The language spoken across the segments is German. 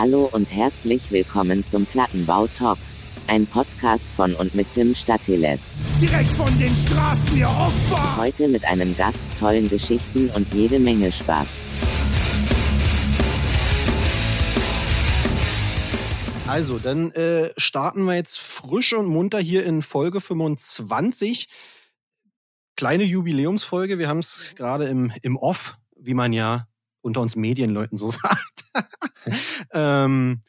Hallo und herzlich willkommen zum Plattenbau Talk. Ein Podcast von und mit Tim Statiles. Direkt von den Straßen, ihr Opfer! Heute mit einem Gast, tollen Geschichten und jede Menge Spaß. Also, dann äh, starten wir jetzt frisch und munter hier in Folge 25. Kleine Jubiläumsfolge. Wir haben es gerade im, im Off, wie man ja unter uns Medienleuten so sagt. ähm,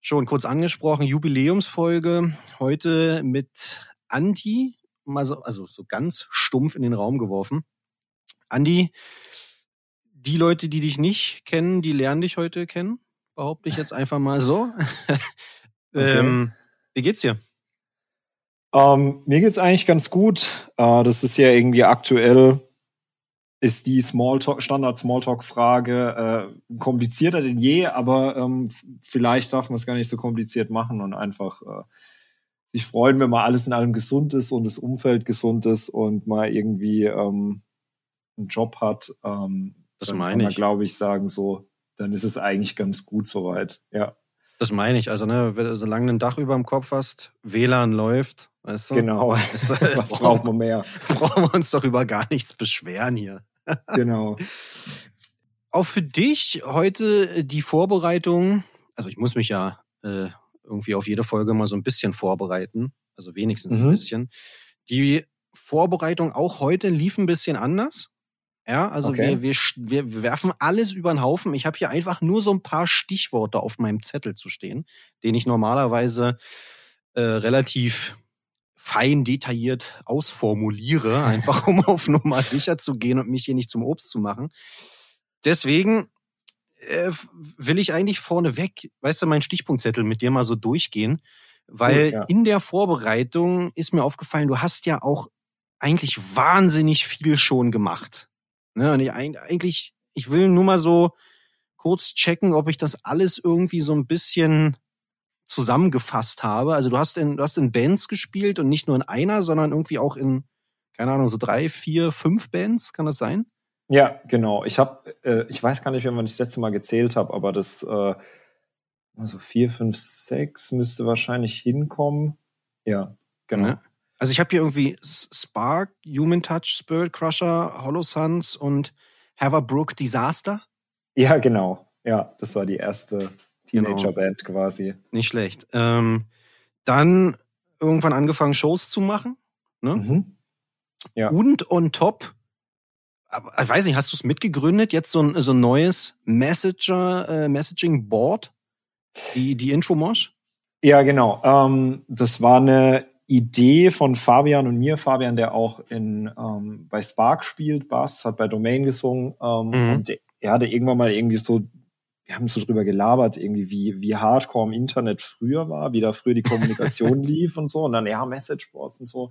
schon kurz angesprochen, Jubiläumsfolge heute mit Andi, mal so, also so ganz stumpf in den Raum geworfen. Andi, die Leute, die dich nicht kennen, die lernen dich heute kennen, behaupte ich jetzt einfach mal so. Okay. ähm, wie geht's dir? Ähm, mir geht's eigentlich ganz gut. Äh, das ist ja irgendwie aktuell ist die Smalltalk, Standard Smalltalk Frage äh, komplizierter denn je, aber ähm, vielleicht darf man es gar nicht so kompliziert machen und einfach äh, sich freuen, wenn mal alles in allem gesund ist und das Umfeld gesund ist und mal irgendwie ähm, einen Job hat. Ähm, Das dann meine kann man, ich. glaube ich, sagen so, dann ist es eigentlich ganz gut soweit. Ja, Das meine ich. Also, ne, solange du ein Dach über dem Kopf hast, WLAN läuft, weißt du? genau. Ist- Was braucht man mehr? brauchen wir uns doch über gar nichts beschweren hier. Genau. Auch für dich heute äh, die Vorbereitung. Also ich muss mich ja äh, irgendwie auf jede Folge mal so ein bisschen vorbereiten. Also wenigstens ein Mhm. bisschen. Die Vorbereitung auch heute lief ein bisschen anders. Ja, also Okay. wir, wir wir werfen alles über den Haufen. Ich habe hier einfach nur so ein paar Stichworte auf meinem Zettel zu stehen, den ich normalerweise äh, relativ fein detailliert ausformuliere, einfach um auf Nummer sicher zu gehen und mich hier nicht zum Obst zu machen. Deswegen äh, will ich eigentlich vorneweg, weißt du, meinen Stichpunktzettel mit dir mal so durchgehen, weil ja. in der Vorbereitung ist mir aufgefallen, du hast ja auch eigentlich wahnsinnig viel schon gemacht. Ne? Und ich eig- eigentlich, ich will nur mal so kurz checken, ob ich das alles irgendwie so ein bisschen zusammengefasst habe. Also du hast in, du hast in Bands gespielt und nicht nur in einer, sondern irgendwie auch in, keine Ahnung, so drei, vier, fünf Bands, kann das sein? Ja, genau. Ich habe, äh, ich weiß gar nicht, wenn man das letzte Mal gezählt habe, aber das äh, also vier, fünf, sechs müsste wahrscheinlich hinkommen. Ja, genau. Ne? Also ich habe hier irgendwie Spark, Human Touch, Spirit Crusher, Hollow Suns und Haverbrook Disaster. Ja, genau. Ja, das war die erste Genau. Teenager-Band quasi. Nicht schlecht. Ähm, dann irgendwann angefangen, Shows zu machen. Ne? Mhm. Ja. Und on top, ich weiß nicht, hast du es mitgegründet? Jetzt so ein, so ein neues Messenger, äh, Messaging Board? Die, die Infomosh? Ja, genau. Ähm, das war eine Idee von Fabian und mir. Fabian, der auch in ähm, bei Spark spielt, Bass, hat bei Domain gesungen. Ähm, Mhm. Und er hatte irgendwann mal irgendwie so, wir haben so drüber gelabert, irgendwie wie, wie hardcore im Internet früher war, wie da früher die Kommunikation lief und so. Und dann, ja, Messageboards und so.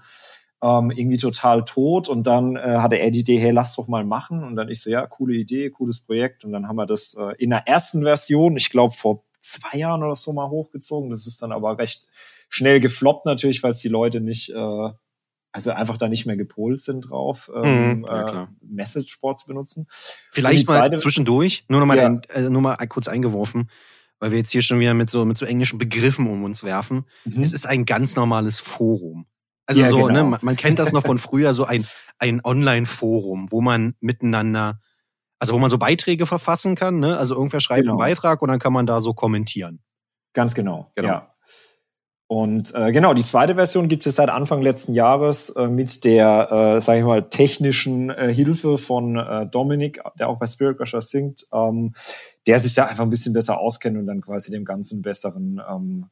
Ähm, irgendwie total tot. Und dann äh, hatte er die Idee, hey, lass doch mal machen. Und dann ich so, ja, coole Idee, cooles Projekt. Und dann haben wir das äh, in der ersten Version, ich glaube vor zwei Jahren oder so mal hochgezogen. Das ist dann aber recht schnell gefloppt natürlich, weil es die Leute nicht, äh, also einfach da nicht mehr gepolt sind drauf, ähm, Mhm, ja, äh. Message-Boards benutzen. Vielleicht mal zweite- zwischendurch, nur noch mal, Ja. ein, äh, nur mal kurz eingeworfen, weil wir jetzt hier schon wieder mit so, mit so englischen Begriffen um uns werfen. Mhm. Es ist ein ganz normales Forum. Also Ja, so, genau. ne, man, man kennt das noch von früher, so ein, ein Online-Forum, wo man miteinander, also wo man so Beiträge verfassen kann, ne? Also irgendwer schreibt Genau. einen Beitrag und dann kann man da so kommentieren. Ganz genau, Genau. ja. Und äh, genau, die zweite Version gibt es seit Anfang letzten Jahres äh, mit der, äh, sage ich mal, technischen äh, Hilfe von äh, Dominik, der auch bei Spirit Crusher singt, ähm, der sich da einfach ein bisschen besser auskennt und dann quasi dem Ganzen besseren, ähm,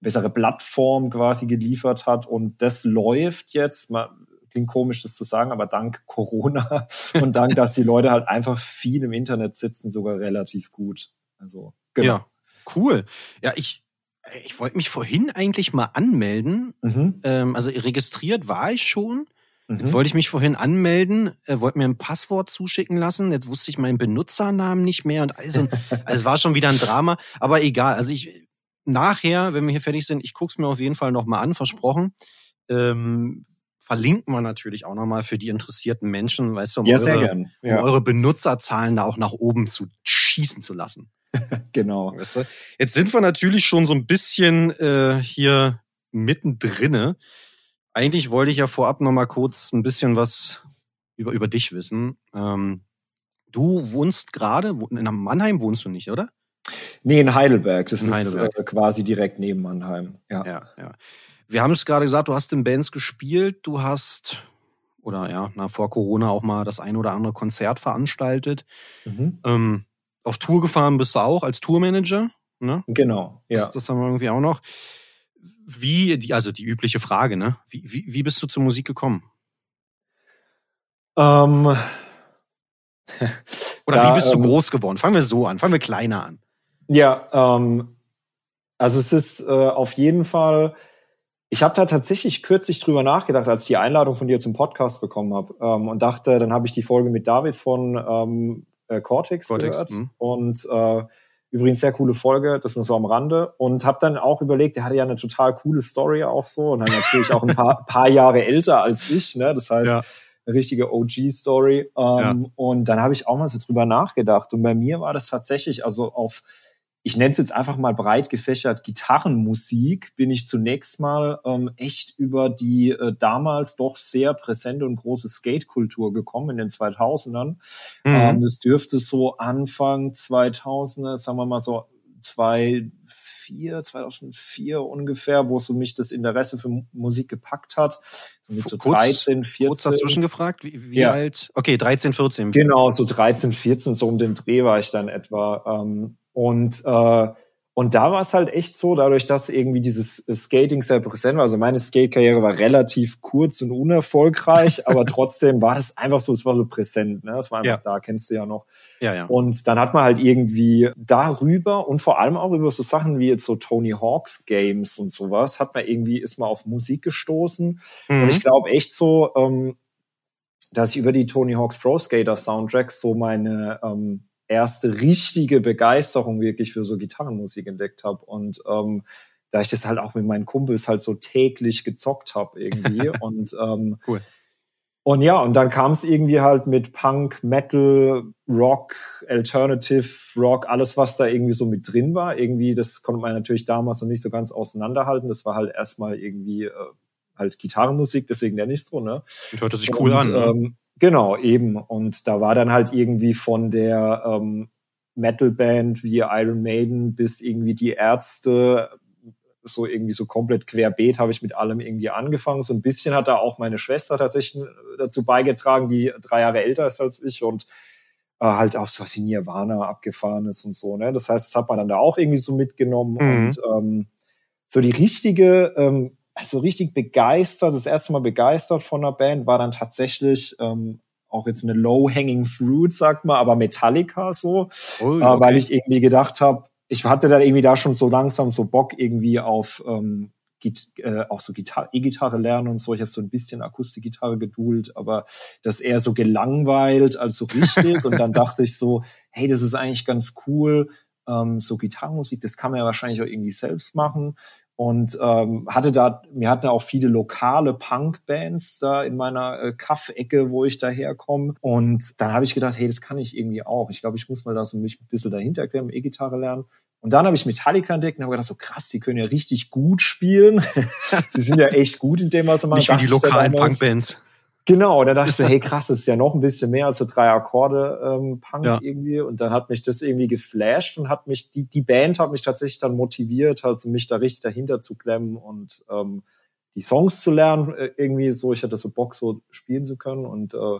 bessere Plattform quasi geliefert hat. Und das läuft jetzt, mal, klingt komisch, das zu sagen, aber dank Corona und dank, dass die Leute halt einfach viel im Internet sitzen, sogar relativ gut. Also, genau. Ja, cool. Ja, ich, ich wollte mich vorhin eigentlich mal anmelden. Mhm. Ähm, also registriert war ich schon. Jetzt Mhm. wollte ich mich vorhin anmelden, äh, wollte mir ein Passwort zuschicken lassen. Jetzt wusste ich meinen Benutzernamen nicht mehr und also, also es war schon wieder ein Drama. Aber egal. Also ich nachher, wenn wir hier fertig sind, ich gucke es mir auf jeden Fall noch mal an, versprochen. Ähm, verlinken wir natürlich auch noch mal für die interessierten Menschen, weißt du, um, Ja, sehr eure, gern. um Ja. eure Benutzerzahlen da auch nach oben zu schießen zu lassen. genau. Weißt du? Jetzt sind wir natürlich schon so ein bisschen äh, hier mittendrinne. Eigentlich wollte ich ja vorab noch mal kurz ein bisschen was über, über dich wissen. Ähm, du wohnst gerade, in Mannheim wohnst du nicht, oder? Nee, in Heidelberg. Das In ist Heidelberg. Äh, quasi direkt neben Mannheim. Ja. Ja, ja. Wir haben es gerade gesagt, du hast in Bands gespielt, du hast oder ja, na, vor Corona auch mal das ein oder andere Konzert veranstaltet. Mhm. Ähm, auf Tour gefahren bist du auch als Tourmanager. Ne? Genau. Ja. Das, das haben wir irgendwie auch noch. Wie, die, also die übliche Frage, ne? Wie, wie, wie bist du zur Musik gekommen? Ähm, Oder Da, wie bist du ähm, groß geworden? Fangen wir so an, fangen wir kleiner an. Ja, ähm, also es ist äh, auf jeden Fall, ich habe da tatsächlich kürzlich drüber nachgedacht, als ich die Einladung von dir zum Podcast bekommen habe ähm, und dachte, dann habe ich die Folge mit David von ähm, äh, Cortex, Cortex, gehört mhm. und äh, übrigens sehr coole Folge, das nur so am Rande und habe dann auch überlegt, der hatte ja eine total coole Story auch so und dann natürlich auch ein paar, paar Jahre älter als ich, ne? das heißt Ja. eine richtige OG-Story. Ähm, Und dann habe ich auch mal so drüber nachgedacht. Und bei mir war das tatsächlich, also auf, ich nenne es jetzt einfach mal breit gefächert, Gitarrenmusik, bin ich zunächst mal ähm, echt über die äh, damals doch sehr präsente und große Skate-Kultur gekommen in den 2000ern. Mhm. Ähm, das dürfte so Anfang 2000er, sagen wir mal so 2004, 2004 ungefähr, wo so mich das Interesse für Mu- Musik gepackt hat. So mit so Kurz- 13, 14. Kurz dazwischen gefragt, wie, wie Ja. alt? Okay, 13, 14. Genau, so 13, 14, so um den Dreh war ich dann etwa. Ähm, und, äh, und da war es halt echt so, dadurch, dass irgendwie dieses äh, Skating sehr präsent war. Also meine Skate-Karriere war relativ kurz und unerfolgreich, aber trotzdem war das einfach so, es war so präsent. Ne? Es war einfach Ja. da, kennst du ja noch. Ja, ja. Und dann hat man halt irgendwie darüber und vor allem auch über so Sachen wie jetzt so Tony Hawks Games und sowas, hat man irgendwie, ist man auf Musik gestoßen. Und Mhm. ich glaube echt so, ähm, dass ich über die Tony Hawk's Pro Skater Soundtracks so meine ähm, erste richtige Begeisterung wirklich für so Gitarrenmusik entdeckt habe. Und ähm, da ich das halt auch mit meinen Kumpels halt so täglich gezockt habe irgendwie. und ähm, Cool. Und ja, und dann kam es irgendwie halt mit Punk, Metal, Rock, Alternative Rock, alles, was da irgendwie so mit drin war. Irgendwie, das konnte man natürlich damals noch nicht so ganz auseinanderhalten. Das war halt erstmal irgendwie äh, halt Gitarrenmusik, deswegen nenne ich so, ne? Und hörte sich cool und, an. Ne? Ähm, genau, eben. Und da war dann halt irgendwie von der ähm, Metalband wie Iron Maiden bis irgendwie die Ärzte, so irgendwie so komplett querbeet habe ich mit allem irgendwie angefangen. So ein bisschen hat da auch meine Schwester tatsächlich dazu beigetragen, die drei Jahre älter ist als ich und äh, halt auf so was wie Nirvana abgefahren ist und so. Ne? Das heißt, das hat man dann da auch irgendwie so mitgenommen Mhm. und ähm, so die richtige, ähm, also richtig begeistert, das erste Mal begeistert von einer Band war dann tatsächlich ähm, auch jetzt eine low-hanging fruit, sagt man, aber Metallica so, Oh, äh, weil ich irgendwie gedacht habe, ich hatte dann irgendwie da schon so langsam so Bock irgendwie auf ähm, Git äh, auch so Gitarre, E-Gitarre lernen und so. Ich habe so ein bisschen Akustikgitarre gedult, aber das eher so gelangweilt als so richtig. und dann dachte ich so, hey, das ist eigentlich ganz cool. Ähm, so Gitarrenmusik, das kann man ja wahrscheinlich auch irgendwie selbst machen. Und ähm, hatte da, mir hatten auch viele lokale Punk-Bands da in meiner äh, Kaff-Ecke, wo ich daherkomme. Und dann habe ich gedacht, hey, das kann ich irgendwie auch. Ich glaube, ich muss mal da so mich ein bisschen dahinter klemmen, E-Gitarre lernen. Und dann habe ich Metallica entdeckt und habe gedacht, so krass, die können ja richtig gut spielen. die sind ja echt gut in dem, was sie machen. Nicht wie die lokalen. Punkbands. Genau, und dann dachte ich so, hey krass, das ist ja noch ein bisschen mehr als so drei Akkorde ähm, Punk Ja. irgendwie. Und dann hat mich das irgendwie geflasht und hat mich, die, die Band hat mich tatsächlich dann motiviert, also mich da richtig dahinter zu klemmen und ähm, die Songs zu lernen, äh, irgendwie so, ich hatte so Bock, so spielen zu können. Und äh,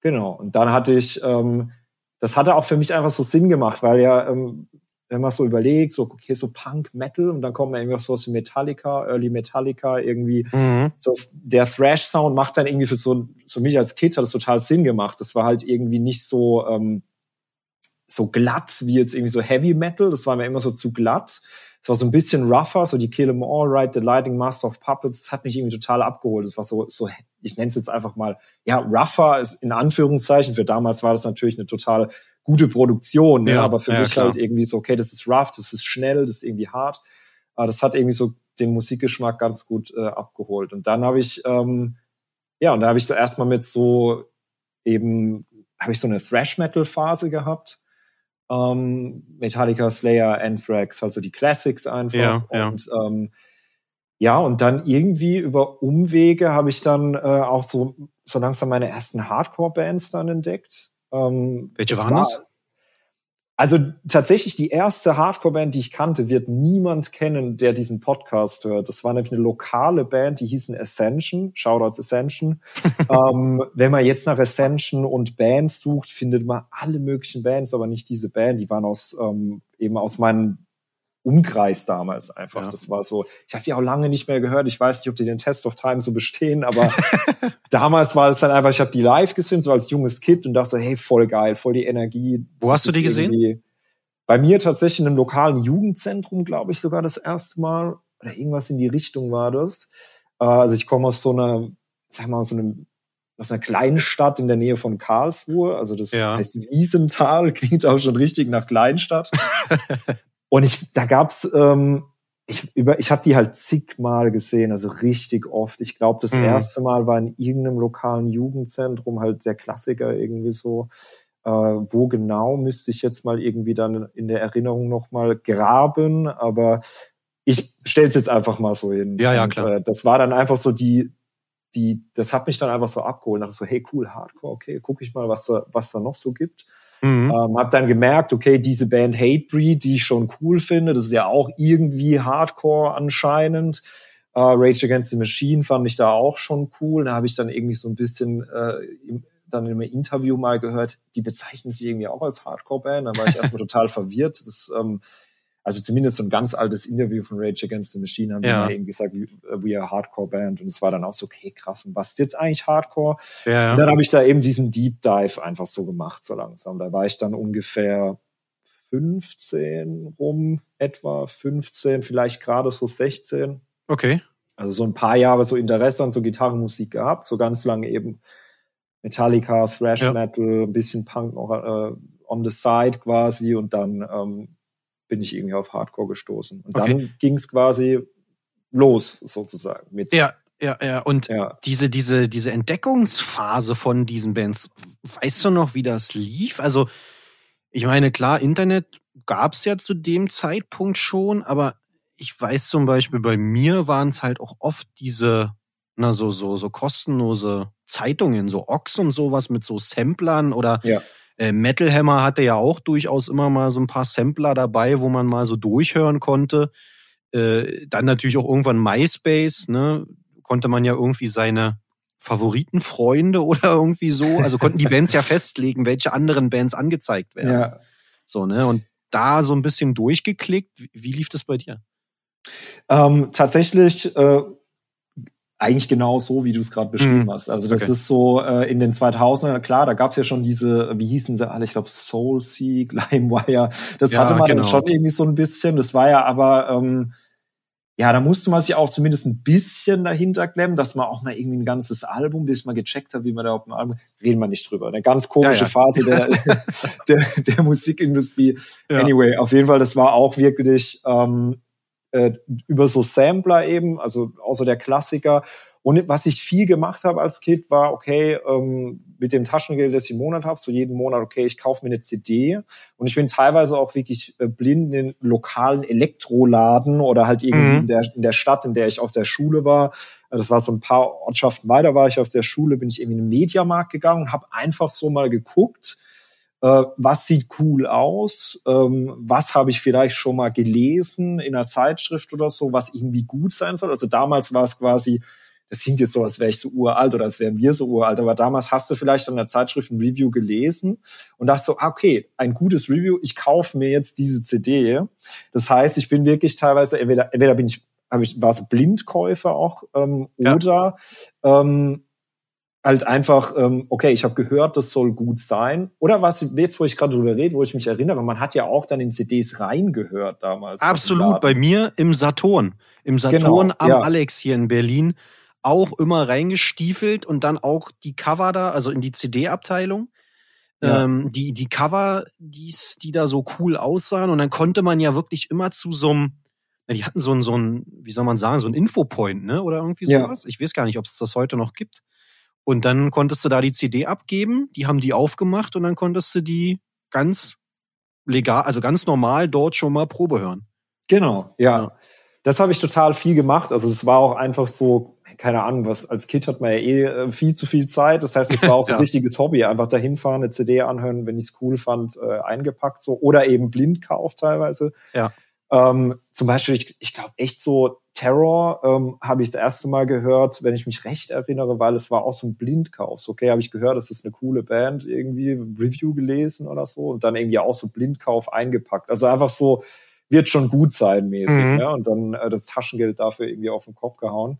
genau, und dann hatte ich, ähm, das hatte auch für mich einfach so Sinn gemacht, weil ja, ähm, wenn man so überlegt, so, okay, so Punk, Metal, und dann kommt man irgendwie auf sowas wie Metallica, Early Metallica, irgendwie Mhm. so der Thrash-Sound macht dann irgendwie für so, so mich als Kid hat das total Sinn gemacht. Das war halt irgendwie nicht so, ähm, so glatt wie jetzt irgendwie so Heavy Metal. Das war mir immer so zu glatt. Es war so ein bisschen rougher, so die Kill 'Em All Right, The Lighting Master of Puppets. Das hat mich irgendwie total abgeholt. Das war so, so ich nenne es jetzt einfach mal, ja, rougher ist in Anführungszeichen. Für damals war das natürlich eine total gute Produktion, ne? Ja, aber für ja, mich klar. halt irgendwie so, okay, das ist rough, das ist schnell, das ist irgendwie hart. Aber das hat irgendwie so den Musikgeschmack ganz gut äh, abgeholt. Und dann habe ich, ähm, ja, und da habe ich so erstmal mit so eben, habe ich so eine Thrash-Metal-Phase gehabt. Ähm, Metallica, Slayer, Anthrax, also die Classics einfach. Ja, ja. und ähm, ja, und dann irgendwie über Umwege habe ich dann äh, auch so, so langsam meine ersten Hardcore-Bands dann entdeckt. Ähm, Welche waren war- das? Also tatsächlich die erste Hardcore-Band, die ich kannte, wird niemand kennen, der diesen Podcast hört. Das war nämlich eine lokale Band, die hießen Ascension. Shoutouts Ascension. ähm, wenn man jetzt nach Ascension und Bands sucht, findet man alle möglichen Bands, aber nicht diese Band. Die waren aus ähm, eben aus meinem Umkreis damals einfach. Ja. Das war so. Ich habe die auch lange nicht mehr gehört. Ich weiß nicht, ob die den Test of Time so bestehen, aber damals war es dann einfach. Ich habe die live gesehen, so als junges Kind und dachte so, hey, voll geil, voll die Energie. Wo hast du die gesehen? Bei mir tatsächlich in einem lokalen Jugendzentrum, glaube ich, sogar das erste Mal. Oder irgendwas in die Richtung war das. Äh, Also ich komme aus so einer, sag mal, aus so einem, aus einer kleinen Stadt in der Nähe von Karlsruhe. Also das Ja. heißt Wiesenthal, klingt auch schon richtig nach Kleinstadt. Und ich, da gab's, ähm, ich, über, ich habe die halt zigmal gesehen, also richtig oft. Ich glaube, das Mhm. erste Mal war in irgendeinem lokalen Jugendzentrum halt der Klassiker irgendwie so. Äh, wo genau müsste ich jetzt mal irgendwie dann in der Erinnerung noch mal graben, aber ich stelle es jetzt einfach mal so hin. Ja, ja, Und, klar. Äh, das war dann einfach so die, die, das hat mich dann einfach so abgeholt. Dachte so, hey cool, Hardcore, okay, guck ich mal, was da, was da noch so gibt. Mhm. Ähm, hab dann gemerkt, okay, diese Band Hatebreed, die ich schon cool finde, das ist ja auch irgendwie Hardcore anscheinend. Äh, Rage Against the Machine fand ich da auch schon cool. Da habe ich dann irgendwie so ein bisschen äh, im, dann in Interview mal gehört, die bezeichnen sich irgendwie auch als Hardcore-Band. Da war ich erstmal total verwirrt. Das, ähm, also zumindest so ein ganz altes Interview von Rage Against the Machine haben Ja. die eben gesagt, we, we are Hardcore-Band. Und es war dann auch so, okay, krass, und was ist jetzt eigentlich Hardcore? ja, Und dann habe ich da eben diesen Deep Dive einfach so gemacht, so langsam. Da war ich dann ungefähr 15 rum, etwa 15, vielleicht gerade so 16. Okay. Also so ein paar Jahre so Interesse an so Gitarrenmusik gehabt, so ganz lange eben Metallica, Thrash Ja. Metal, ein bisschen Punk noch äh, on the side quasi und dann ähm, bin ich irgendwie auf Hardcore gestoßen. Und Okay. dann ging es quasi los sozusagen mit Ja, ja, ja. Und ja. diese, diese, diese Entdeckungsphase von diesen Bands, weißt du noch, wie das lief? Also, ich meine, klar, Internet gab es ja zu dem Zeitpunkt schon, aber ich weiß zum Beispiel, bei mir waren es halt auch oft diese, na, so, so, so kostenlose Zeitungen, so Ox und sowas mit so Samplern oder Ja. Äh, Metal Hammer hatte ja auch durchaus immer mal so ein paar Sampler dabei, wo man mal so durchhören konnte. Äh, dann natürlich auch irgendwann MySpace, ne? Konnte man ja irgendwie seine Favoritenfreunde oder irgendwie so, also konnten die Bands ja festlegen, welche anderen Bands angezeigt werden. ja. So, ne? Und da so ein bisschen durchgeklickt. Wie, wie lief das bei dir? Ähm, tatsächlich äh, eigentlich genau so, wie du es gerade beschrieben Mhm. hast. Also das Okay. ist so äh, in den 2000ern, klar, da gab es ja schon diese, wie hießen sie alle, ich glaube Soulseek, LimeWire, das Ja, hatte man genau. dann schon irgendwie so ein bisschen, das war ja aber, ähm, ja, da musste man sich auch zumindest ein bisschen dahinter klemmen, dass man auch mal irgendwie ein ganzes Album, bis ich mal gecheckt habe, wie man da auf ein Album, reden wir nicht drüber. Eine ganz komische Ja, ja. Phase der, der, der Musikindustrie. Anyway, auf jeden Fall, das war auch wirklich ähm, äh, über so Sampler eben, also außer der Klassiker. Und was ich viel gemacht habe als Kind, war, okay, ähm, mit dem Taschengeld, das ich im Monat habe, so jeden Monat, okay, ich kaufe mir eine CD. Und ich bin teilweise auch wirklich äh, blind in den lokalen Elektroladen oder halt irgendwie Mhm. in, der, in der Stadt, in der ich auf der Schule war. Also Das war so ein paar Ortschaften weiter, war ich auf der Schule, bin ich irgendwie in den Mediamarkt gegangen und habe einfach so mal geguckt, äh, was sieht cool aus, ähm, was habe ich vielleicht schon mal gelesen in einer Zeitschrift oder so, was irgendwie gut sein soll. Also damals war es quasi, das klingt jetzt so, als wäre ich so uralt oder als wären wir so uralt, aber damals hast du vielleicht an der Zeitschrift ein Review gelesen und dachte so, ah, okay, ein gutes Review, ich kaufe mir jetzt diese CD. Das heißt, ich bin wirklich teilweise, entweder, entweder bin ich, habe ich, war es Blindkäufer auch, ähm, Ja. oder ähm, halt einfach, ähm, okay, ich habe gehört, das soll gut sein. Oder was jetzt, wo ich gerade drüber rede, wo ich mich erinnere, man hat ja auch dann in CDs reingehört damals. Absolut, bei mir im Saturn. Im Saturn Genau, am ja. Alex hier in Berlin auch immer reingestiefelt und dann auch die Cover da, also in die CD-Abteilung. Ja. Ähm, die, die Cover, die's, die da so cool aussahen. Und dann konnte man ja wirklich immer zu so einem, die hatten so ein, so ein, wie soll man sagen, so ein Infopoint, ne? Oder irgendwie Ja. sowas. Ich weiß gar nicht, ob es das heute noch gibt. Und dann konntest du da die CD abgeben, die haben die aufgemacht und dann konntest du die ganz legal, also ganz normal dort schon mal Probe hören. Genau, ja. ja. Das habe ich total viel gemacht. Also es war auch einfach so, keine Ahnung, was als Kind hat man ja eh äh, viel zu viel Zeit. Das heißt, es war auch so ein richtiges Hobby. Einfach dahin fahren, eine CD anhören, wenn ich es cool fand, äh, eingepackt so. Oder eben blind kauft teilweise. Ja. Ähm, zum Beispiel, ich, ich glaube echt so Terror ähm, habe ich das erste Mal gehört, wenn ich mich recht erinnere, weil es war auch so ein Blindkauf. Okay, habe ich gehört, das ist eine coole Band, irgendwie Review gelesen oder so und dann irgendwie auch so Blindkauf eingepackt. Also einfach so, wird schon gut sein mäßig. Mhm. Ja? Und dann äh, das Taschengeld dafür irgendwie auf den Kopf gehauen.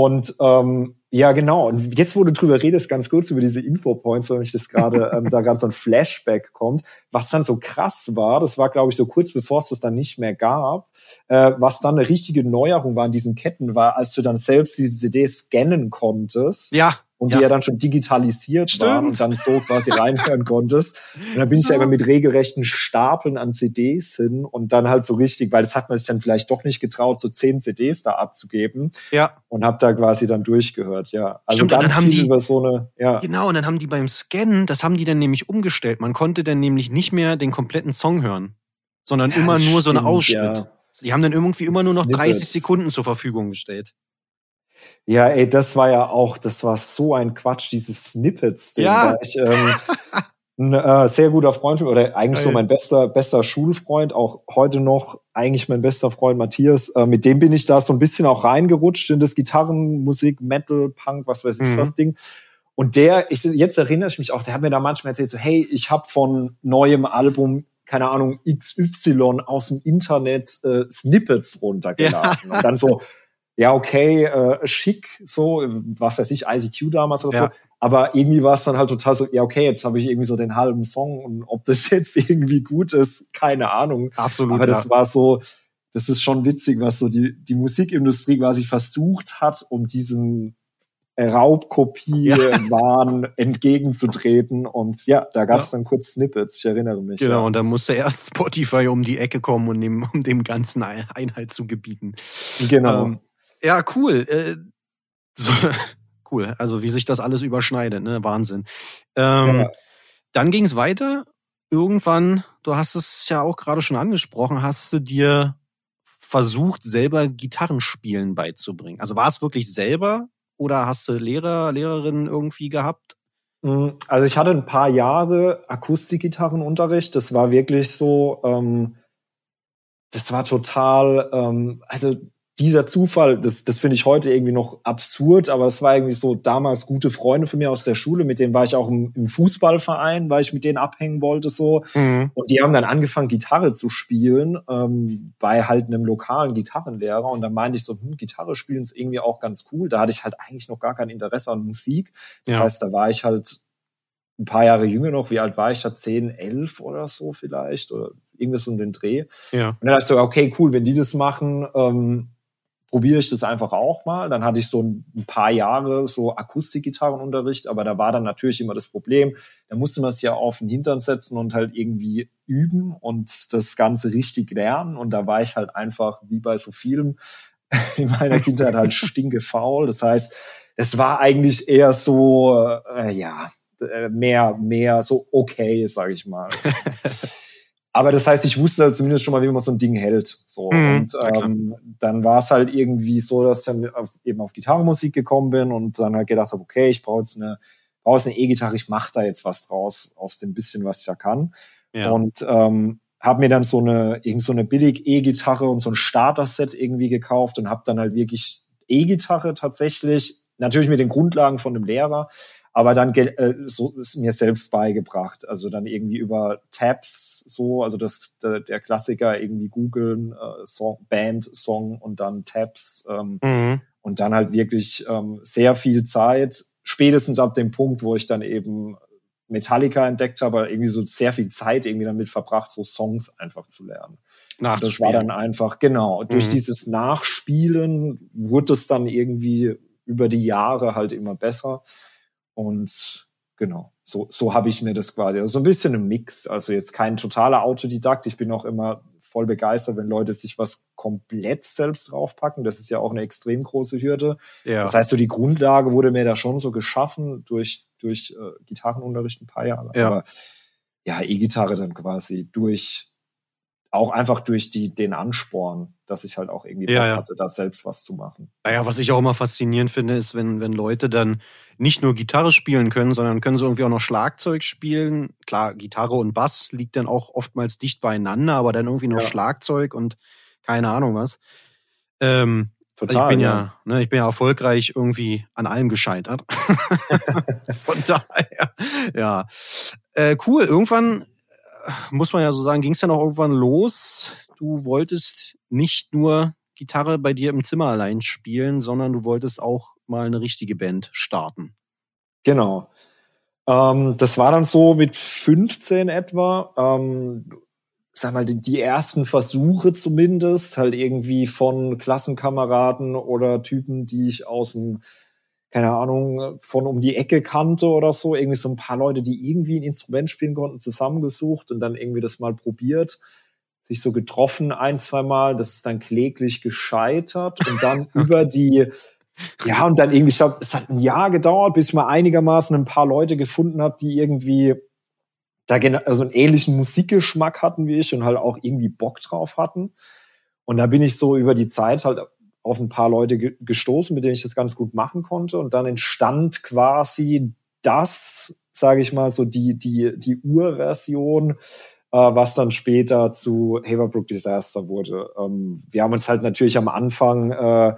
Und ähm, ja, genau. Und jetzt, wo du drüber redest, ganz kurz über diese Infopoints, weil ich das gerade, ähm, da gerade so ein Flashback kommt, was dann so krass war, das war, glaube ich, so kurz bevor es das dann nicht mehr gab, äh, was dann eine richtige Neuerung war in diesen Ketten, war, als du dann selbst diese CD scannen konntest. Ja und ja. die ja dann schon digitalisiert Stimmt. waren und dann so quasi reinhören konntest. Und dann bin ich ja immer mit regelrechten Stapeln an CDs hin und dann halt so richtig, weil das hat man sich dann vielleicht doch nicht getraut, so zehn CDs da abzugeben. Ja. Und hab da quasi dann durchgehört, ja. Also Stimmt, ganz und dann haben die, über so eine, ja. Genau, und dann haben die beim Scannen, das haben die dann nämlich umgestellt. Man konnte dann nämlich nicht mehr den kompletten Song hören, sondern ja, immer nur stimmt, so eine Ausschnitt. Ja. Die haben dann irgendwie immer nur noch Snippets. 30 Sekunden zur Verfügung gestellt. Ja, ey, das war ja auch, das war so ein Quatsch, dieses Snippets. Ja. Da ich, ähm, ein äh, sehr guter Freund oder eigentlich so mein bester bester Schulfreund, auch heute noch eigentlich mein bester Freund Matthias. Äh, mit dem bin ich da so ein bisschen auch reingerutscht in das Gitarrenmusik, Metal, Punk, was weiß ich mhm. was Ding. Und der, ich, jetzt erinnere ich mich auch, der hat mir da manchmal erzählt, so, hey, ich habe von neuem Album keine Ahnung, XY aus dem Internet äh, Snippets runtergeladen. Ja. Und dann so, ja, okay, äh, schick, so, was weiß ich, ICQ damals oder ja. so. Aber irgendwie war es dann halt total so, ja, okay, jetzt habe ich irgendwie so den halben Song und ob das jetzt irgendwie gut ist, keine Ahnung. Absolut. Aber das ja. war so, das ist schon witzig, was so die, die Musikindustrie quasi versucht hat, um diesem Raubkopie-Wahn ja. entgegenzutreten. Und ja, da gab es ja. dann kurz Snippets, ich erinnere mich. Genau, ja. und dann musste erst Spotify um die Ecke kommen, um dem, um dem Ganzen Einhalt zu gebieten. Genau. Ähm, ja, cool. Äh, so, cool. Also wie sich das alles überschneidet, ne? Wahnsinn. Ähm, ja. Dann ging es weiter. Irgendwann, du hast es ja auch gerade schon angesprochen, hast du dir versucht, selber Gitarrenspielen beizubringen. Also war es wirklich selber oder hast du Lehrer, Lehrerinnen irgendwie gehabt? Hm, also ich hatte ein paar Jahre Akustikgitarrenunterricht. Das war wirklich so, ähm, das war total, ähm, also dieser Zufall, das, das finde ich heute irgendwie noch absurd, aber es war irgendwie so damals gute Freunde von mir aus der Schule, mit denen war ich auch im, im Fußballverein, weil ich mit denen abhängen wollte so. Mhm. Und die haben dann angefangen, Gitarre zu spielen, ähm, bei halt einem lokalen Gitarrenlehrer. Und dann meinte ich so, hm, Gitarre spielen ist irgendwie auch ganz cool. Da hatte ich halt eigentlich noch gar kein Interesse an Musik. Das ja. heißt, da war ich halt ein paar Jahre jünger noch. Wie alt war ich da? Zehn, elf oder so vielleicht? Oder irgendwas um den Dreh. Ja. Und dann dachte ich so, okay, cool, wenn die das machen, ähm, probiere ich das einfach auch mal. Dann hatte ich so ein paar Jahre so Akustikgitarrenunterricht, aber da war dann natürlich immer das Problem, da musste man es ja auf den Hintern setzen und halt irgendwie üben und das Ganze richtig lernen. Und da war ich halt einfach, wie bei so vielen in meiner Kindheit halt stinkefaul. Das heißt, es war eigentlich eher so, äh, ja, äh, mehr, mehr so okay, sage ich mal. Aber das heißt, ich wusste halt zumindest schon mal, wie man so ein Ding hält. So. Mhm, und ähm, dann war es halt irgendwie so, dass ich dann auf, eben auf Gitarrenmusik gekommen bin und dann halt gedacht habe, okay, ich brauche jetzt eine, brauche eine E-Gitarre, ich mache da jetzt was draus, aus dem bisschen, was ich da kann. Ja. Und ähm, habe mir dann so eine, irgend so eine billig E-Gitarre und so ein Starter-Set irgendwie gekauft und habe dann halt wirklich E-Gitarre tatsächlich, natürlich mit den Grundlagen von dem Lehrer, aber dann äh, so ist mir selbst beigebracht. Also dann irgendwie über Tabs so, also das der, der Klassiker irgendwie googeln, äh, Song, Band, Song und dann Tabs ähm, mhm. und dann halt wirklich ähm, sehr viel Zeit, spätestens ab dem Punkt, wo ich dann eben Metallica entdeckt habe, irgendwie so sehr viel Zeit irgendwie damit verbracht, so Songs einfach zu lernen. Das war dann einfach, genau, durch mhm. dieses Nachspielen wurde es dann irgendwie über die Jahre halt immer besser. Und genau, so, so habe ich mir das quasi. Also so ein bisschen ein Mix. Also jetzt kein totaler Autodidakt. Ich bin auch immer voll begeistert, wenn Leute sich was komplett selbst draufpacken. Das ist ja auch eine extrem große Hürde. Ja. Das heißt, so die Grundlage wurde mir da schon so geschaffen durch, durch äh, Gitarrenunterricht ein paar Jahre. Ja. Aber ja, E-Gitarre dann quasi durch auch einfach durch die, den Ansporn, dass ich halt auch irgendwie ja, ja. hatte, da selbst was zu machen. Naja, was ich auch immer faszinierend finde, ist, wenn, wenn Leute dann nicht nur Gitarre spielen können, sondern können sie irgendwie auch noch Schlagzeug spielen. Klar, Gitarre und Bass liegt dann auch oftmals dicht beieinander, aber dann irgendwie noch ja. Schlagzeug und keine Ahnung was. Ähm, Total, ich bin ja, ja ne, ich bin ja erfolgreich irgendwie an allem gescheitert. Von daher, ja. Äh, cool, irgendwann muss man ja so sagen, ging es dann auch irgendwann los. Du wolltest nicht nur Gitarre bei dir im Zimmer allein spielen, sondern du wolltest auch mal eine richtige Band starten. Genau. Ähm, das war dann so mit 15 etwa. Ähm, sag mal, die, die ersten Versuche zumindest, halt irgendwie von Klassenkameraden oder Typen, die ich aus dem keine Ahnung, von um die Ecke kannte oder so, irgendwie so ein paar Leute, die irgendwie ein Instrument spielen konnten, zusammengesucht und dann irgendwie das mal probiert, sich so getroffen ein, zwei Mal, das ist dann kläglich gescheitert und dann über die, ja, und dann irgendwie, ich glaube, es hat ein Jahr gedauert, bis ich mal einigermaßen ein paar Leute gefunden habe, die irgendwie da also einen ähnlichen Musikgeschmack hatten wie ich und halt auch irgendwie Bock drauf hatten. Und da bin ich so über die Zeit halt auf ein paar Leute gestoßen, mit denen ich das ganz gut machen konnte. Und dann entstand quasi das, sage ich mal, so die, die, die Urversion, äh, was dann später zu Haverbrook Disaster wurde. Ähm, wir haben uns halt natürlich am Anfang äh,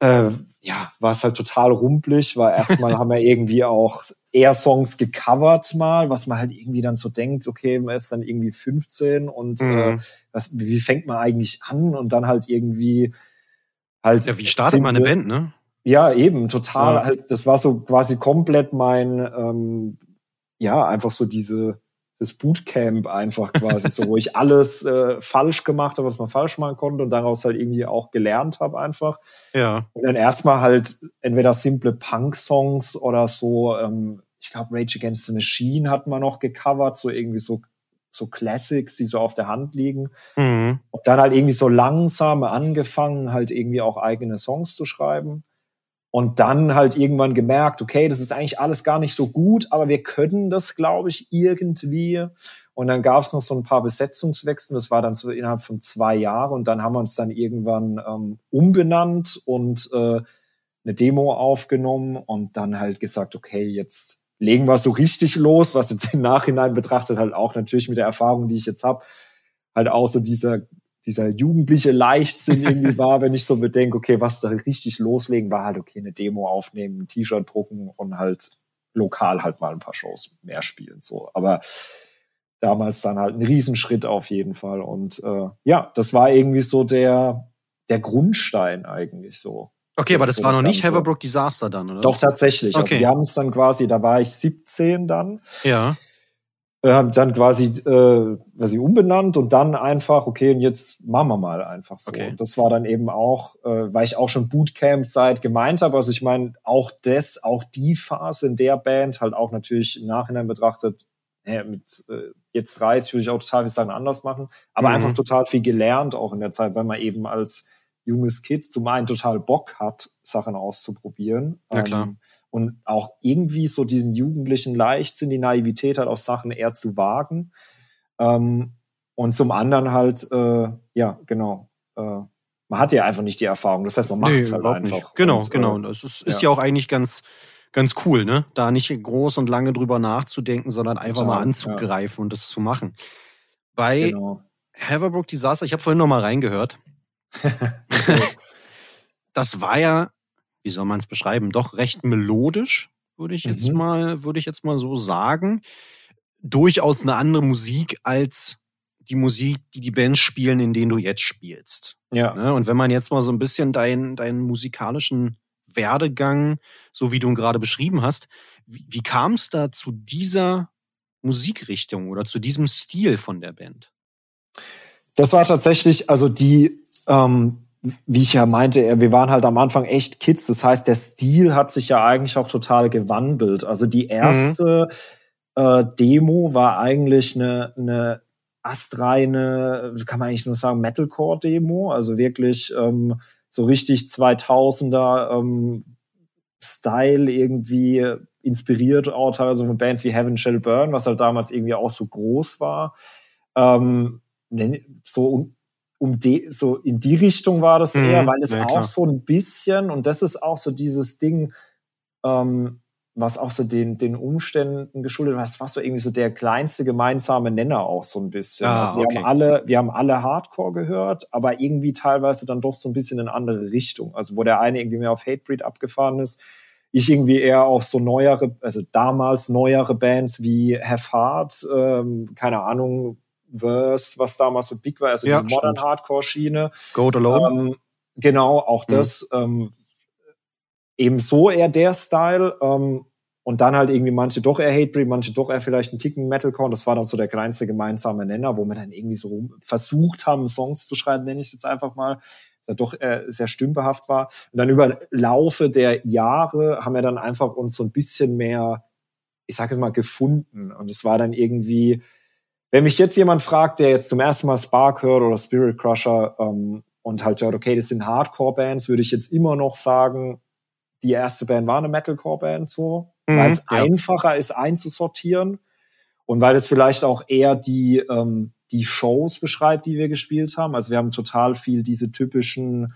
äh, ja, war es halt total rumpelig, weil erstmal haben wir irgendwie auch eher Songs gecovert mal, was man halt irgendwie dann so denkt, okay, man ist dann irgendwie 15 und mhm. äh, was, wie fängt man eigentlich an und dann halt irgendwie halt. Ja, wie startet man eine Band, ne? Ja, eben, total. Ja. Halt, das war so quasi komplett mein, ähm, ja, einfach so diese, das Bootcamp einfach quasi, so wo ich alles äh, falsch gemacht habe, was man falsch machen konnte und daraus halt irgendwie auch gelernt habe einfach. Ja. Und dann erstmal halt entweder simple Punk-Songs oder so, ähm, ich glaube Rage Against the Machine hat man noch gecovert, so irgendwie so so Classics, die so auf der Hand liegen. Mhm. Und dann halt irgendwie so langsam angefangen, halt irgendwie auch eigene Songs zu schreiben. Und dann halt irgendwann gemerkt, okay, das ist eigentlich alles gar nicht so gut, aber wir können das, glaube ich, irgendwie. Und dann gab es noch so ein paar Besetzungswechsel, das war dann so innerhalb von zwei Jahren. Und dann haben wir uns dann irgendwann ähm, umbenannt und äh, eine Demo aufgenommen und dann halt gesagt, okay, jetzt legen wir so richtig los, was jetzt im Nachhinein betrachtet halt auch natürlich mit der Erfahrung, die ich jetzt habe, halt auch so dieser dieser jugendliche Leichtsinn irgendwie war, wenn ich so bedenke, okay, was da richtig loslegen war halt okay, eine Demo aufnehmen, ein T-Shirt drucken und halt lokal halt mal ein paar Shows mehr spielen so, aber damals dann halt ein Riesenschritt auf jeden Fall. Und äh, ja, das war irgendwie so der der Grundstein eigentlich so Okay, aber das war noch nicht Haverbrook Disaster dann, oder? Doch, tatsächlich. Also okay. Also wir haben es dann quasi, da war ich 17 dann. Ja. Wir haben dann quasi, äh, quasi umbenannt und dann einfach, okay, und jetzt machen wir mal einfach so. Okay. Und das war dann eben auch, äh, weil ich auch schon Bootcamp-Zeit gemeint habe. Also ich meine, auch das, auch die Phase in der Band, halt auch natürlich im Nachhinein betrachtet, äh, mit äh, jetzt 30 würde ich auch total viele Sachen anders machen, aber mhm. einfach total viel gelernt auch in der Zeit, weil man eben als junges Kind zum einen total Bock hat, Sachen auszuprobieren. Ja, klar. Ähm, und auch irgendwie so diesen jugendlichen Leichtsinn, die Naivität hat, auch Sachen eher zu wagen. Ähm, und zum anderen halt, äh, ja, genau, äh, man hat ja einfach nicht die Erfahrung. Das heißt, man macht es nee, halt einfach. Nicht. Genau, und, genau. Das ist, ist ja. ja. auch eigentlich ganz, ganz cool, ne? Da nicht groß und lange drüber nachzudenken, sondern einfach Total, mal anzugreifen ja. und das zu machen. Bei genau. Haverbrook Disaster, ich habe vorhin noch mal reingehört. Das war ja, wie soll man es beschreiben, doch recht melodisch, würde ich jetzt mhm. mal, würde ich jetzt mal so sagen. Durchaus eine andere Musik als die Musik, die die Bands spielen, in denen du jetzt spielst. Ja. Ne? Und wenn man jetzt mal so ein bisschen deinen, deinen musikalischen Werdegang, so wie du ihn gerade beschrieben hast, wie, wie kam es da zu dieser Musikrichtung oder zu diesem Stil von der Band? Das war tatsächlich, also die ähm, wie ich ja meinte, wir waren halt am Anfang echt Kids. Das heißt, der Stil hat sich ja eigentlich auch total gewandelt. Also die erste mhm. äh, Demo war eigentlich eine, eine astreine, kann man eigentlich nur sagen, Metalcore-Demo. Also wirklich ähm, so richtig 2000er ähm, Style irgendwie inspiriert auch teilweise von Bands wie Heaven Shall Burn, was halt damals irgendwie auch so groß war. Ähm, so um, die, so in die Richtung war das eher, mhm, weil es ja, auch so ein bisschen, und das ist auch so dieses Ding, ähm, was auch so den, den Umständen geschuldet war, das war so irgendwie so der kleinste gemeinsame Nenner auch so ein bisschen. Ah, also wir okay. haben alle, wir haben alle Hardcore gehört, aber irgendwie teilweise dann doch so ein bisschen in andere Richtung. Also wo der eine irgendwie mehr auf Hatebreed abgefahren ist, ich irgendwie eher auf so neuere, also damals neuere Bands wie Have Heart, ähm, keine Ahnung, Verse, was damals so big war, also ja, diese Modern Hardcore-Schiene. Go Alone. Ähm, genau, auch mhm. das. Mhm. Ähm, eben so eher der Style. Ähm, und dann halt irgendwie manche doch eher Hatebreed, manche doch eher vielleicht einen Ticken Metalcore. Das war dann so der kleinste gemeinsame Nenner, wo wir dann irgendwie so versucht haben, Songs zu schreiben, nenne ich es jetzt einfach mal, der doch äh, sehr stümperhaft war. Und dann über Laufe der Jahre haben wir dann einfach uns so ein bisschen mehr, ich sage mal, gefunden. Und es war dann irgendwie, wenn mich jetzt jemand fragt, der jetzt zum ersten Mal Spark hört oder Spirit Crusher ähm, und halt hört, okay, das sind Hardcore-Bands, würde ich jetzt immer noch sagen, die erste Band war eine Metalcore-Band so, mhm, weil es ja. einfacher ist einzusortieren und weil es vielleicht auch eher die, ähm, die Shows beschreibt, die wir gespielt haben. Also wir haben total viel diese typischen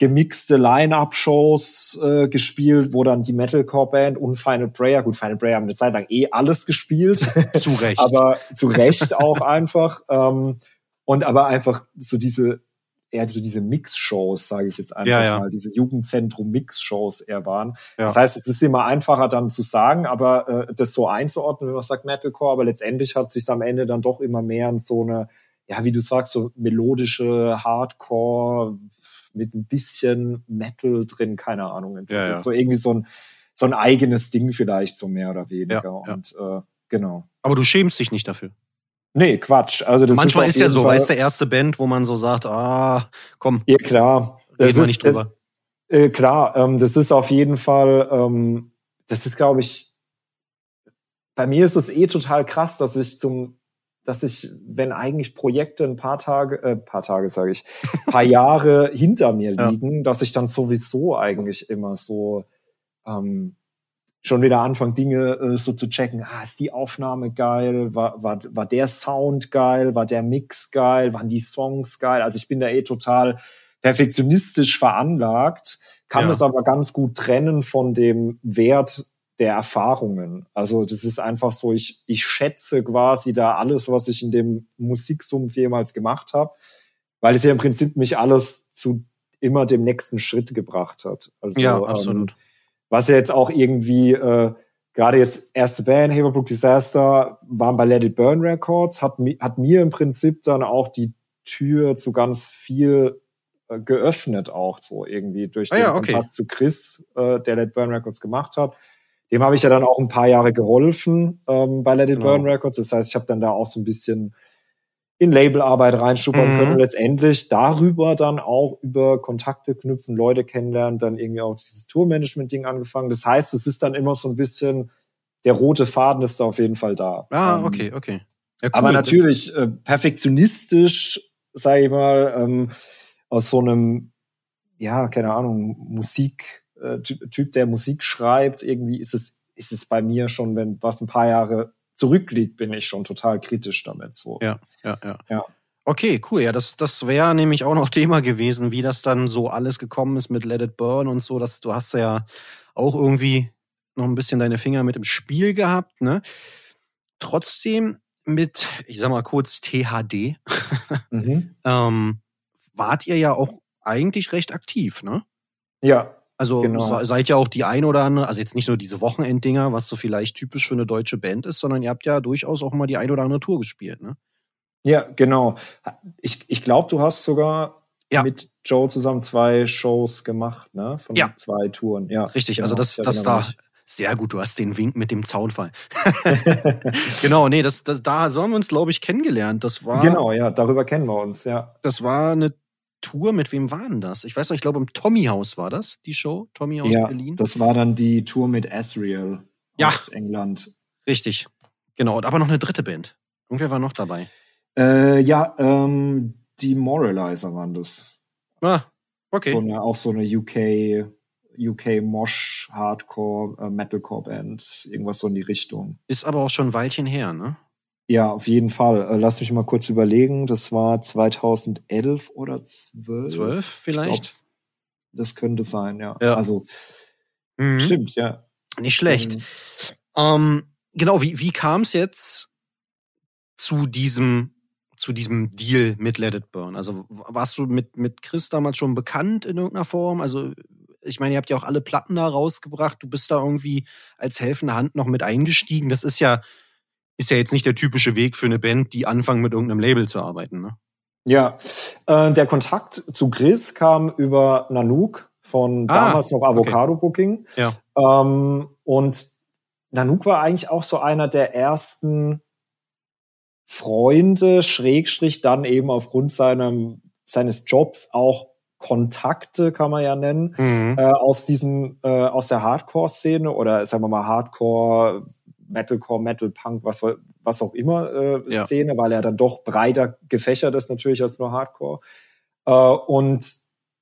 gemixte Line-Up-Shows äh, gespielt, wo dann die Metalcore-Band und Final Prayer, gut, Final Prayer haben eine Zeit lang eh alles gespielt. zu Recht. aber zu Recht auch einfach. Ähm, und aber einfach so diese eher so diese Mix-Shows, sage ich jetzt einfach ja, ja. mal, diese Jugendzentrum-Mix-Shows eher waren. Ja. Das heißt, es ist immer einfacher dann zu sagen, aber äh, das so einzuordnen, wenn man sagt Metalcore, aber letztendlich hat sich am Ende dann doch immer mehr in so eine, ja, wie du sagst, so melodische Hardcore mit ein bisschen Metal drin, keine Ahnung, entwickelt. Ja, ja. So irgendwie so ein, so ein eigenes Ding vielleicht, so mehr oder weniger. Und äh, genau. Aber du schämst dich nicht dafür. Nee, Quatsch. Also das Manchmal ist, ist ja so, Fall, weißt der erste Band, wo man so sagt, ah, komm. Ja, klar. Reden wir nicht drüber. Das, äh, klar, ähm, das ist auf jeden Fall, ähm, das ist, glaube ich, bei mir ist es eh total krass, dass ich zum, dass ich, wenn eigentlich Projekte ein paar Tage, äh, paar Tage sage ich, paar Jahre hinter mir liegen, ja. dass ich dann sowieso eigentlich immer so ähm, schon wieder anfangen, Dinge äh, so zu checken. Ah, ist die Aufnahme geil? War, war, war der Sound geil? War der Mix geil? Waren die Songs geil? Also ich bin da eh total perfektionistisch veranlagt, kann ja. das aber ganz gut trennen von dem Wert der Erfahrungen. Also das ist einfach so, ich, ich schätze quasi da alles, was ich in dem Musiksumpf jemals gemacht habe, weil es ja im Prinzip mich alles zu immer dem nächsten Schritt gebracht hat. Also, ja, absolut. Ähm, was ja jetzt auch irgendwie, äh, gerade jetzt erste Band, Haverbrook Disaster, waren bei Let It Burn Records, hat, hat mir im Prinzip dann auch die Tür zu ganz viel äh, geöffnet, auch so irgendwie durch ah, den ja, okay. Kontakt zu Chris, äh, der Let Burn Records gemacht hat. Dem habe ich ja dann auch ein paar Jahre geholfen ähm, bei Let It genau. Burn Records. Das heißt, ich habe dann da auch so ein bisschen in Labelarbeit reinstuppern mhm. können und letztendlich darüber dann auch über Kontakte knüpfen, Leute kennenlernen, dann irgendwie auch dieses Tourmanagement-Ding angefangen. Das heißt, es ist dann immer so ein bisschen, der rote Faden ist da auf jeden Fall da. Ah, ähm, okay, okay. Ja, cool. Aber natürlich äh, perfektionistisch, sage ich mal, ähm, aus so einem, ja, keine Ahnung, Musik, äh, Typ, der Musik schreibt, irgendwie ist es, ist es bei mir schon, wenn was ein paar Jahre zurückliegt, bin ich schon total kritisch damit. So. Ja, ja, ja. ja. Okay, cool. Ja, das, das wäre nämlich auch noch Thema gewesen, wie das dann so alles gekommen ist mit Let It Burn und so. Dass, du hast ja auch irgendwie noch ein bisschen deine Finger mit im Spiel gehabt. Ne? Trotzdem mit, ich sag mal kurz THD, mhm. ähm, wart ihr ja auch eigentlich recht aktiv, ne? Ja, also genau. seid ja auch die ein oder andere, also jetzt nicht nur diese Wochenenddinger, was so vielleicht typisch für eine deutsche Band ist, sondern ihr habt ja durchaus auch mal die ein oder andere Tour gespielt, ne? Ja, genau. Ich, ich glaube, du hast sogar ja. mit Joe zusammen zwei Shows gemacht, ne? Von ja. zwei Touren. Ja. Richtig, genau. also das, das genau da. Sehr gut, du hast den Wink mit dem Zaunfall. genau, nee, das, das, da haben wir uns, glaube ich, kennengelernt. Das war. Genau, ja, darüber kennen wir uns, ja. Das war eine Tour, mit wem war denn das? Ich weiß noch, ich glaube im Tommy House war das, die Show, Tommy House ja, Berlin. Das war dann die Tour mit Asriel ja, aus England. Richtig. Genau, aber noch eine dritte Band. Irgendwer war noch dabei. Äh, ja, ähm, die Moralizer waren das. Ah, okay. So eine, auch so eine UK, UK Mosh Hardcore äh, Metalcore Band, irgendwas so in die Richtung. Ist aber auch schon ein Weilchen her, ne? Ja, auf jeden Fall. Äh, lass mich mal kurz überlegen. Das war 2011 oder 12. 12 vielleicht? Glaub, das könnte sein, ja. Ja. Also Mhm. stimmt, ja. Nicht schlecht. Ähm, Ähm, genau, wie, wie kam es jetzt zu diesem, zu diesem Deal mit Let It Burn? Also warst du mit, mit Chris damals schon bekannt in irgendeiner Form? Also ich meine, ihr habt ja auch alle Platten da rausgebracht. Du bist da irgendwie als helfende Hand noch mit eingestiegen. Das ist ja, ist ja jetzt nicht der typische Weg für eine Band, die anfangen mit irgendeinem Label zu arbeiten. Ne? Ja, äh, der Kontakt zu Chris kam über Nanook von Ah, damals noch Avocado Booking. Ja. Ähm, und Nanook war eigentlich auch so einer der ersten Freunde, Schrägstrich, dann eben aufgrund seinem, seines Jobs auch Kontakte, kann man ja nennen, Mhm. äh, aus diesem, äh, aus der Hardcore-Szene oder sagen wir mal Hardcore, Metalcore, Metal Punk, was, was auch immer äh, Ja. Szene, weil er dann doch breiter gefächert ist natürlich als nur Hardcore. Äh, und,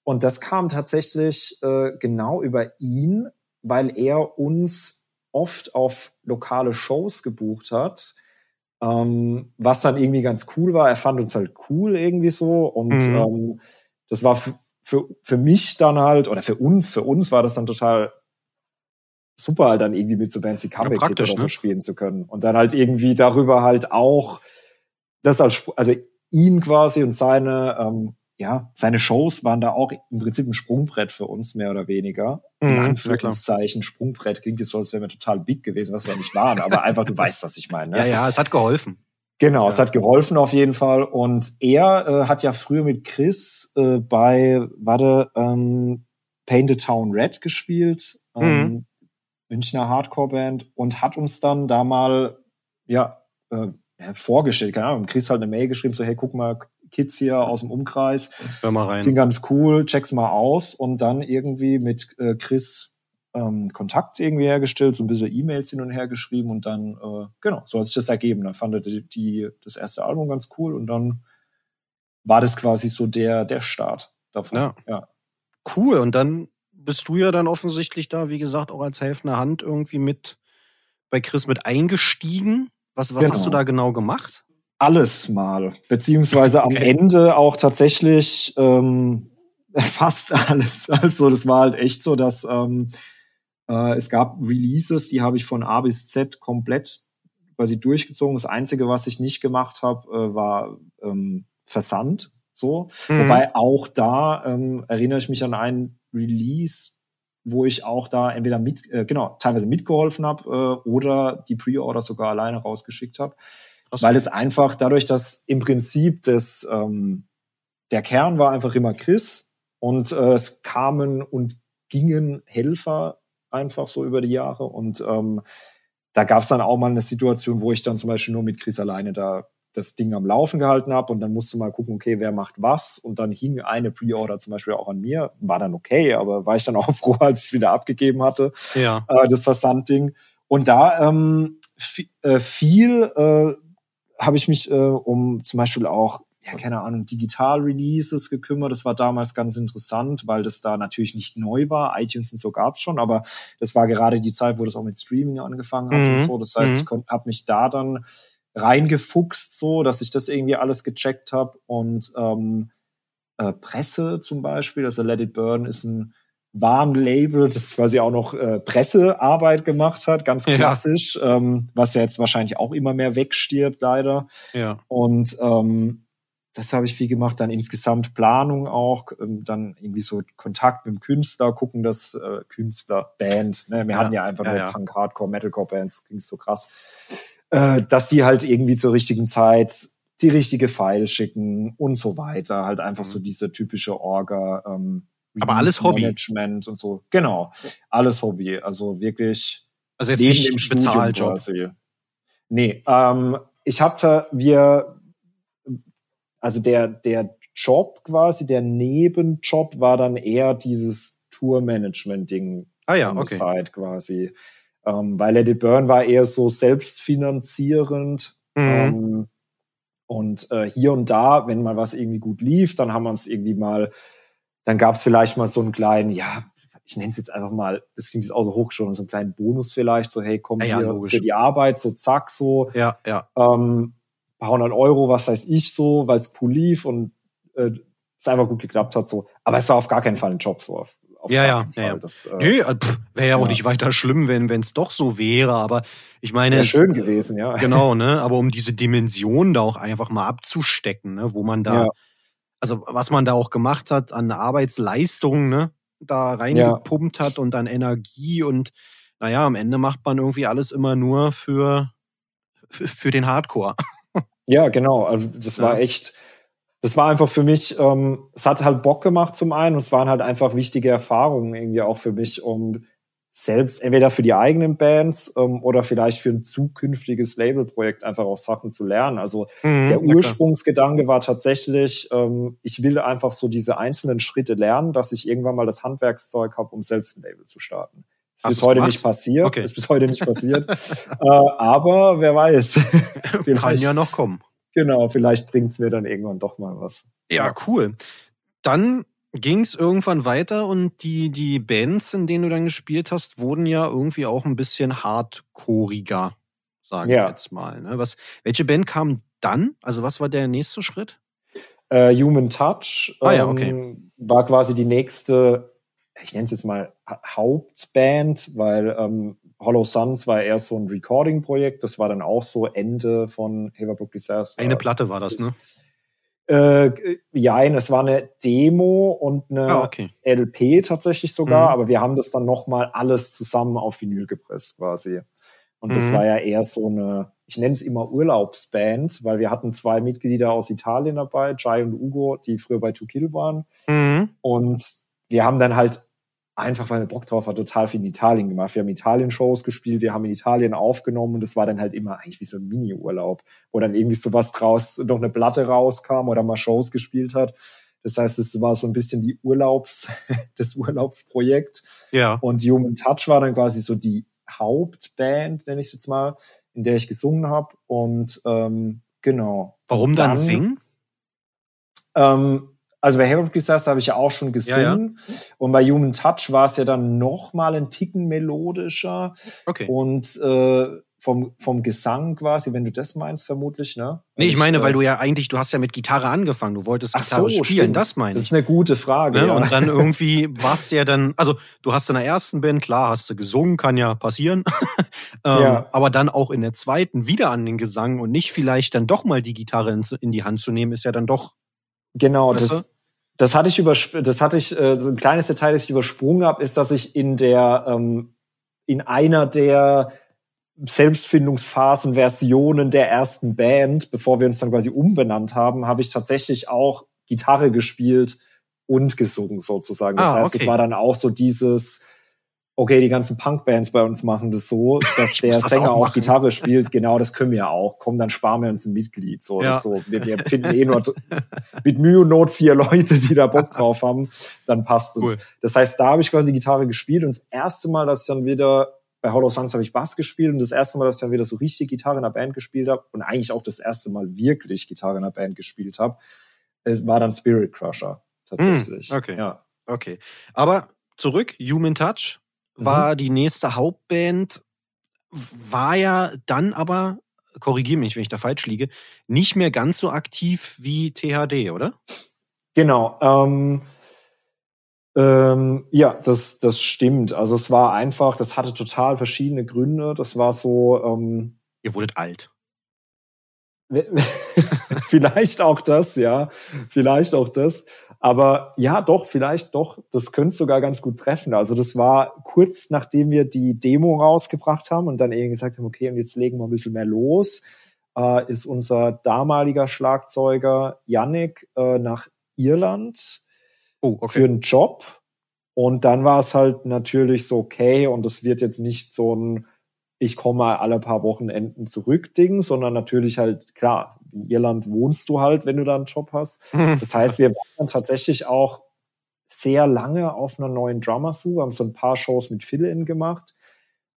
und das kam tatsächlich äh, genau über ihn, weil er uns oft auf lokale Shows gebucht hat. Ähm, was dann irgendwie ganz cool war. Er fand uns halt cool irgendwie so. Und Mhm. ähm, das war für, für mich dann halt, oder für uns, für uns war das dann total super, halt dann irgendwie mit so Bands wie Comeback praktisch, oder so ne? spielen zu können. Und dann halt irgendwie darüber halt auch das als, also ihn quasi und seine, ähm, ja, seine Shows waren da auch im Prinzip ein Sprungbrett für uns, mehr oder weniger. Mhm, In. Anführungszeichen, Sprungbrett klingt jetzt so, als wären wir total big gewesen, was wir nicht waren, aber einfach, du weißt, was ich meine. Ne? Ja, ja, es hat geholfen. Genau, Ja. es hat geholfen auf jeden Fall. Und er äh, hat ja früher mit Chris äh, bei, warte, ähm, Paint the Town Red gespielt, ähm, Münchner Hardcore-Band, und hat uns dann da mal, ja, äh, vorgestellt, keine Ahnung, Chris halt eine Mail geschrieben, so, hey, guck mal, Kids hier aus dem Umkreis, Hör mal sind rein. ganz cool, check's mal aus und dann irgendwie mit äh, Chris ähm, Kontakt irgendwie hergestellt, so ein bisschen E-Mails hin und her geschrieben und dann, äh, genau, so hat sich das ergeben. Dann fand er die, die, das erste Album ganz cool und dann war das quasi so der, der Start davon. Ja. ja. Cool. Und dann bist du ja dann offensichtlich da, wie gesagt, auch als helfende Hand irgendwie mit bei Chris mit eingestiegen. Was, was Genau. hast du da genau gemacht? Alles mal, beziehungsweise am Okay. Ende auch tatsächlich ähm, fast alles. Also das war halt echt so, dass ähm, äh, es gab Releases, die habe ich von A bis Z komplett quasi durchgezogen. Das Einzige, was ich nicht gemacht habe, äh, war ähm, Versand. So. Mhm. Wobei auch da ähm, erinnere ich mich an einen Release, wo ich auch da entweder mit, äh, genau, teilweise mitgeholfen habe äh, oder die Pre-Order sogar alleine rausgeschickt habe. Krass. Weil es einfach dadurch, dass im Prinzip das, ähm, der Kern war einfach immer Chris und äh, es kamen und gingen Helfer einfach so über die Jahre und ähm, da gab es dann auch mal eine Situation, wo ich dann zum Beispiel nur mit Chris alleine da das Ding am Laufen gehalten habe und dann musste mal gucken, okay, wer macht was und dann hing eine Pre-Order zum Beispiel auch an mir, war dann okay, aber war ich dann auch froh, als ich es wieder abgegeben hatte ja. äh, das Versandding. Und da ähm, äh, viel äh, habe ich mich äh, um zum Beispiel auch, ja, keine Ahnung, Digital-Releases gekümmert. Das war damals ganz interessant, weil das da natürlich nicht neu war. iTunes und so gab's schon, aber das war gerade die Zeit, wo das auch mit Streaming angefangen hat Mhm. und so. Das heißt, Mhm. ich habe mich da dann reingefuchst, so, dass ich das irgendwie alles gecheckt habe und ähm, äh, Presse zum Beispiel, also Let It Burn ist ein Warnlabel, das quasi auch noch äh, Pressearbeit gemacht hat, ganz Ja. klassisch, ähm, was ja jetzt wahrscheinlich auch immer mehr wegstirbt, leider. Ja. Und ähm, das habe ich viel gemacht, dann insgesamt Planung auch, ähm, dann irgendwie so Kontakt mit dem Künstler, gucken, dass äh, Künstler, Band, ne? wir Ja, hatten ja einfach ja, nur ja. Punk, Hardcore, Metalcore-Bands, klingt so krass, äh, dass die halt irgendwie zur richtigen Zeit die richtige File schicken und so weiter. Halt einfach Mhm. so diese typische Orga. Ähm, Aber alles Hobby. Management und so. Genau, alles Hobby. Also wirklich Also jetzt neben nicht dem Studium Bezahljob. quasi. Nee, ähm, ich hatte, wir, also der, der Job quasi, der Nebenjob war dann eher dieses Tourmanagement-Ding Ah ja, okay. side quasi. Ähm, weil Let It Burn war eher so selbstfinanzierend. Mhm. Ähm, und äh, hier und da, wenn mal was irgendwie gut lief, dann haben wir uns irgendwie mal, dann gab es vielleicht mal so einen kleinen, ja, ich nenne es jetzt einfach mal, das klingt jetzt auch so hochgeschoben, so einen kleinen Bonus vielleicht, so hey, komm Ja, hier logisch. für die Arbeit, so zack, so Ja, ja. ähm, paar hundert Euro, was weiß ich so, weil es cool lief und äh, es einfach gut geklappt hat so. Aber es war auf gar keinen Fall ein Job so. Auf, auf Ja, ja, Fall. ja. Das äh, Nee, wäre ja auch nicht weiter schlimm, wenn es doch so wäre. Aber ich meine, wäre schön gewesen, ja. Genau, ne? Aber um diese Dimension da auch einfach mal abzustecken, ne? Wo man da, also was man da auch gemacht hat an Arbeitsleistung, ne? Da reingepumpt hat und an Energie und naja, am Ende macht man irgendwie alles immer nur für, für, den Hardcore. Ja, genau. Also das war echt, das war einfach für mich, ähm, es hat halt Bock gemacht zum einen und es waren halt einfach wichtige Erfahrungen irgendwie auch für mich, um selbst entweder für die eigenen Bands ähm, oder vielleicht für ein zukünftiges Labelprojekt einfach auch Sachen zu lernen. Also der Mhm, klar. Ursprungsgedanke war tatsächlich, ähm, ich will einfach so diese einzelnen Schritte lernen, dass ich irgendwann mal das Handwerkszeug habe, um selbst ein Label zu starten. Ist Hast bis heute gemacht? nicht passiert. Okay. Ist bis heute nicht passiert. äh, aber wer weiß. Kann ja noch kommen. Genau, vielleicht bringt's mir dann irgendwann doch mal was. Ja, cool. Dann ging es irgendwann weiter und die, die Bands, in denen du dann gespielt hast, wurden ja irgendwie auch ein bisschen hardcoreiger, sage Ja. ich jetzt mal. Ne? Was, welche Band kam dann? Also was war der nächste Schritt? Äh, Human Touch Ah ja, ähm, okay. war quasi die nächste, ich nenne es jetzt mal Ha- Hauptband, weil ähm, Hollow Suns war erst so ein Recording-Projekt. Das war dann auch so Ende von Haverbrook Disaster. Eine Platte war das, ne? Äh, ja, es war eine Demo und eine Ah, okay. LP tatsächlich sogar, Mhm. aber wir haben das dann nochmal alles zusammen auf Vinyl gepresst quasi. Und das Mhm. war ja eher so eine, ich nenne es immer Urlaubsband, weil wir hatten zwei Mitglieder aus Italien dabei, Jai und Ugo, die früher bei To Kill waren. Mhm. Und wir haben dann halt einfach, weil wir Bock drauf hatten, total viel in Italien gemacht. Wir haben Italien-Shows gespielt, wir haben in Italien aufgenommen und das war dann halt immer eigentlich wie so ein Mini-Urlaub, wo dann irgendwie sowas draus, noch eine Platte rauskam oder mal Shows gespielt hat. Das heißt, es war so ein bisschen die Urlaubs, das Urlaubsprojekt. Ja. Und Human Touch war dann quasi so die Hauptband, nenne ich es jetzt mal, in der ich gesungen habe. Und ähm, genau. Warum dann, singen? Ähm, also bei Havoc Disaster habe ich ja auch schon gesungen. Und bei Human Touch war es ja dann noch mal ein Ticken melodischer. Okay. Und äh, vom, vom Gesang quasi, wenn du das meinst, vermutlich, ne? Nee, ich meine, äh, weil du ja eigentlich, du hast ja mit Gitarre angefangen, du wolltest Gitarre so, spielen, stimmt. das meine Das ich. ist eine gute Frage. Ne? ja. Und dann irgendwie warst du ja dann, also du hast in der ersten Band, klar, hast du gesungen, kann ja passieren. ähm, Ja. Aber dann auch in der zweiten wieder an den Gesang und nicht vielleicht dann doch mal die Gitarre in, in die Hand zu nehmen, ist ja dann doch. Genau, Weißt du? das, das hatte ich übersp das hatte ich, äh, so ein kleines Detail, das ich übersprungen habe, ist, dass ich in der, ähm, in einer der Selbstfindungsphasen, Versionen der ersten Band, bevor wir uns dann quasi umbenannt haben, habe ich tatsächlich auch Gitarre gespielt und gesungen sozusagen. Das Ah, heißt, okay. es war dann auch so dieses, okay, die ganzen Punkbands bei uns machen das so, dass Ich der Sänger auch auch. Gitarre spielt. Genau, das können wir ja auch. Komm, dann sparen wir uns ein Mitglied. So, Ja. so. Wir, wir finden eh nur mit Mühe und Not vier Leute, die da Bock drauf haben. Dann passt es. Cool. Das heißt, da habe ich quasi Gitarre gespielt und das erste Mal, dass ich dann wieder bei Hollow Suns habe ich Bass gespielt und das erste Mal, dass ich dann wieder so richtig Gitarre in der Band gespielt habe und eigentlich auch das erste Mal wirklich Gitarre in der Band gespielt habe, es war dann Spirit Crusher tatsächlich. Hm, okay. Ja. Okay. Aber zurück, Human Touch Mhm. war die nächste Hauptband, war ja dann aber, korrigiere mich, wenn ich da falsch liege, nicht mehr ganz so aktiv wie THD, oder? Genau. Ähm, ähm, ja, das, das stimmt. Also es war einfach, das hatte total verschiedene Gründe. Das war so, ähm, Ihr wurdet alt. vielleicht auch das, ja, vielleicht auch das. Aber ja, doch, vielleicht doch, das könnte sogar ganz gut treffen. Also das war kurz nachdem wir die Demo rausgebracht haben und dann eben gesagt haben, okay, und jetzt legen wir ein bisschen mehr los, äh, ist unser damaliger Schlagzeuger Yannick äh, nach Irland Oh, für einen Job. Und dann war es halt natürlich so, okay, und es wird jetzt nicht so ein, ich komme mal alle paar Wochenenden zurück Ding, sondern natürlich halt, klar, in Irland wohnst du halt, wenn du da einen Job hast. Das heißt, wir waren tatsächlich auch sehr lange auf einer neuen Drummer-Suche, haben so ein paar Shows mit Phil-In gemacht.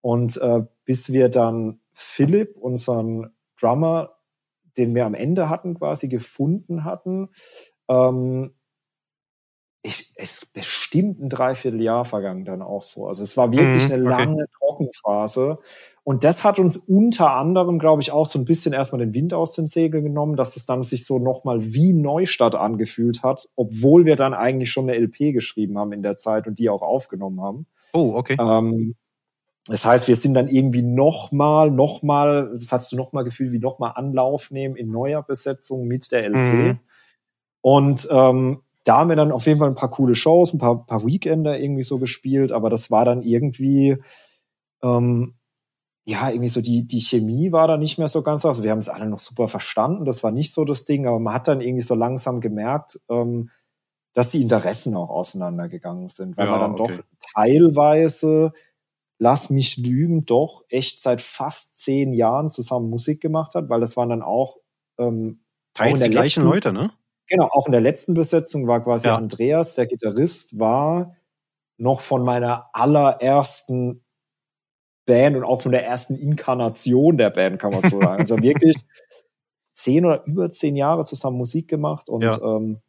Und äh, bis wir dann Philipp, unseren Drummer, den wir am Ende hatten, quasi gefunden hatten, ähm, ich, es ist bestimmt ein Dreivierteljahr vergangen dann auch so. Also es war wirklich Mhm, eine okay. lange Trockenphase. Und das hat uns unter anderem, glaube ich, auch so ein bisschen erstmal den Wind aus den Segeln genommen, dass es dann sich so nochmal wie Neustadt angefühlt hat, obwohl wir dann eigentlich schon eine LP geschrieben haben in der Zeit und die auch aufgenommen haben. Oh, okay. Ähm, das heißt, wir sind dann irgendwie nochmal, nochmal, das hast du nochmal gefühlt, wie nochmal Anlauf nehmen in neuer Besetzung mit der LP. Mhm. Und ähm, da haben wir dann auf jeden Fall ein paar coole Shows, ein paar, paar Weekender irgendwie so gespielt, aber das war dann irgendwie, ähm, ja, irgendwie so die, die Chemie war da nicht mehr so ganz. Also wir haben es alle noch super verstanden, das war nicht so das Ding, aber man hat dann irgendwie so langsam gemerkt, ähm, dass die Interessen auch auseinandergegangen sind, weil Ja, man dann okay. doch teilweise, lass mich lügen, doch echt seit fast zehn Jahren zusammen Musik gemacht hat, weil das waren dann auch ähm, auch Teils der die gleichen letzten- Leute, ne? Genau, auch in der letzten Besetzung war quasi Ja. Andreas, der Gitarrist, war noch von meiner allerersten Band und auch von der ersten Inkarnation der Band, kann man so sagen. Also wirklich zehn oder über zehn Jahre zusammen Musik gemacht und Ja. ähm,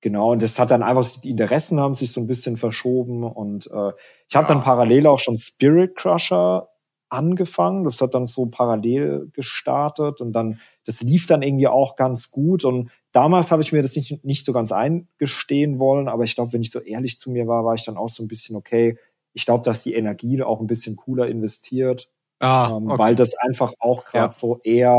genau, und das hat dann einfach, die Interessen haben sich so ein bisschen verschoben und äh, ich habe Ja. dann parallel auch schon Spirit Crusher angefangen. Das hat dann so parallel gestartet und dann, das lief dann irgendwie auch ganz gut. Und damals habe ich mir das nicht, nicht so ganz eingestehen wollen, aber ich glaube, wenn ich so ehrlich zu mir war, war ich dann auch so ein bisschen okay. Ich glaube, dass die Energie auch ein bisschen cooler investiert, Ah, ähm, okay. weil das einfach auch gerade Ja. so eher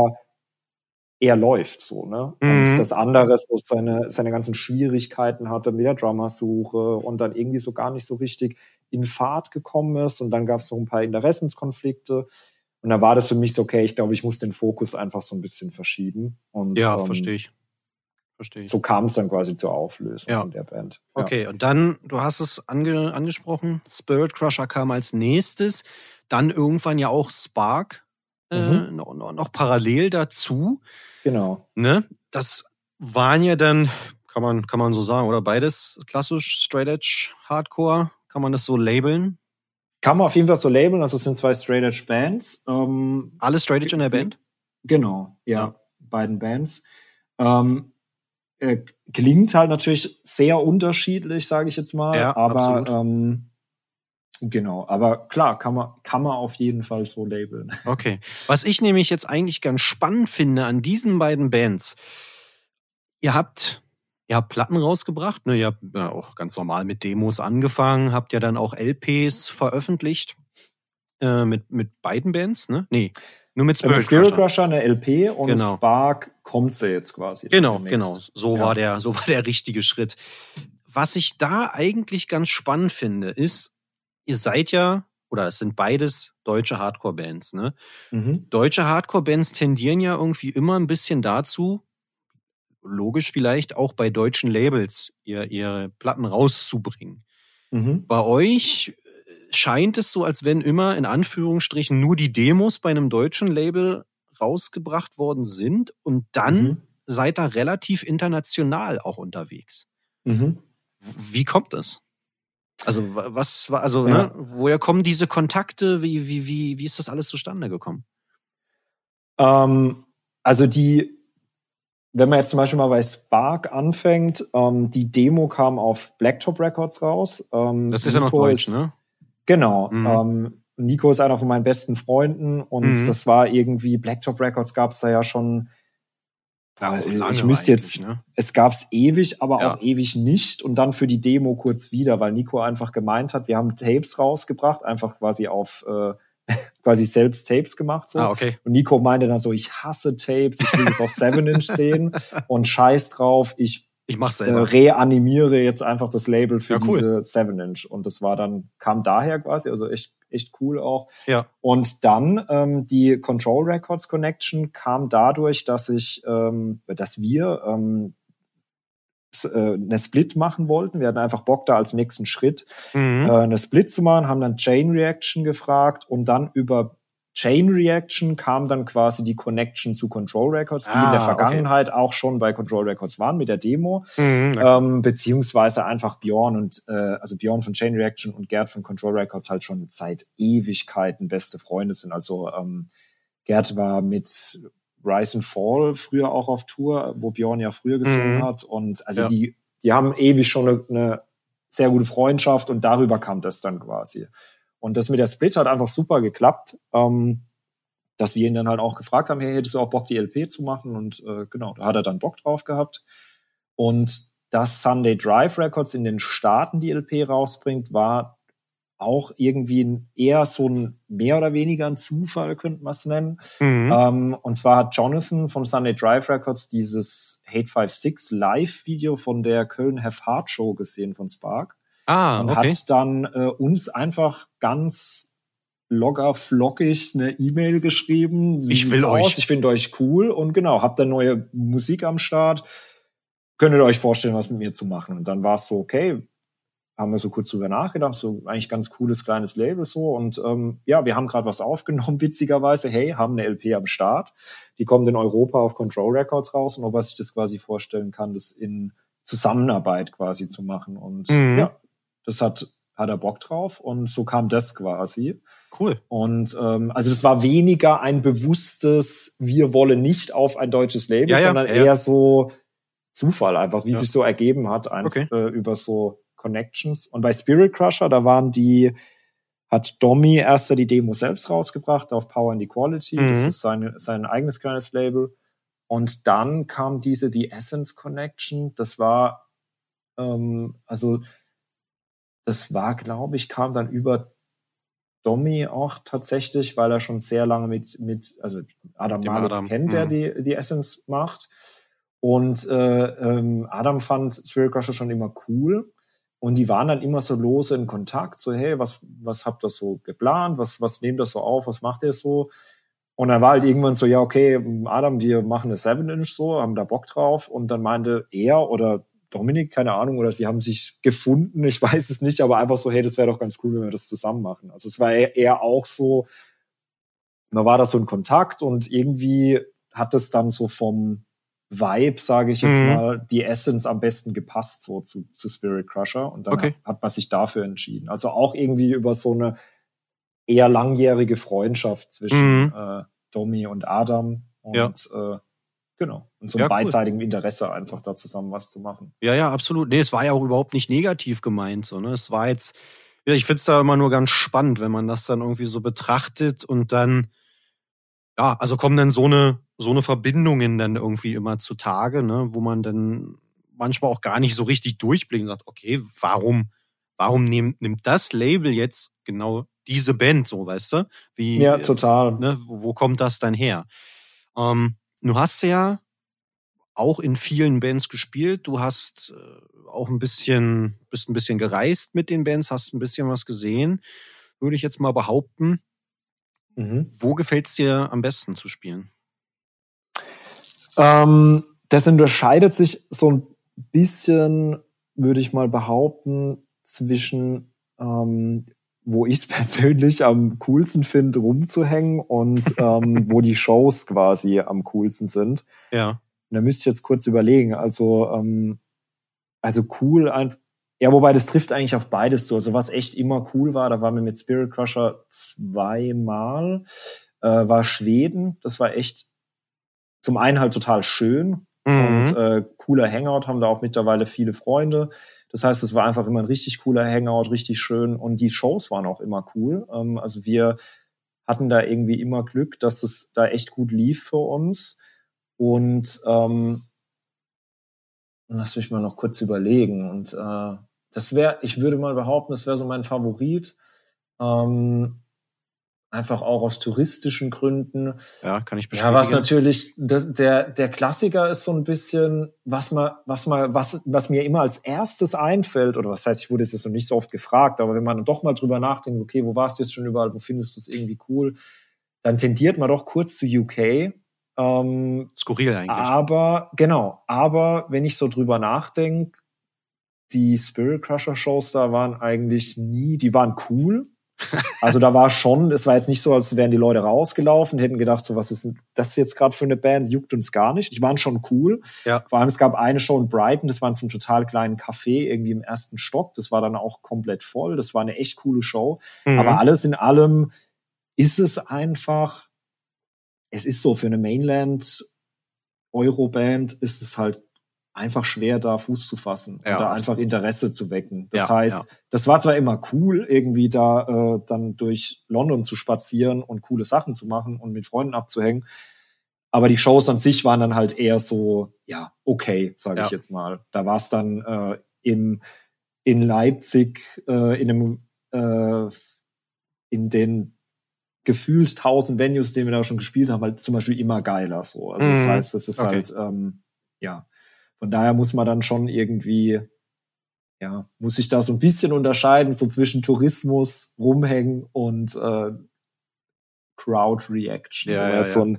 eher läuft so, ne? Mhm. Und das andere so seine, seine ganzen Schwierigkeiten hatte mit der Drummersuche und dann irgendwie so gar nicht so richtig in Fahrt gekommen ist und dann gab es so ein paar Interessenskonflikte und da war das für mich so, okay, ich glaube, ich muss den Fokus einfach so ein bisschen verschieben und ja, ähm, verstehe ich. Verstehe ich. so kam es dann quasi zur Auflösung Ja. der Band. Ja. Okay, und dann, du hast es ange angesprochen, Spirit Crusher kam als nächstes, dann irgendwann ja auch Spark äh, Mhm. noch, noch, noch parallel dazu. Genau. Ne? Das waren ja dann, kann man, kann man so sagen, oder beides klassisch Straight Edge Hardcore, kann man das so labeln? Kann man auf jeden Fall so labeln, also es sind zwei Straight Edge Bands. Ähm, Alle Straight Edge in der Band? Genau, ja, Ja. beiden Bands. Ähm, äh, klingt halt natürlich sehr unterschiedlich, sage ich jetzt mal. Ja, aber absolut. ähm, genau, aber klar, kann man, kann man auf jeden Fall so labeln. Okay. Was ich nämlich jetzt eigentlich ganz spannend finde an diesen beiden Bands, ihr habt, ihr habt Platten rausgebracht, ne, ihr habt ja auch ganz normal mit Demos angefangen, habt ja dann auch LPs veröffentlicht äh, mit, mit beiden Bands, ne? Nee, nur mit Spirit, Spirit, Spirit Crusher. Eine LP und Genau. Spark kommt sie jetzt quasi. Genau, genau. So Ja. war der, so war der richtige Schritt. Was ich da eigentlich ganz spannend finde, ist, ihr seid ja, oder es sind beides deutsche Hardcore-Bands, ne? Mhm. deutsche Hardcore-Bands tendieren ja irgendwie immer ein bisschen dazu, logisch vielleicht auch bei deutschen Labels ihr, ihre Platten rauszubringen. Mhm. Bei euch äh, scheint es so, als wenn immer in Anführungsstrichen nur die Demos bei einem deutschen Label rausgebracht worden sind und dann Mhm. seid ihr relativ international auch unterwegs. Mhm. Wie kommt das? Also wa- was war also Ja. ne, woher kommen diese Kontakte? Wie wie wie wie ist das alles zustande gekommen? Ähm, also die, wenn man jetzt zum Beispiel mal bei Spark anfängt, ähm, die Demo kam auf Blacktop Records raus. Ähm, Das ist ja noch Nico deutsch, ist- ne? Genau. Mhm. Ähm, Nico ist einer von meinen besten Freunden und Mhm. das war irgendwie, Blacktop Records gab es da ja schon, Ja, äh, ich müsste jetzt, ne? es gab es ewig, aber Ja. auch ewig nicht und dann für die Demo kurz wieder, weil Nico einfach gemeint hat, wir haben Tapes rausgebracht, einfach quasi auf, äh, quasi selbst Tapes gemacht. So. Ah, okay. Und Nico meinte dann so, ich hasse Tapes, ich will das auf 7-Inch sehen und scheiß drauf, ich Ich mach's äh, selber. reanimiere jetzt einfach das Label für Ja, cool. diese 7-Inch. Und das war dann, kam daher quasi, also echt, echt cool auch. ja. Und dann ähm, die Control Records Connection kam dadurch, dass ich, ähm, dass wir ähm, äh, eine Split machen wollten. Wir hatten einfach Bock da als nächsten Schritt Mhm. äh, eine Split zu machen, haben dann Chain Reaction gefragt und dann über Chain Reaction kam dann quasi die Connection zu Control Records, die Ah, in der okay. Vergangenheit auch schon bei Control Records waren mit der Demo, Mhm. ähm, beziehungsweise einfach Bjorn und äh, also Bjorn von Chain Reaction und Gerd von Control Records halt schon seit Ewigkeiten beste Freunde sind. Also ähm, Gerd war mit Rise and Fall früher auch auf Tour, wo Bjorn ja früher gesungen Mhm. hat und also Ja. die die haben ewig schon eine, eine sehr gute Freundschaft und darüber kam das dann quasi. Und das mit der Split hat einfach super geklappt, ähm, dass wir ihn dann halt auch gefragt haben, hey, hättest du auch Bock, die LP zu machen? Und äh, genau, da hat er dann Bock drauf gehabt. Und dass Sunday Drive Records in den Staaten die LP rausbringt, war auch irgendwie eher so ein mehr oder weniger ein Zufall, könnte man es nennen. Mhm. Ähm, und zwar hat Jonathan von Sunday Drive Records dieses Hate 56 Live-Video von der Köln Have Heart Show gesehen von Spark. Ah, und okay. hat dann äh, uns einfach ganz locker flockig eine E-Mail geschrieben. ich will euch. Aus? Ich finde euch cool und genau, habt dann neue Musik am Start. Könntet ihr euch vorstellen, was mit mir zu machen? Und dann war es so, okay, haben wir so kurz drüber nachgedacht, so eigentlich ganz cooles kleines Label so und ähm, ja, wir haben gerade was aufgenommen, witzigerweise, hey, haben eine LP am Start, die kommt in Europa auf Control Records raus und ob er sich das quasi vorstellen kann, das in Zusammenarbeit quasi zu machen und mhm. ja, das hat hat er Bock drauf und so kam das quasi. Cool. Und ähm, also das war weniger ein bewusstes, wir wollen nicht auf ein deutsches Label, ja, sondern ja, ja. eher so Zufall einfach, wie sich so ergeben hat, einfach okay. äh, über so Connections. Und bei Spirit Crusher, da waren die, hat Domi erst die Demo selbst rausgebracht auf Power and Equality. Mhm. Das ist sein, sein eigenes kleines Label. Und dann kam diese The Essence Connection. Das war, ähm, also, das war, glaube ich, kam dann über Domi auch tatsächlich, weil er schon sehr lange mit, mit also Adam Malik Adam. kennt, der mhm. die, die Essence macht. Und äh, ähm, Adam fand Spirit Crusher schon immer cool. Und die waren dann immer so lose in Kontakt, so, hey, was, was habt ihr so geplant? Was, was nehmt ihr so auf? Was macht ihr so? Und dann war halt irgendwann so, ja, okay, Adam, wir machen eine 7-Inch so, haben da Bock drauf. Und dann meinte er oder Dominik, keine Ahnung, oder sie haben sich gefunden, ich weiß es nicht, aber einfach so, hey, das wäre doch ganz cool, wenn wir das zusammen machen. Also es war eher auch so, man war da so in Kontakt und irgendwie hat es dann so vom, Vibe, sage ich jetzt mhm. mal, die Essence am besten gepasst so zu, zu Spirit Crusher und dann okay. hat man sich dafür entschieden. Also auch irgendwie über so eine eher langjährige Freundschaft zwischen mhm. äh, Domi und Adam und ja. äh, genau und so ja, beidseitigen Interesse einfach da zusammen was zu machen. Ja, ja, absolut. Nee, es war ja auch überhaupt nicht negativ gemeint, so ne. Es war jetzt, ich finde es da immer nur ganz spannend, wenn man das dann irgendwie so betrachtet und dann ja, also kommen dann so eine, so eine Verbindungen dann irgendwie immer zutage, ne, wo man dann manchmal auch gar nicht so richtig durchblickt und sagt, okay, warum, warum nimmt, nimmt das Label jetzt genau diese Band, so, weißt du? Wie, ja, total. Ne, wo, wo kommt das dann her? Ähm, du hast ja auch in vielen Bands gespielt. Du hast äh, auch ein bisschen, bist ein bisschen gereist mit den Bands, hast ein bisschen was gesehen, würde ich jetzt mal behaupten. Mhm. Wo gefällt es dir am besten zu spielen? Ähm, das unterscheidet sich so ein bisschen, würde ich mal behaupten, zwischen ähm, wo ich es persönlich am coolsten finde, rumzuhängen und ähm, wo die Shows quasi am coolsten sind. Ja. Und da müsste ich jetzt kurz überlegen. Also, ähm, also cool, einfach ja, wobei das trifft eigentlich auf beides so. Also was echt immer cool war, da waren wir mit Spirit Crusher zweimal, äh, war Schweden. Das war echt zum einen halt total schön mhm. und äh, cooler Hangout, haben da auch mittlerweile viele Freunde. Das heißt, es war einfach immer ein richtig cooler Hangout, richtig schön und die Shows waren auch immer cool. Ähm, also wir hatten da irgendwie immer Glück, dass es da echt gut lief für uns. Und ähm, lass mich mal noch kurz überlegen. Und äh, das wäre, ich würde mal behaupten, das wäre so mein Favorit. Ähm, einfach auch aus touristischen Gründen. Ja, kann ich bestätigen. Ja, was natürlich das, der der Klassiker ist so ein bisschen, was mal was mal was was mir immer als erstes einfällt oder was heißt, ich wurde jetzt noch nicht so oft gefragt, aber wenn man doch mal drüber nachdenkt, okay, wo warst du jetzt schon überall, wo findest du es irgendwie cool, dann tendiert man doch kurz zu UK. Ähm, Skurril eigentlich. Aber genau, aber wenn ich so drüber nachdenke, die Spirit Crusher Shows da waren eigentlich nie, die waren cool. Also da war schon, es war jetzt nicht so, als wären die Leute rausgelaufen, hätten gedacht, so was ist das jetzt gerade für eine Band, juckt uns gar nicht. Die waren schon cool. Ja. Vor allem es gab eine Show in Brighton, das war in so einem total kleinen Café irgendwie im ersten Stock. Das war dann auch komplett voll. Das war eine echt coole Show. Mhm. Aber alles in allem ist es einfach, es ist so für eine Mainland Euroband ist es halt einfach schwer, da Fuß zu fassen Ja, und da einfach Interesse zu wecken. Das Ja, heißt, ja. das war zwar immer cool, irgendwie da äh, dann durch London zu spazieren und coole Sachen zu machen und mit Freunden abzuhängen, aber die Shows an sich waren dann halt eher so, ja, okay, sage ich jetzt mal. Da war es dann äh, im, in Leipzig äh, in einem äh, in den gefühlt tausend Venues, die wir da schon gespielt haben, halt zum Beispiel immer geiler so. Also das Mhm. heißt, das ist Okay. halt ähm, ja. Von daher muss man dann schon irgendwie ja, muss sich da so ein bisschen unterscheiden, so zwischen Tourismus, rumhängen und äh, Crowd Reaction, Ja, wenn wir ja, jetzt ja. so ein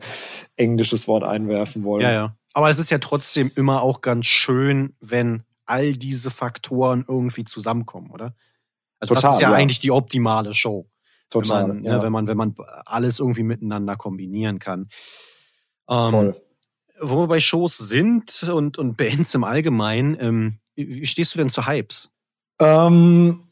englisches Wort einwerfen wollen. Ja, ja. Aber es ist ja trotzdem immer auch ganz schön, wenn all diese Faktoren irgendwie zusammenkommen, oder? Also Total, das ist ja, ja. eigentlich die optimale Show. Total. wenn man, ja. ne, wenn man, wenn man alles irgendwie miteinander kombinieren kann. Ähm, Voll. Wo wir bei Shows sind und, und Bands im Allgemeinen, ähm, wie stehst du denn zu Hypes? Ähm,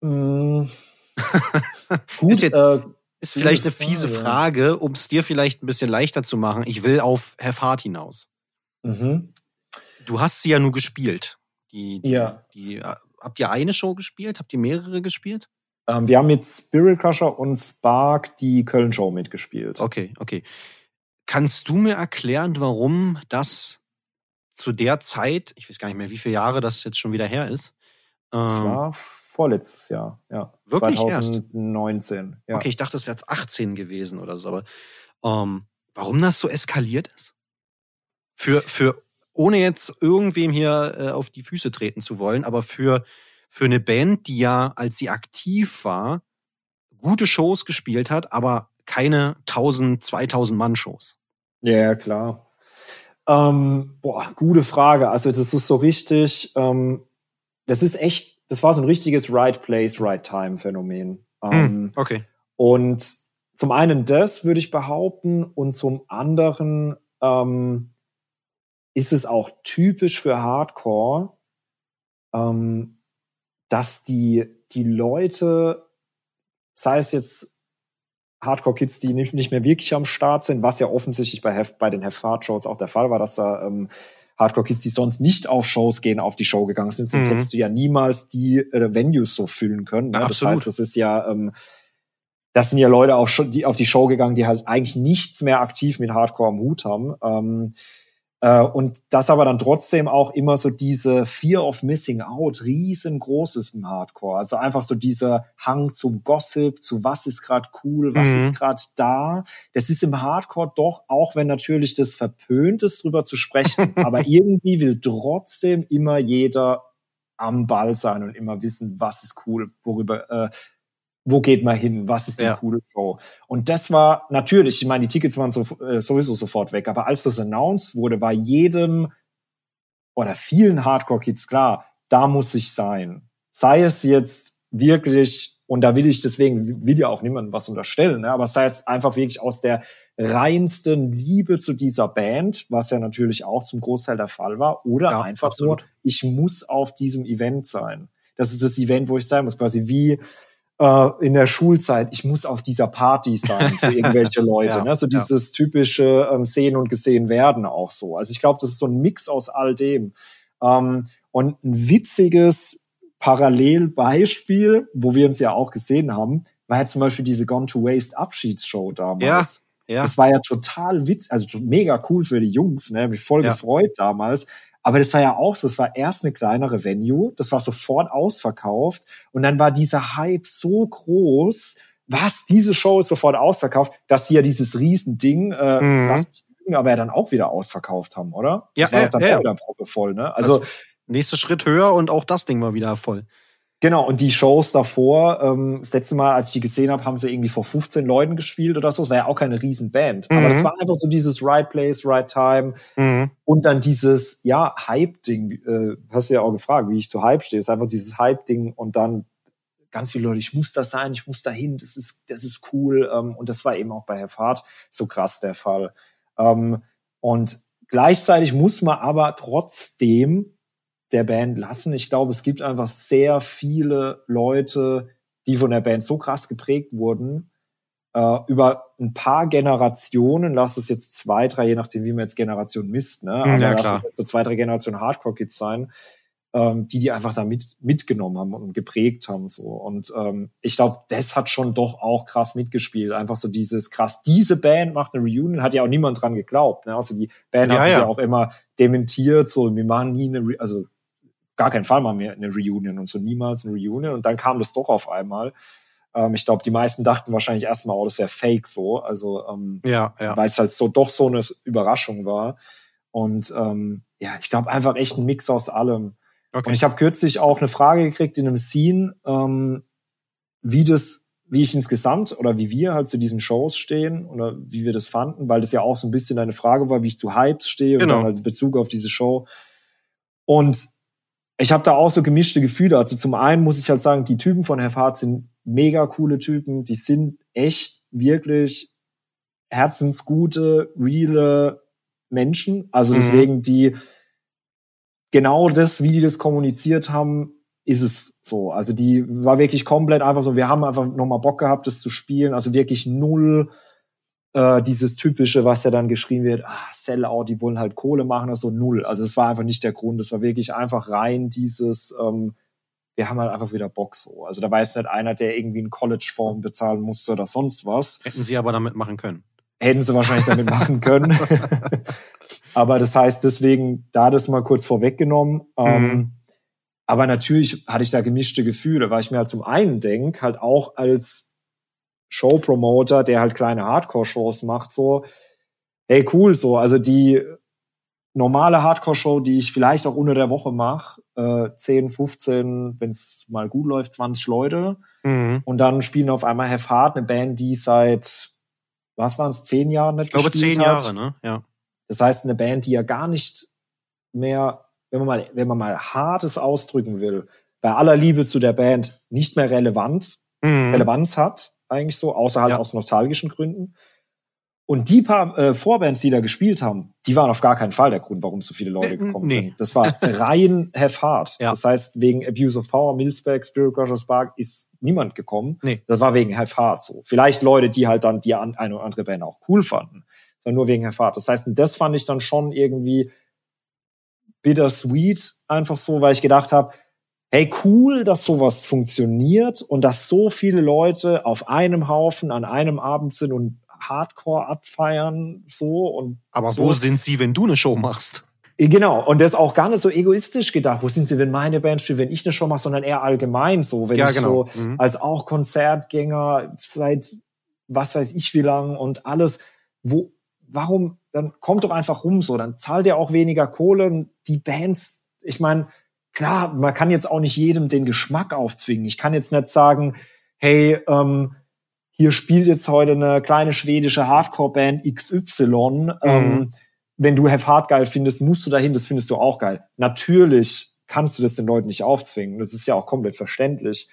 mh, gut, Ist jetzt- äh, Ist vielleicht eine fiese Frage. Frage, um es dir vielleicht ein bisschen leichter zu machen. Ich will auf Have Heart hinaus. mhm. Du hast sie ja nur gespielt. Die, die, Ja. Die, äh, habt ihr eine Show gespielt? Habt ihr mehrere gespielt? ähm, wir haben mit Spirit Crusher und Spark die Köln-Show mitgespielt. Okay, okay. Kannst du mir erklären, warum das zu der Zeit, ich weiß gar nicht mehr, wie viele Jahre das jetzt schon wieder her ist, Das ähm, war vorletztes Jahr, ja. Wirklich erst? 2019. Ja. Okay, ich dachte, es wäre jetzt 18 gewesen oder so, aber ähm, warum das so eskaliert ist? Für, für, ohne jetzt irgendwem hier äh, auf die Füße treten zu wollen, aber für, für eine Band, die ja, als sie aktiv war, gute Shows gespielt hat, aber keine 1000, 2000 Mann Shows. Ja, klar. Ähm, boah, gute Frage. Also das ist so richtig, ähm, das ist echt, das war so ein richtiges Right Place, Right Time Phänomen. Ähm, Okay. Und zum einen das würde ich behaupten und zum anderen ähm, ist es auch typisch für Hardcore, ähm, dass die, die Leute, sei es jetzt Hardcore-Kids, die nicht, nicht mehr wirklich am Start sind, was ja offensichtlich bei, Hef, bei den Hef-Hard-Shows auch der Fall war, dass da ähm, Hardcore-Kids, die sonst nicht auf Shows gehen, auf die Show gegangen sind, sonst Mhm. hättest du ja niemals die äh, Venues so füllen können. Ne? Ja, das heißt, das ist ja, ähm, das sind ja Leute auf, die, auf die Show gegangen, die halt eigentlich nichts mehr aktiv mit Hardcore am Hut haben. Ähm, äh, und das aber dann trotzdem auch immer so diese Fear of Missing Out riesengroß ist im Hardcore. Also einfach so dieser Hang zum Gossip, zu was ist gerade cool, was Mhm. ist gerade da. Das ist im Hardcore doch, auch wenn natürlich das verpönt ist, drüber zu sprechen, aber irgendwie will trotzdem immer jeder am Ball sein und immer wissen, was ist cool, worüber, äh, wo geht man hin, was ist die Ja. coole Show. Und das war natürlich, ich meine, die Tickets waren so, äh, sowieso sofort weg, aber als das announced wurde, war jedem oder vielen Hardcore-Kids klar, da muss ich sein. Sei es jetzt wirklich, und da will ich deswegen, will ja auch niemandem was unterstellen, ne, aber sei es einfach wirklich aus der reinsten Liebe zu dieser Band, was ja natürlich auch zum Großteil der Fall war, oder Ja, einfach absolut. nur, ich muss auf diesem Event sein. Das ist das Event, wo ich sein muss, quasi wie äh, in der Schulzeit, ich muss auf dieser Party sein für irgendwelche Leute. Ja, ne? So ja. dieses typische ähm, Sehen und Gesehen werden auch so. Also ich glaube, das ist so ein Mix aus all dem. Ähm, und ein witziges Parallelbeispiel, wo wir uns ja auch gesehen haben, war ja zum Beispiel diese Gone to Waste Abschiedsshow damals. Ja. Das war ja total witz, also mega cool für die Jungs, ne? Hab mich voll Ja. gefreut damals. Aber das war ja auch so, es war erst eine kleinere Venue, das war sofort ausverkauft und dann war dieser Hype so groß, was, diese Show ist sofort ausverkauft, dass sie ja dieses Riesending, äh, Mhm. lass mich lügen, aber ja dann auch wieder ausverkauft haben, oder? Ja, das war ja, dann ja, auch wieder proppevoll, ne? Also, Also, nächster Schritt höher und auch das Ding war wieder voll. Genau, und die Shows davor, ähm, das letzte Mal, als ich die gesehen habe, haben sie irgendwie vor 15 Leuten gespielt oder so. Es war ja auch keine Riesenband. Mhm. Aber das war einfach so dieses Right Place, Right Time und dann dieses, ja, Hype-Ding. Äh, hast du ja auch gefragt, wie ich zu Hype stehe. Es ist einfach dieses Hype-Ding und dann ganz viele Leute, ich muss das sein, ich muss dahin, das ist, das ist cool. Ähm, und das war eben auch bei Herr Fahrt so krass der Fall. Ähm, und gleichzeitig muss man aber trotzdem der Band lassen. Ich glaube, es gibt einfach sehr viele Leute, die von der Band so krass geprägt wurden, äh, über ein paar Generationen, lass es jetzt zwei, drei, je nachdem, wie man jetzt Generation misst, ne? Mhm, Aber ja, lass es jetzt so zwei, drei Generationen Hardcore-Kids sein, ähm, die die einfach da mit, mitgenommen haben und geprägt haben. so Und ähm, ich glaube, das hat schon doch auch krass mitgespielt. Einfach so dieses krass, diese Band macht eine Reunion, hat ja auch niemand dran geglaubt. Ne? Also die Band Ja, hat sich ja. ja auch immer dementiert, so wir machen nie eine, Re also gar keinen Fall mal mehr eine Reunion und so niemals eine Reunion. Und dann kam das doch auf einmal. Ähm, ich glaube, die meisten dachten wahrscheinlich erstmal, oh, das wäre fake so. Also ähm, Ja, ja. weil es halt so doch so eine Überraschung war. Und ähm, ja, ich glaube einfach echt ein Mix aus allem. Okay. Und ich habe kürzlich auch eine Frage gekriegt in einem Scene, ähm, wie das, wie ich insgesamt oder wie wir halt zu diesen Shows stehen oder wie wir das fanden, weil das ja auch so ein bisschen eine Frage war, wie ich zu Hypes stehe Genau. und dann halt in Bezug auf diese Show. Und ich habe da auch so gemischte Gefühle. Also zum einen muss ich halt sagen, die Typen von Herr Fahrt sind mega coole Typen. Die sind echt wirklich herzensgute, reale Menschen. Also Mhm. deswegen die genau das, wie die das kommuniziert haben, ist es so. Also die war wirklich komplett einfach so, wir haben einfach nochmal Bock gehabt, das zu spielen. Also wirklich null äh, dieses typische, was ja dann geschrieben wird, ah, Sellout, die wollen halt Kohle machen, also null. Also es war einfach nicht der Grund. Es war wirklich einfach rein dieses, ähm, wir haben halt einfach wieder Bock so. Also da war jetzt nicht einer, der irgendwie einen College-Form bezahlen musste oder sonst was Hätten sie aber damit machen können. hätten sie wahrscheinlich damit machen können. aber das heißt, deswegen da das mal kurz vorweggenommen. Ähm, Mhm. aber natürlich hatte ich da gemischte Gefühle, weil ich mir halt zum einen denk, halt auch als Show-Promoter, der halt kleine Hardcore-Shows macht, so, hey, cool, so, also die normale Hardcore-Show, die ich vielleicht auch unter der Woche mache, äh, 10, 15, wenn es mal gut läuft, 20 Leute, Mhm. und dann spielen auf einmal Have Hard, eine Band, die seit, was waren es, zehn Jahren nicht Ich glaube, gespielt zehn hat. Jahre, ne? Ja. Das heißt, eine Band, die ja gar nicht mehr, wenn man mal, wenn man mal Hartes ausdrücken will, bei aller Liebe zu der Band nicht mehr relevant, Mhm. Relevanz hat, eigentlich so, außer halt Ja. aus nostalgischen Gründen. Und die paar äh, Vorbands, die da gespielt haben, die waren auf gar keinen Fall der Grund, warum so viele Leute Äh, gekommen nee. sind. Das war rein Have Hard. Ja. Das heißt, wegen Abuse of Power, Millspec, Spirit Crusher Spark ist niemand gekommen. Nee. Das war wegen Have Hard so. Vielleicht Leute, die halt dann die an, eine oder andere Band auch cool fanden, sondern nur wegen Have Hard. Das heißt, das fand ich dann schon irgendwie bittersweet, einfach so, weil ich gedacht habe, hey, cool, dass sowas funktioniert und dass so viele Leute auf einem Haufen an einem Abend sind und Hardcore abfeiern, so und Aber so. wo sind sie, wenn du eine Show machst? Genau, und das auch gar nicht so egoistisch gedacht. Wo sind sie, wenn meine Band spielt, wenn ich eine Show mache, sondern eher allgemein so, wenn Ja, ich genau. so Mhm. als auch Konzertgänger seit was weiß ich wie lang und alles, wo, warum, dann kommt doch einfach rum so, dann zahlt ihr auch weniger Kohle und die Bands, ich meine, klar, man kann jetzt auch nicht jedem den Geschmack aufzwingen. Ich kann jetzt nicht sagen, hey, ähm, hier spielt jetzt heute eine kleine schwedische Hardcore-Band XY. Ähm, wenn du Have Hard geil findest, musst du dahin, das findest du auch geil. Natürlich kannst du das den Leuten nicht aufzwingen. Das ist ja auch komplett verständlich,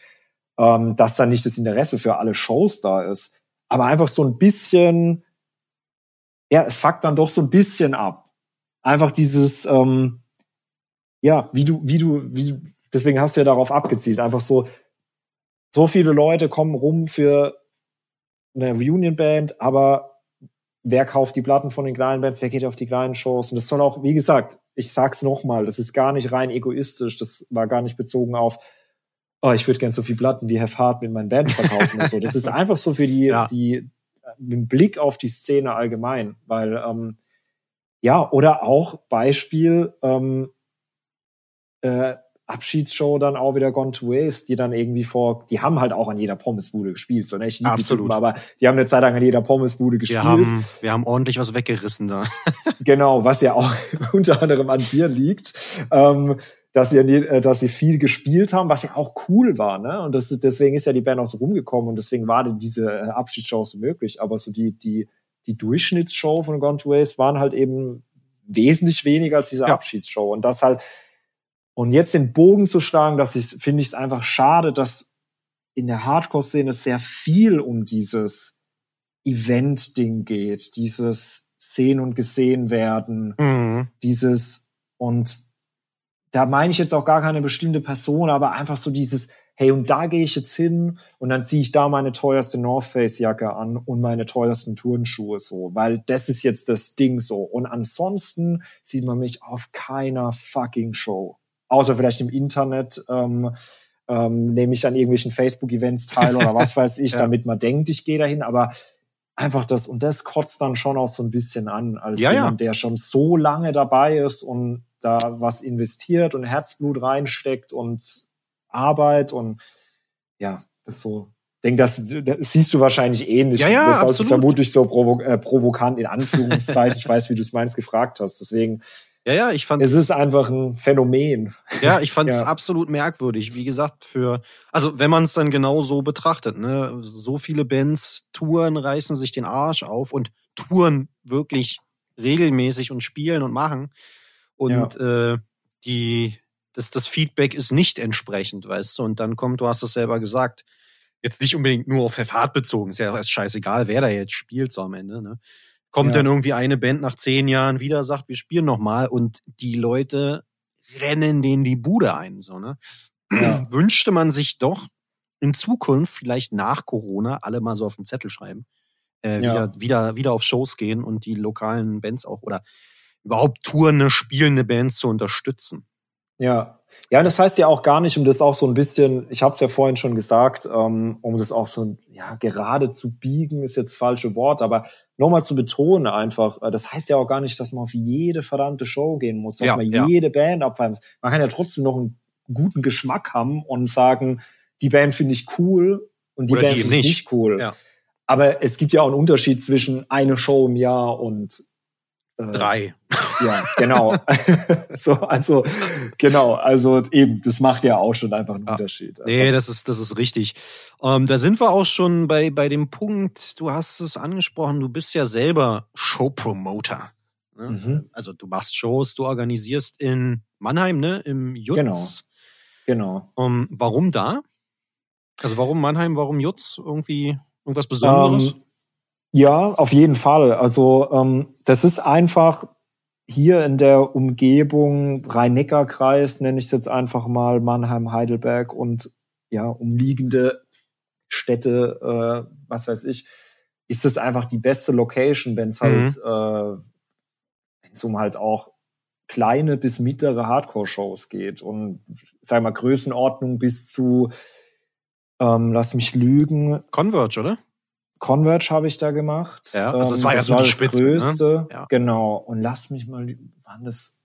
ähm, dass da nicht das Interesse für alle Shows da ist. Aber einfach so ein bisschen, ja, es fuckt dann doch so ein bisschen ab. Einfach dieses, ähm, ja, wie du, wie du, wie du, deswegen hast du ja darauf abgezielt. Einfach so, so viele Leute kommen rum für eine Reunion-Band, aber wer kauft die Platten von den kleinen Bands, wer geht auf die kleinen Shows? Und das soll auch, wie gesagt, ich sag's nochmal, das ist gar nicht rein egoistisch, das war gar nicht bezogen auf, oh, ich würde gern so viel Platten wie Have Hard mit meinen Bands verkaufen und so. Das ist einfach so für die, Ja. die, den Blick auf die Szene allgemein, weil, ähm, ja, oder auch Beispiel, ähm, äh, Abschiedsshow dann auch wieder Gone to Waste, die dann irgendwie vor, die haben halt auch an jeder Pommesbude gespielt, so ne? Ich lieb die Absolut. Typen, aber die haben eine Zeit lang an jeder Pommesbude gespielt. Wir haben, wir haben ordentlich was weggerissen da. Genau, was ja auch unter anderem an dir liegt, ähm, dass sie, äh, dass sie viel gespielt haben, was ja auch cool war, ne? Und das ist, deswegen ist ja die Band auch so rumgekommen und deswegen war denn diese äh, Abschiedsshow so möglich. Aber so die, die, die Durchschnittsshow von Gone to Waste waren halt eben wesentlich weniger als diese Ja. Abschiedsshow. Und das halt, und jetzt den Bogen zu schlagen, dass ich, finde ich es einfach schade, dass in der Hardcore-Szene sehr viel um dieses Event-Ding geht, dieses Sehen und Gesehen werden, Mhm. dieses, und da meine ich jetzt auch gar keine bestimmte Person, aber einfach so dieses, hey, und da gehe ich jetzt hin und dann ziehe ich da meine teuerste North Face Jacke an und meine teuersten Turnschuhe so, weil das ist jetzt das Ding so. Und ansonsten sieht man mich auf keiner fucking Show. Außer vielleicht im Internet, ähm, ähm, nehme ich an irgendwelchen Facebook-Events teil oder was weiß ich, ja. damit man denkt, ich gehe dahin, aber einfach das, und das kotzt dann schon auch so ein bisschen an, als ja, jemand, ja. der schon so lange dabei ist und da was investiert und Herzblut reinsteckt und Arbeit und ja, das so. Ich denke, das, das siehst du wahrscheinlich ähnlich. Ja, ja, das ist vermutlich so provo äh, provokant in Anführungszeichen. ich weiß, wie du es meinst, gefragt hast. Deswegen. Ja, ja, ich fand es ist einfach ein Phänomen. Ja, ich fand es ja. absolut merkwürdig. Wie gesagt, für also wenn man es dann genau so betrachtet, ne, so viele Bands touren, reißen sich den Arsch auf und touren wirklich regelmäßig und spielen und machen und ja. äh, die das, das Feedback ist nicht entsprechend, weißt du, und dann kommt, du hast es selber gesagt, jetzt nicht unbedingt nur auf Fahrt bezogen, ist ja erst scheißegal, wer da jetzt spielt so am Ende, ne? Kommt ja. dann irgendwie eine Band nach zehn Jahren wieder, sagt, wir spielen nochmal und die Leute rennen denen die Bude ein, so, ne? Ja. Wünschte man sich doch in Zukunft, vielleicht nach Corona, alle mal so auf den Zettel schreiben, äh, ja. wieder, wieder, wieder auf Shows gehen und die lokalen Bands auch oder überhaupt tourende, spielende Bands zu unterstützen. Ja. Ja, das heißt ja auch gar nicht, um das auch so ein bisschen, ich habe es ja vorhin schon gesagt, ähm, um das auch so ja gerade zu biegen, ist jetzt falsche Wort, aber nochmal zu betonen einfach, äh, das heißt ja auch gar nicht, dass man auf jede verdammte Show gehen muss, dass ja, man ja. jede Band abfeiern muss. Man kann ja trotzdem noch einen guten Geschmack haben und sagen, die Band finde ich cool und die Oder Band finde ich nicht cool. Ja. Aber es gibt ja auch einen Unterschied zwischen eine Show im Jahr und Drei. Ja, genau. so, also, genau, also eben, das macht ja auch schon einfach einen ja. Unterschied. Nee, das ist, das ist richtig. Ähm, da sind wir auch schon bei, bei dem Punkt, du hast es angesprochen, du bist ja selber Showpromoter. Ne? Mhm. Also du machst Shows, du organisierst in Mannheim, ne? Im Jutz. Genau. Genau. Um, warum da? Also warum Mannheim, warum Jutz? Irgendwie irgendwas Besonderes? Um, ähm, ja, auf jeden Fall. Also ähm, das ist einfach hier in der Umgebung Rhein-Neckar-Kreis, nenne ich es jetzt einfach mal, Mannheim, Heidelberg und ja, umliegende Städte, äh, was weiß ich, ist es einfach die beste Location, wenn es halt, mhm. äh, wenn es um halt auch kleine bis mittlere Hardcore-Shows geht und sag mal Größenordnung bis zu ähm, lass mich lügen. Converge, oder? Converge habe ich da gemacht. Ja, also das war ähm, ja so das Spitze, ne? Größte. Ne? Ja. Genau. Und lass mich mal, waren das,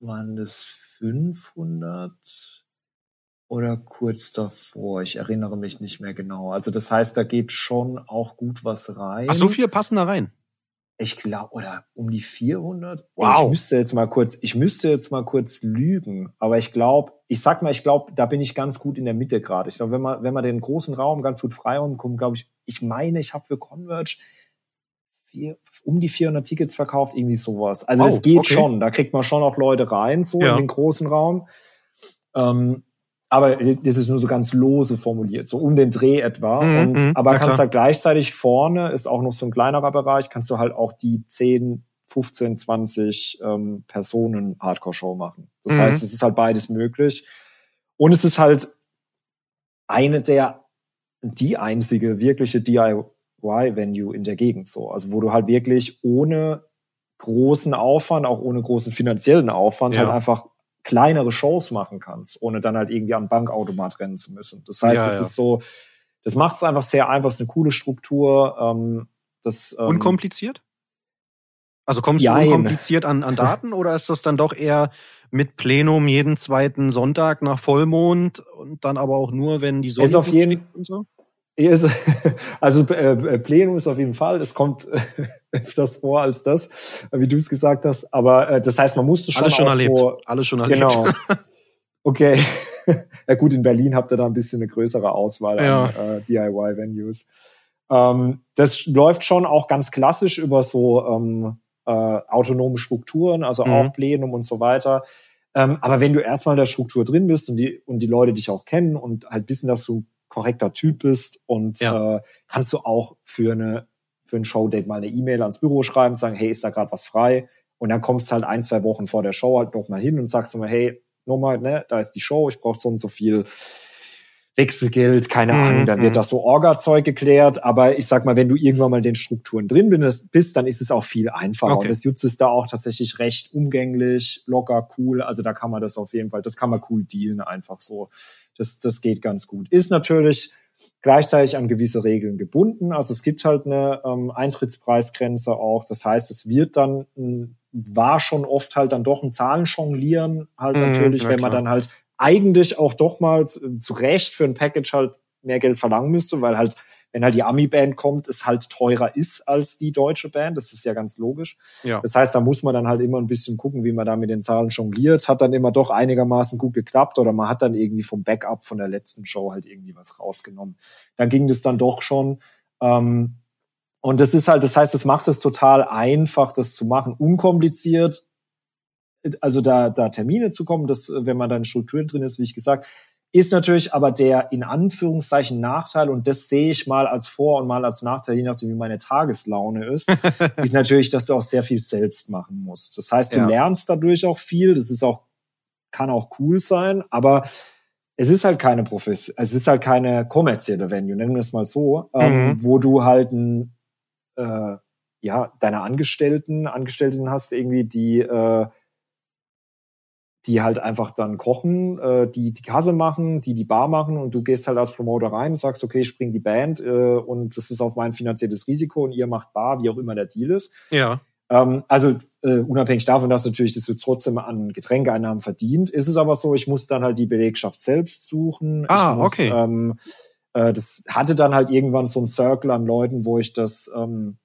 waren das 500 oder kurz davor? Ich erinnere mich nicht mehr genau. Also das heißt, da geht schon auch gut was rein. Ach, so viel passen da rein? Ich glaube, oder um die 400. Wow. Ich müsste jetzt mal kurz, ich müsste jetzt mal kurz lügen, aber ich glaube, ich sag mal, ich glaube, da bin ich ganz gut in der Mitte gerade. Ich glaube, wenn man, wenn man den großen Raum ganz gut frei kommt, glaube ich, ich meine, ich habe für Converge vier, um die 400 Tickets verkauft, irgendwie sowas. Also es geht okay. schon, da kriegt man schon auch Leute rein, so ja. in den großen Raum. Ähm, aber das ist nur so ganz lose formuliert, so um den Dreh etwa. Mhm, und, mhm, aber kannst halt gleichzeitig vorne, ist auch noch so ein kleinerer Bereich, kannst du halt auch die 10, 15, 20 ähm, Personen Hardcore-Show machen. Das mhm. heißt, es ist halt beides möglich. Und es ist halt eine der, die einzige wirkliche DIY-Venue in der Gegend so. Also wo du halt wirklich ohne großen Aufwand, auch ohne großen finanziellen Aufwand, ja. halt einfach kleinere Shows machen kannst, ohne dann halt irgendwie am Bankautomat rennen zu müssen. Das heißt, ja, es ja. ist so, das macht es einfach sehr einfach, es ist eine coole Struktur. Ähm, das, ähm, Unkompliziert? Also kommst Jein. du unkompliziert an, an Daten oder ist das dann doch eher mit Plenum jeden zweiten Sonntag nach Vollmond und dann aber auch nur, wenn die Sonne ist auf jeden, und so? Also äh, äh, Plenum ist auf jeden Fall, es kommt öfters vor als das, wie du es gesagt hast. Aber äh, das heißt, man musste schon alles schon erlebt, so, alles schon erlebt. Genau. Okay. ja gut, in Berlin habt ihr da ein bisschen eine größere Auswahl ja. an äh, DIY-Venues. Ähm, das läuft schon auch ganz klassisch über so ähm, äh, autonome Strukturen, also mhm. auch Plenum und so weiter. Ähm, aber wenn du erstmal in der Struktur drin bist und die, und die Leute dich auch kennen und halt wissen, dass du korrekter Typ bist und ja. äh, kannst du auch für eine für ein Showdate mal eine E-Mail ans Büro schreiben, sagen, hey, ist da gerade was frei? Und dann kommst du halt ein, zwei Wochen vor der Show halt noch mal hin und sagst mal, hey, nochmal, ne, da ist die Show, ich brauche so und so viel Wechselgeld, keine Mhm, Ahnung, dann wird mhm. das so Orga-Zeug geklärt. Aber ich sag mal, wenn du irgendwann mal in den Strukturen drin bist, bist, dann ist es auch viel einfacher. Okay. Und das Jutz ist da auch tatsächlich recht umgänglich, locker, cool. Also da kann man das auf jeden Fall, das kann man cool dealen, einfach so. Das, das geht ganz gut. Ist natürlich gleichzeitig an gewisse Regeln gebunden. Also es gibt halt eine ähm, Eintrittspreisgrenze auch. Das heißt, es wird dann, ein, war schon oft halt dann doch ein Zahlenjonglieren halt Mhm, natürlich, na wenn man klar. dann halt eigentlich auch doch mal zu Recht für ein Package halt mehr Geld verlangen müsste, weil halt, wenn halt die Ami-Band kommt, es halt teurer ist als die deutsche Band. Das ist ja ganz logisch. Ja. Das heißt, da muss man dann halt immer ein bisschen gucken, wie man da mit den Zahlen jongliert. Hat dann immer doch einigermaßen gut geklappt oder man hat dann irgendwie vom Backup von der letzten Show halt irgendwie was rausgenommen. Dann ging das dann doch schon. Ähm, und das ist halt, das heißt, es macht es total einfach, das zu machen, unkompliziert. Also da, da Termine zu kommen, das, wenn man da in Strukturen drin ist, wie ich gesagt, ist natürlich aber der in Anführungszeichen Nachteil, und das sehe ich mal als Vor- und mal als Nachteil, je nachdem, wie meine Tageslaune ist, ist natürlich, dass du auch sehr viel selbst machen musst. Das heißt, du Ja. lernst dadurch auch viel, das ist auch, kann auch cool sein, aber es ist halt keine Profession, es ist halt keine kommerzielle Venue, nennen wir es mal so, ähm, Mhm. wo du halt ein, äh, ja, deine Angestellten, Angestellten hast irgendwie, die, äh, die halt einfach dann kochen, äh, die die Kasse machen, die die Bar machen und du gehst halt als Promoter rein und sagst, okay, ich bring die Band äh, und das ist auf mein finanzielles Risiko und ihr macht Bar, wie auch immer der Deal ist. Ja. Ähm, also äh, unabhängig davon, dass natürlich das wird trotzdem an Getränkeeinnahmen verdient, ist es aber so, ich muss dann halt die Belegschaft selbst suchen. Ah, ich muss, okay. Ähm, äh, das hatte dann halt irgendwann so ein Circle an Leuten, wo ich das, ähm,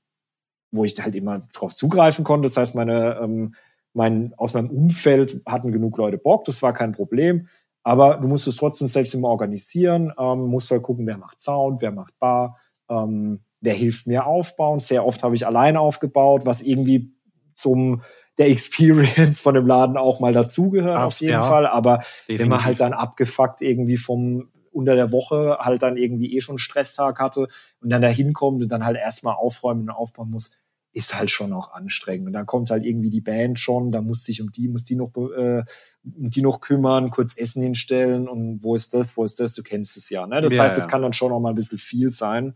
wo ich halt immer drauf zugreifen konnte. Das heißt, meine, ähm, mein, aus meinem Umfeld hatten genug Leute Bock, das war kein Problem. Aber du musst es trotzdem selbst immer organisieren, ähm, musst halt gucken, wer macht Sound, wer macht Bar, ähm, wer hilft mir aufbauen. Sehr oft habe ich alleine aufgebaut, was irgendwie zum der Experience von dem Laden auch mal dazugehört, auf jeden ja. Fall. Aber wenn man definitiv. halt dann abgefuckt irgendwie vom unter der Woche halt dann irgendwie eh schon Stresstag hatte und dann da hinkommt und dann halt erstmal aufräumen und aufbauen muss, ist halt schon auch anstrengend. Und dann kommt halt irgendwie die Band schon, da muss sich um die, muss die noch, äh, um die noch kümmern, kurz Essen hinstellen und wo ist das, wo ist das, du kennst es ja. Ne? Das Ja, heißt, es ja. kann dann schon auch mal ein bisschen viel sein.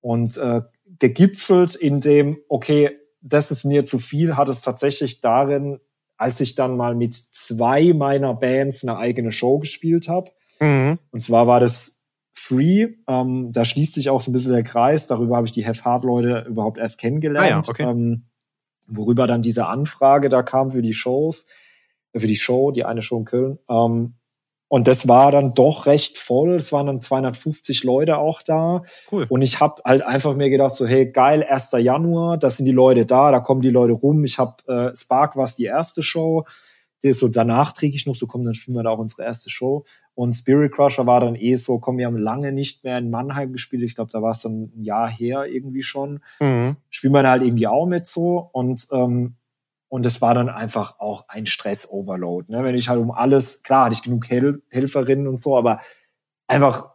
Und äh, gegipfelt in dem, okay, das ist mir zu viel, hat es tatsächlich darin, als ich dann mal mit zwei meiner Bands eine eigene Show gespielt habe. Mhm. Und zwar war das Free. Ähm, da schließt sich auch so ein bisschen der Kreis. Darüber habe ich die Have Hard Leute überhaupt erst kennengelernt. Ah ja, okay. ähm, worüber dann diese Anfrage da kam für die Shows, äh, für die Show, die eine Show in Köln. Ähm, und das war dann doch recht voll. Es waren dann 250 Leute auch da. Cool. Und ich habe halt einfach mir gedacht, so, hey, geil, 1. Januar, da sind die Leute da, da kommen die Leute rum. Ich habe äh, Spark war die erste Show. So, danach träge ich noch so, komm, dann spielen wir da auch unsere erste Show. Und Spirit Crusher war dann eh so, komm, wir haben lange nicht mehr in Mannheim gespielt. Ich glaube, da war es dann ein Jahr her irgendwie schon. Mhm. Spielen wir da halt irgendwie auch mit so. Und ähm, und es war dann einfach auch ein Stress-Overload. Ne? Wenn ich halt um alles, klar hatte ich genug Hel Helferinnen und so, aber einfach,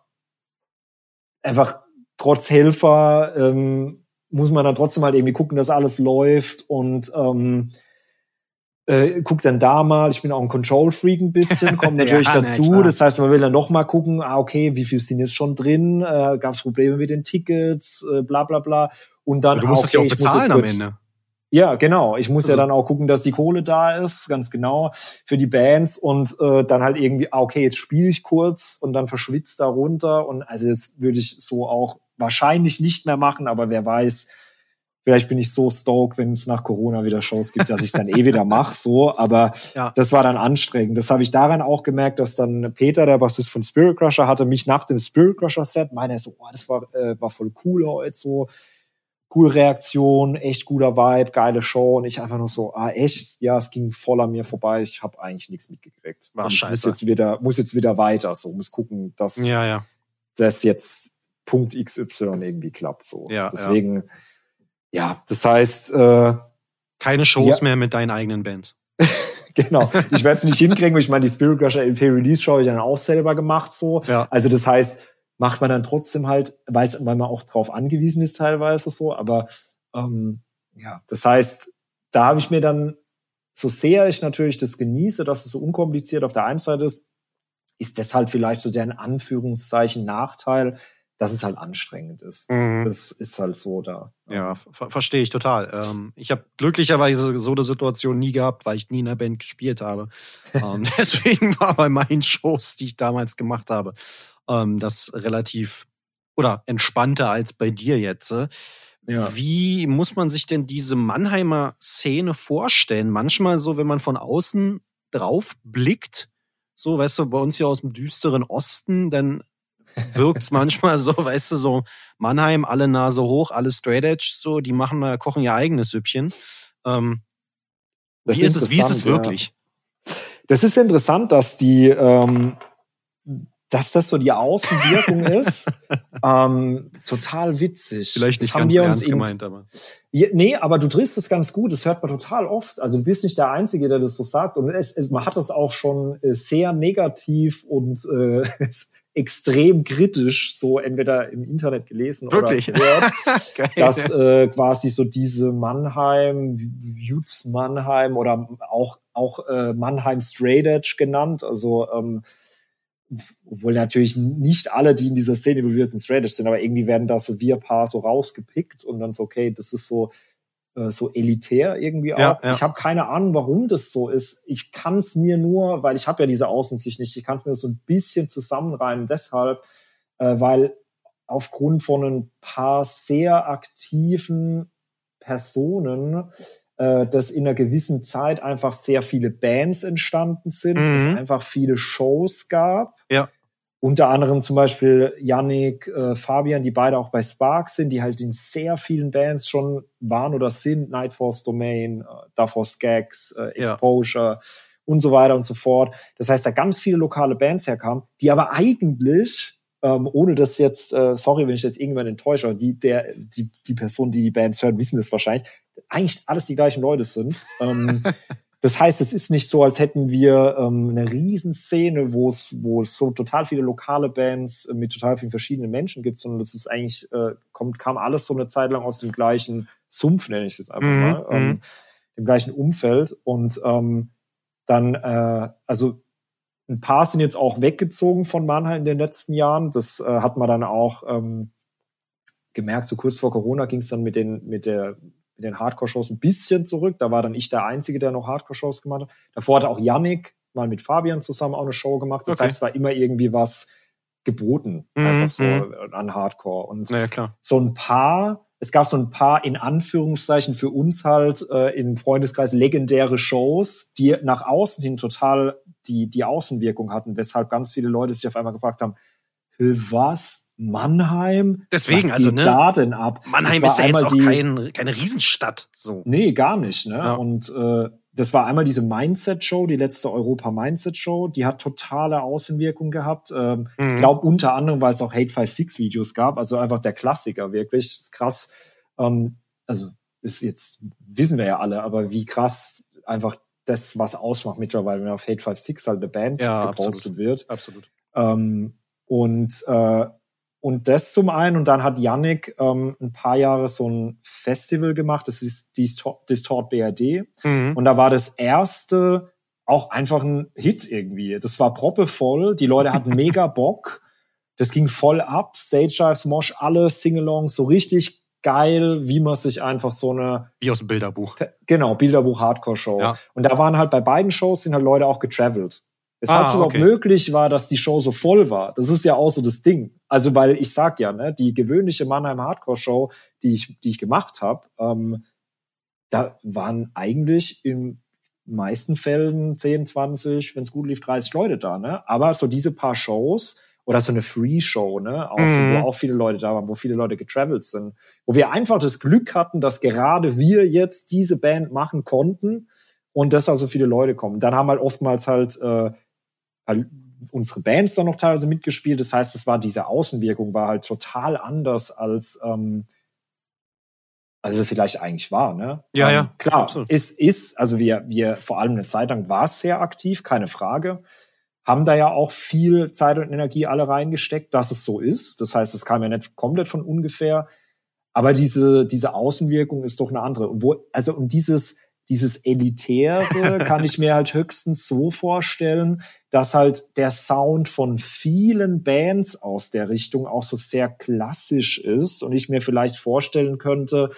einfach trotz Helfer ähm, muss man dann trotzdem halt irgendwie gucken, dass alles läuft und ähm, äh, guck dann da mal, ich bin auch ein Control-Freak ein bisschen, kommt natürlich Ja, dazu. klar. das heißt, man will dann noch mal gucken, ah, okay, wie viel sind jetzt schon drin? Äh, Gab es Probleme mit den Tickets, äh, bla bla bla. Und dann, du musst ah, es ja auch okay, bezahlen am Ende. ja, genau. Ich muss ja Also- dann auch gucken, dass die Kohle da ist, ganz genau, für die Bands und äh, dann halt irgendwie, ah, okay, jetzt spiele ich kurz und dann verschwitzt da runter und also das würde ich so auch wahrscheinlich nicht mehr machen, aber wer weiß, vielleicht bin ich so stoked, wenn es nach Corona wieder Shows gibt, dass ich dann eh wieder mache, so, aber Ja. das war dann anstrengend. Das habe ich daran auch gemerkt, dass dann Peter, der Bassist von Spirit Crusher, hatte mich nach dem Spirit Crusher Set, meinte er so, oh, das war, äh, war voll cool heute so, coole Reaktion, echt guter Vibe, geile Show und ich einfach nur so, ah echt, ja, es ging voll an mir vorbei, ich habe eigentlich nichts mitgekriegt. War und ich muss scheiße. jetzt wieder, muss jetzt wieder weiter, so muss gucken, dass Ja, ja. das jetzt Punkt XY irgendwie klappt, so. Ja, Deswegen, ja, das heißt, äh, Keine Shows Ja. mehr mit deinen eigenen Bands. genau, ich werde es nicht hinkriegen, weil ich meine, die Spirit Crusher LP Release Show habe ich dann auch selber gemacht, so. Ja. Also das heißt, macht man dann trotzdem halt, weil's, weil man auch drauf angewiesen ist teilweise so, aber ähm, ja, das heißt, da habe ich mir dann, so sehr ich natürlich das genieße, dass es so unkompliziert auf der einen Seite ist, ist das halt vielleicht so der in Anführungszeichen Nachteil, dass es halt anstrengend ist. Mhm. Das ist halt so da. Ja, ver verstehe ich total. Ähm, ich habe glücklicherweise so eine Situation nie gehabt, weil ich nie in einer Band gespielt habe. ähm, deswegen war bei meinen Shows, die ich damals gemacht habe, ähm, das relativ oder entspannter als bei dir jetzt. Ja. Wie muss man sich denn diese Mannheimer Szene vorstellen? Manchmal so, wenn man von außen drauf blickt, so, weißt du, bei uns hier aus dem düsteren Osten, dann wirkt es manchmal so, weißt du, so Mannheim, alle Nase hoch, alle Straight Edge, so, die machen, äh, kochen ihr eigenes Süppchen. Ähm, wie, ist es, wie ist es wirklich? Ja. Das ist interessant, dass die, ähm, dass das so die Außenwirkung ist. ähm, total witzig. Vielleicht nicht das ganz ernst gemeint, aber. Ja, nee, aber du triffst es ganz gut. Das hört man total oft. Also du bist nicht der Einzige, der das so sagt. Und es, es, man hat das auch schon äh, sehr negativ und äh, extrem kritisch so entweder im Internet gelesen Wirklich? oder gehört, dass äh, quasi so diese Mannheim, Jutz Mannheim oder auch auch äh, Mannheim Straight Edge genannt, also ähm, obwohl natürlich nicht alle, die in dieser Szene involviert sind, Straight Edge sind, aber irgendwie werden da so wir Paar so rausgepickt und dann so okay, das ist so äh, so elitär irgendwie auch. Ja, ja. Ich habe keine Ahnung, warum das so ist. Ich kann es mir nur, weil ich habe ja diese Außensicht nicht, ich kann es mir so ein bisschen zusammenreimen deshalb, äh, weil aufgrund von ein paar sehr aktiven Personen äh, dass in einer gewissen Zeit einfach sehr viele Bands entstanden sind, mhm. es einfach viele Shows gab. Ja. Unter anderem zum Beispiel Yannick, äh, Fabian, die beide auch bei Spark sind, die halt in sehr vielen Bands schon waren oder sind. Nightforce Domain, äh, Davos Gags, äh, Exposure ja. und so weiter und so fort. Das heißt, da ganz viele lokale Bands herkamen, die aber eigentlich, ähm, ohne dass jetzt, äh, sorry, wenn ich jetzt irgendwann enttäusche, die, der, die, die Person, die die Bands hören, wissen das wahrscheinlich, eigentlich alles die gleichen Leute sind. Ähm, Das heißt, es ist nicht so, als hätten wir ähm, eine Riesenszene, wo es, wo es so total viele lokale Bands äh, mit total vielen verschiedenen Menschen gibt, sondern das ist eigentlich, äh, kommt, kam alles so eine Zeit lang aus dem gleichen Sumpf, nenne ich es jetzt einfach mhm, mal, ähm, mhm. dem gleichen Umfeld. Und ähm, dann, äh, also ein paar sind jetzt auch weggezogen von Mannheim in den letzten Jahren. Das äh, hat man dann auch ähm, gemerkt, so kurz vor Corona ging es dann mit den, mit der mit den Hardcore-Shows ein bisschen zurück. Da war dann ich der Einzige, der noch Hardcore-Shows gemacht hat. Davor hatte auch Yannick mal mit Fabian zusammen auch eine Show gemacht. Das okay. heißt, es war immer irgendwie was geboten, mhm. einfach so mhm. an Hardcore. Und klar. so ein paar, es gab so ein paar in Anführungszeichen für uns halt äh, im Freundeskreis legendäre Shows, die nach außen hin total die, die Außenwirkung hatten, weshalb ganz viele Leute sich auf einmal gefragt haben, was? Mannheim? Deswegen, also, ne? da denn ab? Mannheim ist ja jetzt auch die, kein, keine Riesenstadt, so. Nee, gar nicht, ne? Ja. Und, äh, das war einmal diese Mindset-Show, die letzte Europa-Mindset-Show. Die hat totale Außenwirkung gehabt. Ähm, mhm. Ich glaube unter anderem, weil es auch Hate 56-Videos gab. Also einfach der Klassiker, wirklich. Das ist krass. Ähm, also ist jetzt, wissen wir ja alle, aber wie krass einfach das, was ausmacht mittlerweile, wenn auf Hate 56 halt eine Band ja, gepostet absolut. wird. Absolut. Ähm, und, äh, und das zum einen. Und dann hat Yannick ähm, ein paar Jahre so ein Festival gemacht. Das ist Distort, Distort BRD. Mhm. Und da war das erste auch einfach ein Hit irgendwie. Das war proppevoll. Die Leute hatten mega Bock. Das ging voll ab. Stage Dives, Mosh, alle Singalongs, so richtig geil, wie man sich einfach so eine. Wie aus dem Bilderbuch. Genau, Bilderbuch Hardcore Show. Ja. Und da waren halt bei beiden Shows sind halt Leute auch getravelt. Weshalb ah, es überhaupt okay. möglich war, dass die Show so voll war. Das ist ja auch so das Ding. Also, weil ich sag ja, ne, die gewöhnliche Mannheim Hardcore Show, die ich, die ich gemacht habe, ähm, da waren eigentlich in meisten Fällen 10, 20, wenn es gut lief, 30 Leute da, ne? Aber so diese paar Shows oder so eine Free-Show, ne? Auch so, wo mhm. auch viele Leute da waren, wo viele Leute getravelt sind, wo wir einfach das Glück hatten, dass gerade wir jetzt diese Band machen konnten und dass also viele Leute kommen. Dann haben halt oftmals halt äh, unsere Bands dann noch teilweise mitgespielt. Das heißt, es war diese Außenwirkung war halt total anders als ähm, als es vielleicht eigentlich war, ne? Ja, ähm, ja. Klar, absolut. es ist, also wir, wir vor allem eine Zeit lang war es sehr aktiv, keine Frage. Haben da ja auch viel Zeit und Energie alle reingesteckt, dass es so ist. Das heißt, es kam ja nicht komplett von ungefähr. Aber diese, diese Außenwirkung ist doch eine andere. Und wo, also, und dieses, dieses Elitäre kann ich mir halt höchstens so vorstellen, dass halt der Sound von vielen Bands aus der Richtung auch so sehr klassisch ist und ich mir vielleicht vorstellen könnte,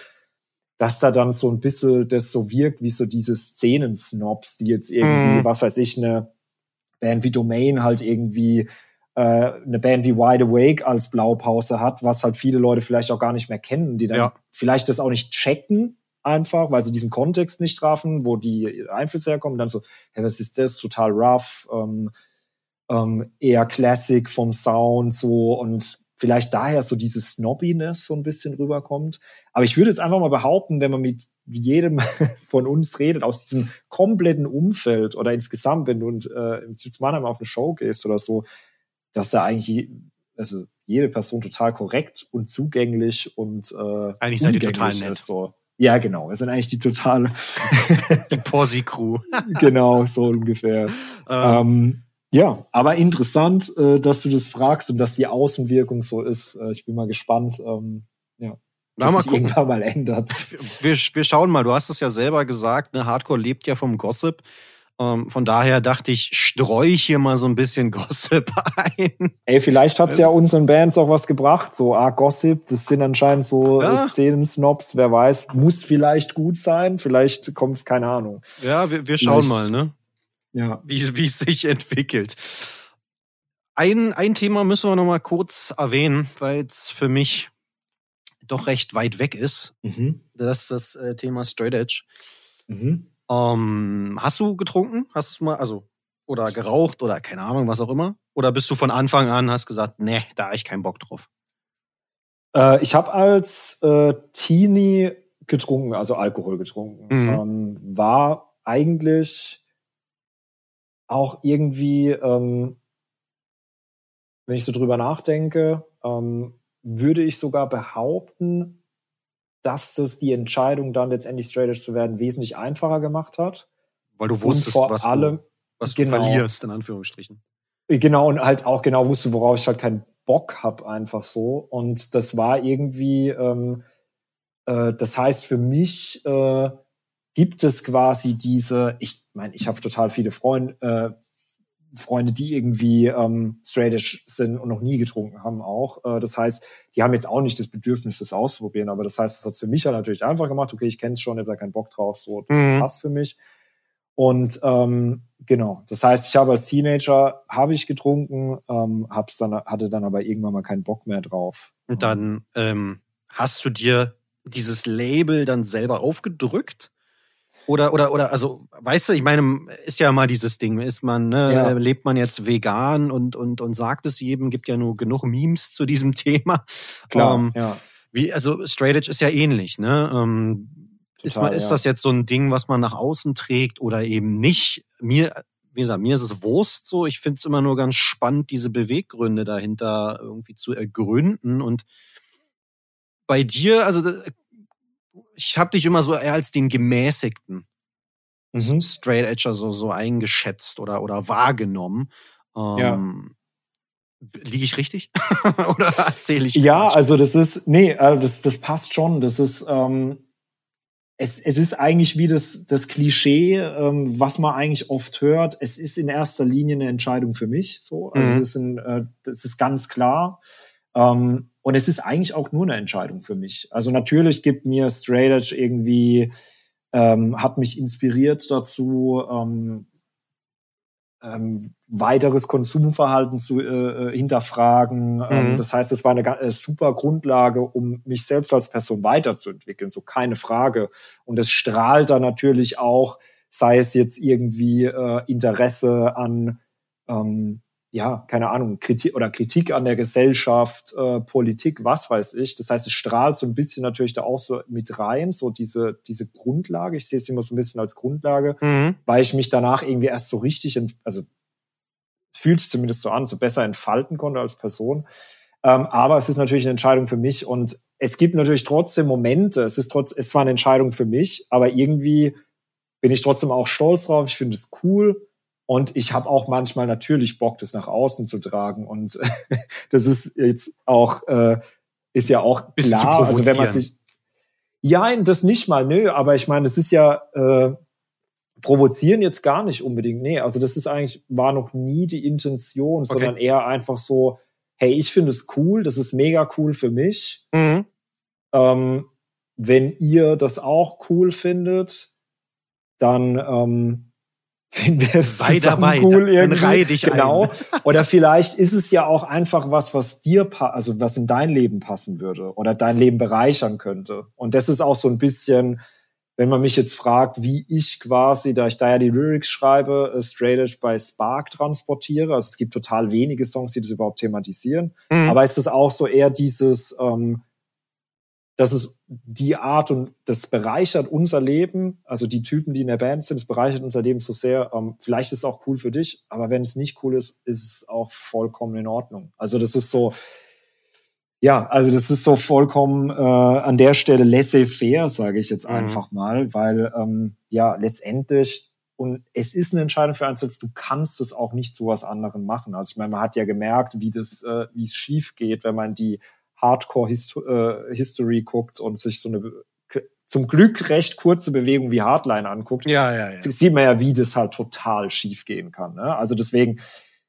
dass da dann so ein bisschen das so wirkt wie so diese Szenen-Snobs, die jetzt irgendwie, mm. was weiß ich, eine Band wie Domain halt irgendwie äh, eine Band wie Wide Awake als Blaupause hat, was halt viele Leute vielleicht auch gar nicht mehr kennen, die dann ja. vielleicht das auch nicht checken, einfach, weil sie diesen Kontext nicht trafen, wo die Einflüsse herkommen. Dann so, hey, was ist das? Total rough, ähm, ähm, eher Classic vom Sound so und vielleicht daher so dieses Snobbiness so ein bisschen rüberkommt. Aber ich würde jetzt einfach mal behaupten, wenn man mit jedem von uns redet, aus diesem kompletten Umfeld oder insgesamt, wenn du äh, in Mannheim auf eine Show gehst oder so, dass da eigentlich also jede Person total korrekt und zugänglich und äh, eigentlich seid ihr total nett. Ist, so. Ja, genau. Wir sind eigentlich die total die Posi-Crew. genau, so ungefähr. Ähm. Ähm, ja, aber interessant, äh, dass du das fragst und dass die Außenwirkung so ist. Äh, ich bin mal gespannt. Ähm, ja. Dass mal sich irgendwann mal ändert. Wir, wir schauen mal, du hast es ja selber gesagt, ne? Hardcore lebt ja vom Gossip. Ähm, von daher dachte ich, streue ich hier mal so ein bisschen Gossip ein. Ey, vielleicht hat's ja unseren Bands auch was gebracht. So, ah, Gossip, das sind anscheinend so ja. Szenen-Snobs, wer weiß, muss vielleicht gut sein, vielleicht kommt's, keine Ahnung. Ja, wir, wir schauen vielleicht, mal, ne? Ja. Wie, wie es sich entwickelt. Ein, ein Thema müssen wir noch mal kurz erwähnen, weil es für mich doch recht weit weg ist. Mhm. Das ist das äh, Thema Straight Edge. Mhm. Ähm, hast du getrunken? Hast du mal, also, oder geraucht oder keine Ahnung, was auch immer? Oder bist du von Anfang an, hast gesagt, nee, da habe ich keinen Bock drauf? Äh, ich habe als äh, Teenie getrunken, also Alkohol getrunken. Mhm. Ähm, war eigentlich auch irgendwie, ähm, wenn ich so drüber nachdenke, ähm, würde ich sogar behaupten, dass das die Entscheidung dann letztendlich straight zu werden wesentlich einfacher gemacht hat. Weil du wusstest, vor was, allem, du, was du genau, verlierst, in Anführungsstrichen. Genau, und halt auch genau wusste, worauf ich halt keinen Bock habe, einfach so. Und das war irgendwie, ähm, äh, das heißt für mich äh, gibt es quasi diese, ich meine, ich habe total viele Freunde, äh, Freunde, die irgendwie ähm, straightish sind und noch nie getrunken haben auch. Äh, das heißt, die haben jetzt auch nicht das Bedürfnis, das auszuprobieren. Aber das heißt, es hat für mich halt natürlich einfach gemacht. Okay, ich kenne es schon, ich habe da keinen Bock drauf. So, das mhm. passt für mich. Und ähm, genau, das heißt, ich habe als Teenager habe ich getrunken, ähm, hab's dann hatte dann aber irgendwann mal keinen Bock mehr drauf. Und dann ähm, hast du dir dieses Label dann selber aufgedrückt? Oder, oder, oder, also, weißt du, ich meine, ist ja mal dieses Ding, ist man, ne, ja. lebt man jetzt vegan und, und, und sagt es jedem, gibt ja nur genug Memes zu diesem Thema. Klar, ähm, ja. Wie, also, Straight Edge ist ja ähnlich, ne? Ähm, Total, ist, man, ist ja. das jetzt so ein Ding, was man nach außen trägt oder eben nicht? Mir, wie gesagt, mir ist es Wurst so. Ich finde es immer nur ganz spannend, diese Beweggründe dahinter irgendwie zu ergründen. Und bei dir, also ich habe dich immer so eher als den gemäßigten mhm. Straight Edger so, so eingeschätzt oder, oder wahrgenommen. Ähm, ja. Liege ich richtig? oder erzähle ich? Ja, Quatsch? also das ist, nee, äh, das, das passt schon. Das ist, ähm, es, es ist eigentlich wie das, das Klischee, ähm, was man eigentlich oft hört. Es ist in erster Linie eine Entscheidung für mich. So, also mhm. es ist ein, äh, das ist ganz klar. Ähm, und es ist eigentlich auch nur eine Entscheidung für mich. Also natürlich gibt mir Straight Edge irgendwie, ähm, hat mich inspiriert dazu, ähm, ähm, weiteres Konsumverhalten zu äh, äh hinterfragen. Ähm, mhm. das heißt, es war eine, eine, super Grundlage, um mich selbst als Person weiterzuentwickeln, so keine Frage. Und es strahlt da natürlich auch, sei es jetzt irgendwie äh, Interesse an ähm, ja, keine Ahnung, Kritik oder Kritik an der Gesellschaft, äh, Politik, was weiß ich. Das heißt, es strahlt so ein bisschen natürlich da auch so mit rein, so diese, diese Grundlage. Ich sehe es immer so ein bisschen als Grundlage, mhm. weil ich mich danach irgendwie erst so richtig, also fühlt es zumindest so an, so besser entfalten konnte als Person. Ähm, aber es ist natürlich eine Entscheidung für mich und es gibt natürlich trotzdem Momente, es ist trotz, es war eine Entscheidung für mich, aber irgendwie bin ich trotzdem auch stolz drauf. Ich finde es cool und ich habe auch manchmal natürlich Bock, das nach außen zu tragen. Und das ist jetzt auch, äh, ist ja auch klar. Also wenn man sich, Ja, das nicht mal, nö, aber ich meine, es ist ja äh, provozieren jetzt gar nicht unbedingt. Nee, also das ist eigentlich, war noch nie die Intention, okay. sondern eher einfach so, hey, ich finde es cool, das ist mega cool für mich. Mhm. Ähm, wenn ihr das auch cool findet, dann ähm, finden wir es Sei dabei, cool irgendwie. Dann reih dich genau. Ein. Oder vielleicht ist es ja auch einfach was, was dir, also was in dein Leben passen würde oder dein Leben bereichern könnte. Und das ist auch so ein bisschen, wenn man mich jetzt fragt, wie ich quasi, da ich da ja die Lyrics schreibe, äh, Straight Edge bei Spark transportiere. Also es gibt total wenige Songs, die das überhaupt thematisieren. Mhm. Aber ist das auch so eher dieses, ähm, dass es die Art und das bereichert unser Leben, also die Typen, die in der Band sind, es bereichert unser Leben so sehr. Ähm, vielleicht ist es auch cool für dich, aber wenn es nicht cool ist, ist es auch vollkommen in Ordnung. Also das ist so, ja, also das ist so vollkommen äh, an der Stelle laissez-faire, sage ich jetzt mhm. einfach mal, weil ähm, ja letztendlich und es ist eine Entscheidung für einen selbst. Du kannst es auch nicht zu was anderem machen. Also ich meine, man hat ja gemerkt, wie das, äh, wie es schief geht, wenn man die Hardcore-History äh, guckt und sich so eine zum Glück recht kurze Bewegung wie Hardline anguckt. Ja, ja, ja. Sieht man ja, wie das halt total schief gehen kann. Ne? Also deswegen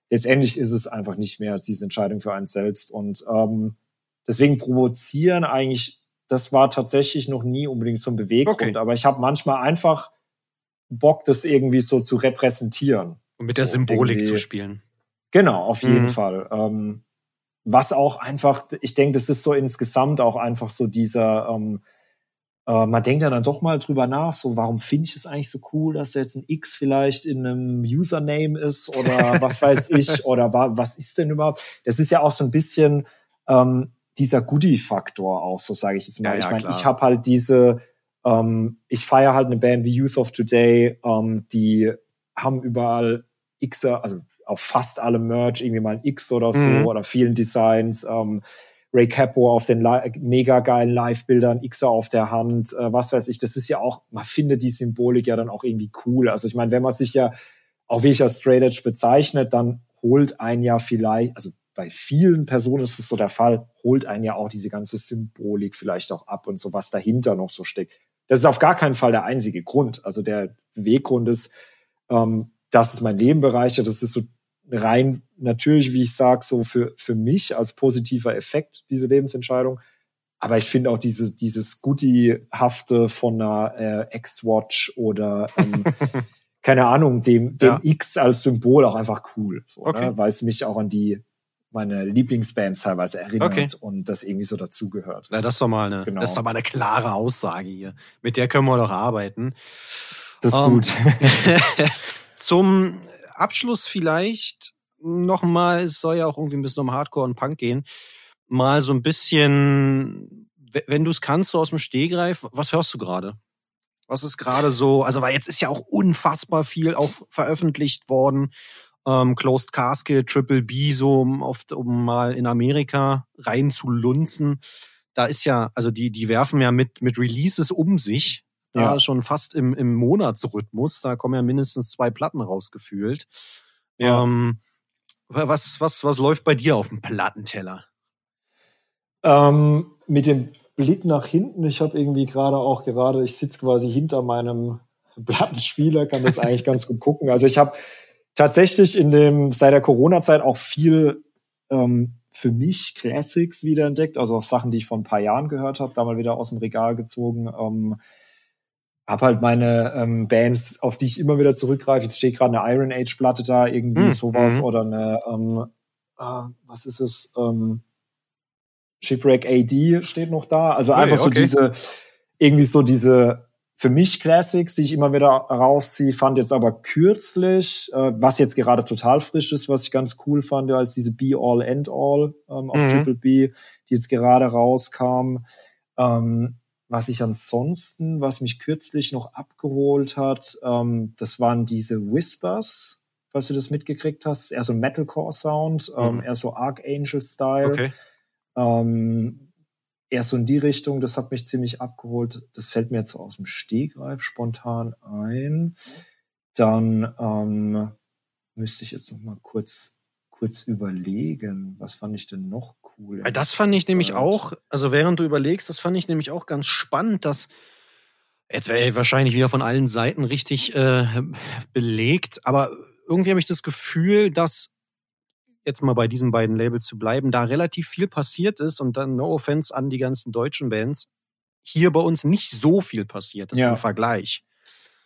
letztendlich ist es einfach nicht mehr diese Entscheidung für einen selbst und ähm, Deswegen provozieren eigentlich, das war tatsächlich noch nie unbedingt so ein Beweggrund. Okay. Aber ich habe manchmal einfach Bock, das irgendwie so zu repräsentieren. Und mit der so Symbolik zu spielen. Genau, auf jeden mhm. Fall. Ähm, was auch einfach, ich denke, das ist so insgesamt auch einfach so dieser, ähm, äh, man denkt ja dann doch mal drüber nach, so warum finde ich es eigentlich so cool, dass da jetzt ein X vielleicht in einem Username ist oder was weiß ich oder was ist denn überhaupt? Das ist ja auch so ein bisschen, ähm, dieser Goodie-Faktor auch, so sage ich jetzt mal. Ja, ich meine, ich habe halt diese, ähm, ich feiere halt eine Band wie Youth of Today, ähm, die haben überall X, also auf fast allem Merch irgendwie mal ein X oder so mhm. oder vielen Designs. Ähm, Ray Capo auf den mega geilen Live-Bildern, Xer auf der Hand, äh, was weiß ich. Das ist ja auch, man findet die Symbolik ja dann auch irgendwie cool. Also ich meine, wenn man sich ja auch wie ich als Straight Edge bezeichnet, dann holt ein ja vielleicht, also bei vielen Personen ist es so der Fall, holt einen ja auch diese ganze Symbolik vielleicht auch ab und so, was dahinter noch so steckt. Das ist auf gar keinen Fall der einzige Grund. Also der Weggrund ist, ähm, dass es mein Leben bereichert. Das ist so rein natürlich, wie ich sage, so für, für mich als positiver Effekt, diese Lebensentscheidung. Aber ich finde auch diese, dieses Goodie-hafte von einer äh, X-Watch oder ähm, keine Ahnung, dem, dem ja. X als Symbol auch einfach cool. So, ne? okay. ne? Weil es mich auch an die meine Lieblingsbands teilweise erinnert okay. und das irgendwie so dazugehört. Na, das ist doch mal eine, genau. das ist doch mal eine klare Aussage hier. Mit der können wir doch arbeiten. Das ist um, gut. zum Abschluss vielleicht nochmal, es soll ja auch irgendwie ein bisschen um Hardcore und Punk gehen, mal so ein bisschen, wenn du es kannst, so aus dem Stehgreif, was hörst du gerade? Was ist gerade so, also weil jetzt ist ja auch unfassbar viel auch veröffentlicht worden ähm, Closed Casket, Triple B, so um, oft, um mal in Amerika rein zu lunzen. Da ist ja, also die, die werfen ja mit, mit Releases um sich. Da ja. schon fast im, im Monatsrhythmus. Da kommen ja mindestens zwei Platten rausgefühlt. Ja. Ähm, was, was, was läuft bei dir auf dem Plattenteller? Ähm, mit dem Blick nach hinten, ich habe irgendwie gerade auch gerade, ich sitze quasi hinter meinem Plattenspieler, kann das eigentlich ganz gut gucken. Also ich habe tatsächlich in dem, seit der Corona-Zeit auch viel ähm, für mich Classics wiederentdeckt, also auch Sachen, die ich vor ein paar Jahren gehört habe, da mal wieder aus dem Regal gezogen. Ähm, hab halt meine ähm, Bands, auf die ich immer wieder zurückgreife. Jetzt steht gerade eine Iron Age Platte da, irgendwie mhm. sowas oder eine, ähm, äh, was ist es? Ähm, Shipwreck AD steht noch da. Also okay, einfach so okay. diese, irgendwie so diese für mich Classics, die ich immer wieder rausziehe, fand jetzt aber kürzlich, äh, was jetzt gerade total frisch ist, was ich ganz cool fand, als diese Be All End All ähm, auf mhm. Triple B, die jetzt gerade rauskam. Ähm, was ich ansonsten, was mich kürzlich noch abgeholt hat, ähm, das waren diese Whispers, falls du das mitgekriegt hast. Eher so Metalcore-Sound, ähm, mhm. eher so Archangel-Style. Okay. Ähm, eher so in die Richtung, das hat mich ziemlich abgeholt. Das fällt mir jetzt so aus dem Stegreif spontan ein. Dann ähm, müsste ich jetzt noch mal kurz, kurz überlegen, was fand ich denn noch cool. Weil das fand ich nämlich auch, also während du überlegst, das fand ich nämlich auch ganz spannend, dass jetzt wäre wahrscheinlich wieder von allen Seiten richtig äh, belegt, aber irgendwie habe ich das Gefühl, dass jetzt mal bei diesen beiden Labels zu bleiben, da relativ viel passiert ist und dann no offense an die ganzen deutschen Bands, hier bei uns nicht so viel passiert ist Ja. im Vergleich.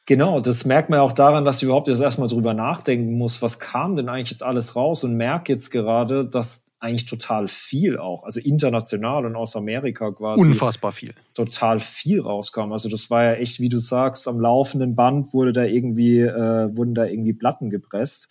Genau, das merkt man auch daran, dass ich überhaupt jetzt erstmal drüber nachdenken muss, was kam denn eigentlich jetzt alles raus und merke jetzt gerade, dass eigentlich total viel auch, also international und aus Amerika quasi Unfassbar viel. total viel rauskam. Also das war ja echt, wie du sagst, am laufenden Band wurde da irgendwie, äh, wurden da irgendwie Platten gepresst.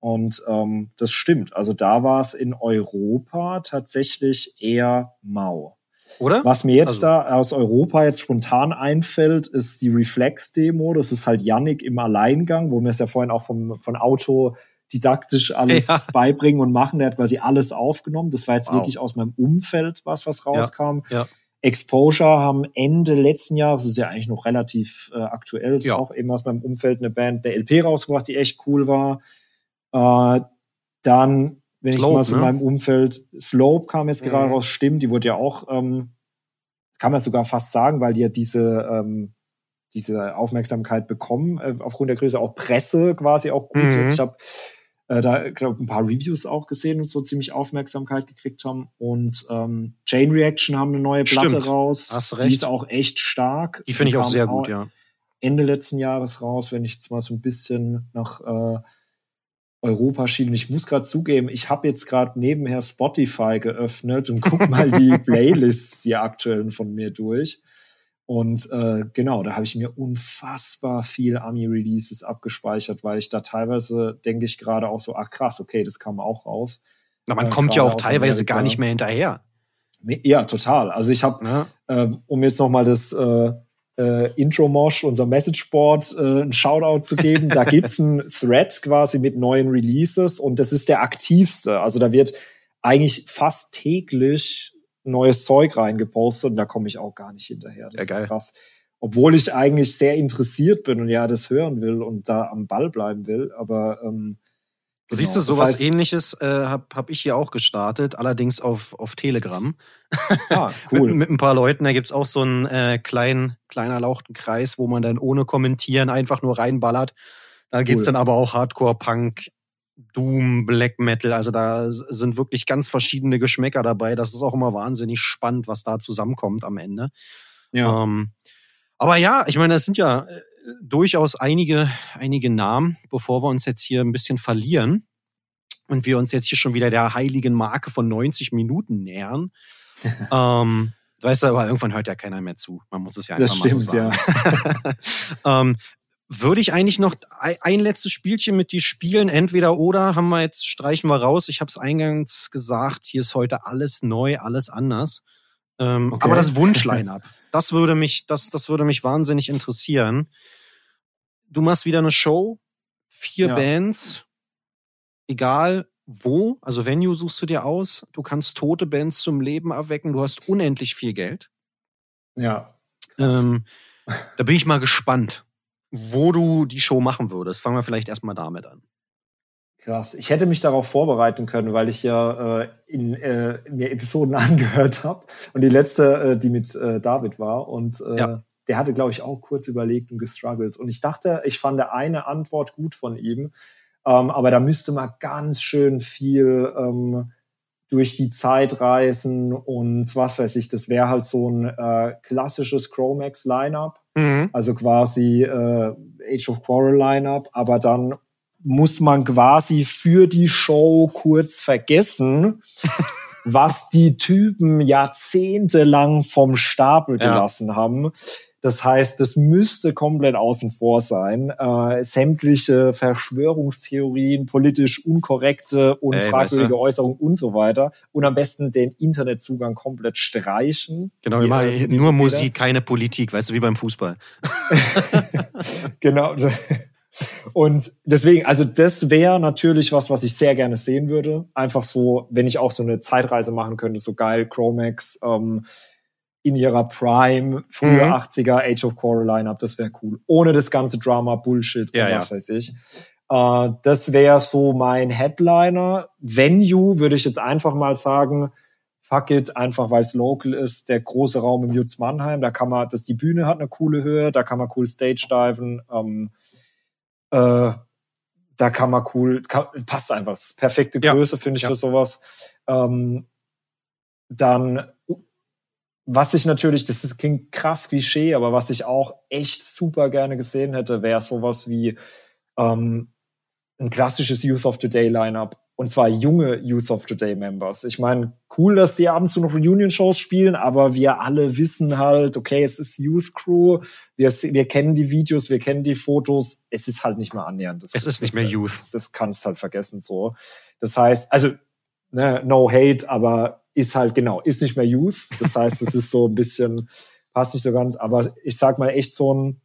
Und ähm, das stimmt. Also da war es in Europa tatsächlich eher mau. Oder? Was mir jetzt Also- da aus Europa jetzt spontan einfällt, ist die Reflex-Demo. Das ist halt Yannick im Alleingang, wo wir es ja vorhin auch vom, von Auto didaktisch alles Ja. beibringen und machen. Der hat quasi alles aufgenommen. Das war jetzt Wow. wirklich aus meinem Umfeld was, was rauskam. ja. Exposure haben Ende letzten Jahres, das ist ja eigentlich noch relativ äh, aktuell, das Ja. ist auch eben aus meinem Umfeld eine Band, eine LP rausgebracht, die echt cool war. Äh, dann, wenn ich Slope, mal so in ne? meinem Umfeld, Slope kam jetzt gerade Mhm. raus, stimmt, die wurde ja auch, ähm, kann man sogar fast sagen, weil die ja diese, ähm, diese Aufmerksamkeit bekommen, äh, aufgrund der Größe auch Presse quasi auch gut Mhm. ist. Ich habe da glaub, ein paar Reviews auch gesehen und so ziemlich Aufmerksamkeit gekriegt haben. Und ähm, Chain Reaction haben eine neue Platte Stimmt. raus. Hast du Die recht. ist auch echt stark. Die finde ich auch sehr gut, ja. Ende letzten Jahres raus, wenn ich jetzt mal so ein bisschen nach äh, Europa schiele. Und Ich muss gerade zugeben, ich habe jetzt gerade nebenher Spotify geöffnet und guck mal die Playlists, die aktuellen von mir durch. Und äh, genau, da habe ich mir unfassbar viel Ami-Releases abgespeichert, weil ich da teilweise denke ich gerade auch so, ach krass, okay, das kam auch raus. Na, man Äh, kommt ja auch teilweise Amerika. gar nicht mehr hinterher. Ja, total. Also ich habe Ne? äh, um jetzt nochmal das äh, äh, Intro-Mosh, unser Messageboard, äh, ein Shoutout zu geben. Da gibt's einen Thread quasi mit neuen Releases und das ist der aktivste. Also da wird eigentlich fast täglich neues Zeug reingepostet und da komme ich auch gar nicht hinterher. Das Ja, ist krass. Obwohl ich eigentlich sehr interessiert bin und ja das hören will und da am Ball bleiben will, aber ähm, genau, siehst du, das sowas heißt- ähnliches äh, habe hab ich hier auch gestartet, allerdings auf, auf Telegram. Ah, Mit, cool. mit ein paar Leuten. Da gibt's auch so einen äh, kleinen, kleinen erlauchten Kreis, wo man dann ohne Kommentieren einfach nur reinballert. Da geht's Cool. dann aber auch Hardcore-Punk, Doom, Black Metal. Also da sind wirklich ganz verschiedene Geschmäcker dabei. Das ist auch immer wahnsinnig spannend, was da zusammenkommt am Ende. ja. Ähm, aber ja, ich meine, das sind ja äh, durchaus einige, einige Namen, bevor wir uns jetzt hier ein bisschen verlieren und wir uns jetzt hier schon wieder der heiligen Marke von 90 Minuten nähern. ähm, weißt du, aber irgendwann hört ja keiner mehr zu. Man muss es ja einfach Das mal so stimmt, sagen. ähm, würde ich eigentlich noch ein, letztes Spielchen mit dir spielen? Entweder oder haben wir jetzt, streichen wir raus. Ich habe es eingangs gesagt, hier ist heute alles neu, alles anders. Ähm, Okay. Aber das Wunschline-up, das würde mich, das, das würde mich wahnsinnig interessieren. Du machst wieder eine Show, vier Ja. Bands, egal wo, also Venue suchst du dir aus, du kannst tote Bands zum Leben erwecken, du hast unendlich viel Geld. ja. Ähm, da bin ich mal gespannt, wo du die Show machen würdest. Fangen wir vielleicht erstmal damit an. Krass. Ich hätte mich darauf vorbereiten können, weil ich ja äh, in, äh, mir Episoden angehört habe. Und die letzte, äh, die mit äh, David war. Und äh, Ja. der hatte, glaube ich, auch kurz überlegt und gestruggelt. Und ich dachte, ich fand eine Antwort gut von ihm. Ähm, aber da müsste man ganz schön viel ähm, durch die Zeit reisen und was weiß ich. Das wäre halt so ein äh, klassisches Chromax-Line-Up. Also quasi äh, Age of Quarrel Lineup, aber dann muss man quasi für die Show kurz vergessen, was die Typen jahrzehntelang vom Stapel Ja. gelassen haben. Das heißt, das müsste komplett außen vor sein. Äh, sämtliche Verschwörungstheorien, politisch unkorrekte und Ey, fragwürdige weißt du. Äußerungen und so weiter. Und am besten den Internetzugang komplett streichen. Genau, wir machen äh, nur. Musik, keine Politik, weißt du, wie beim Fußball. Genau. Und deswegen, also das wäre natürlich was, was ich sehr gerne sehen würde. Einfach so, wenn ich auch so eine Zeitreise machen könnte, so geil, Chromax ähm, in ihrer Prime, frühe Mhm. 80er Age of Quarrel Lineup, das wäre cool. Ohne das ganze Drama, Bullshit Ja, und ja. was weiß ich. Äh, das wäre so mein Headliner. Venue würde ich jetzt einfach mal sagen, fuck it, einfach weil es local ist, der große Raum im Jutz Mannheim, da kann man, dass die Bühne hat eine coole Höhe, da kann man cool Stage diven, ähm, äh, da kann man cool, kann, passt einfach, perfekte Größe, ja. finde ich, ja. für sowas. Ähm, dann, was ich natürlich, das ist, klingt krass Klischee, aber was ich auch echt super gerne gesehen hätte, wäre sowas wie ähm, ein klassisches Youth of Today Lineup und zwar junge Youth of Today Members. Ich meine, cool, dass die abends noch Reunion-Shows spielen, aber wir alle wissen halt, okay, es ist Youth Crew, wir, wir kennen die Videos, wir kennen die Fotos, es ist halt nicht mehr annähernd. Das, es ist nicht mehr Youth. Das, das kannst halt vergessen so. Das heißt, also, ne, no hate, aber ist halt genau, ist nicht mehr Youth. Das heißt, es ist so ein bisschen, passt nicht so ganz, aber ich sag mal echt so ein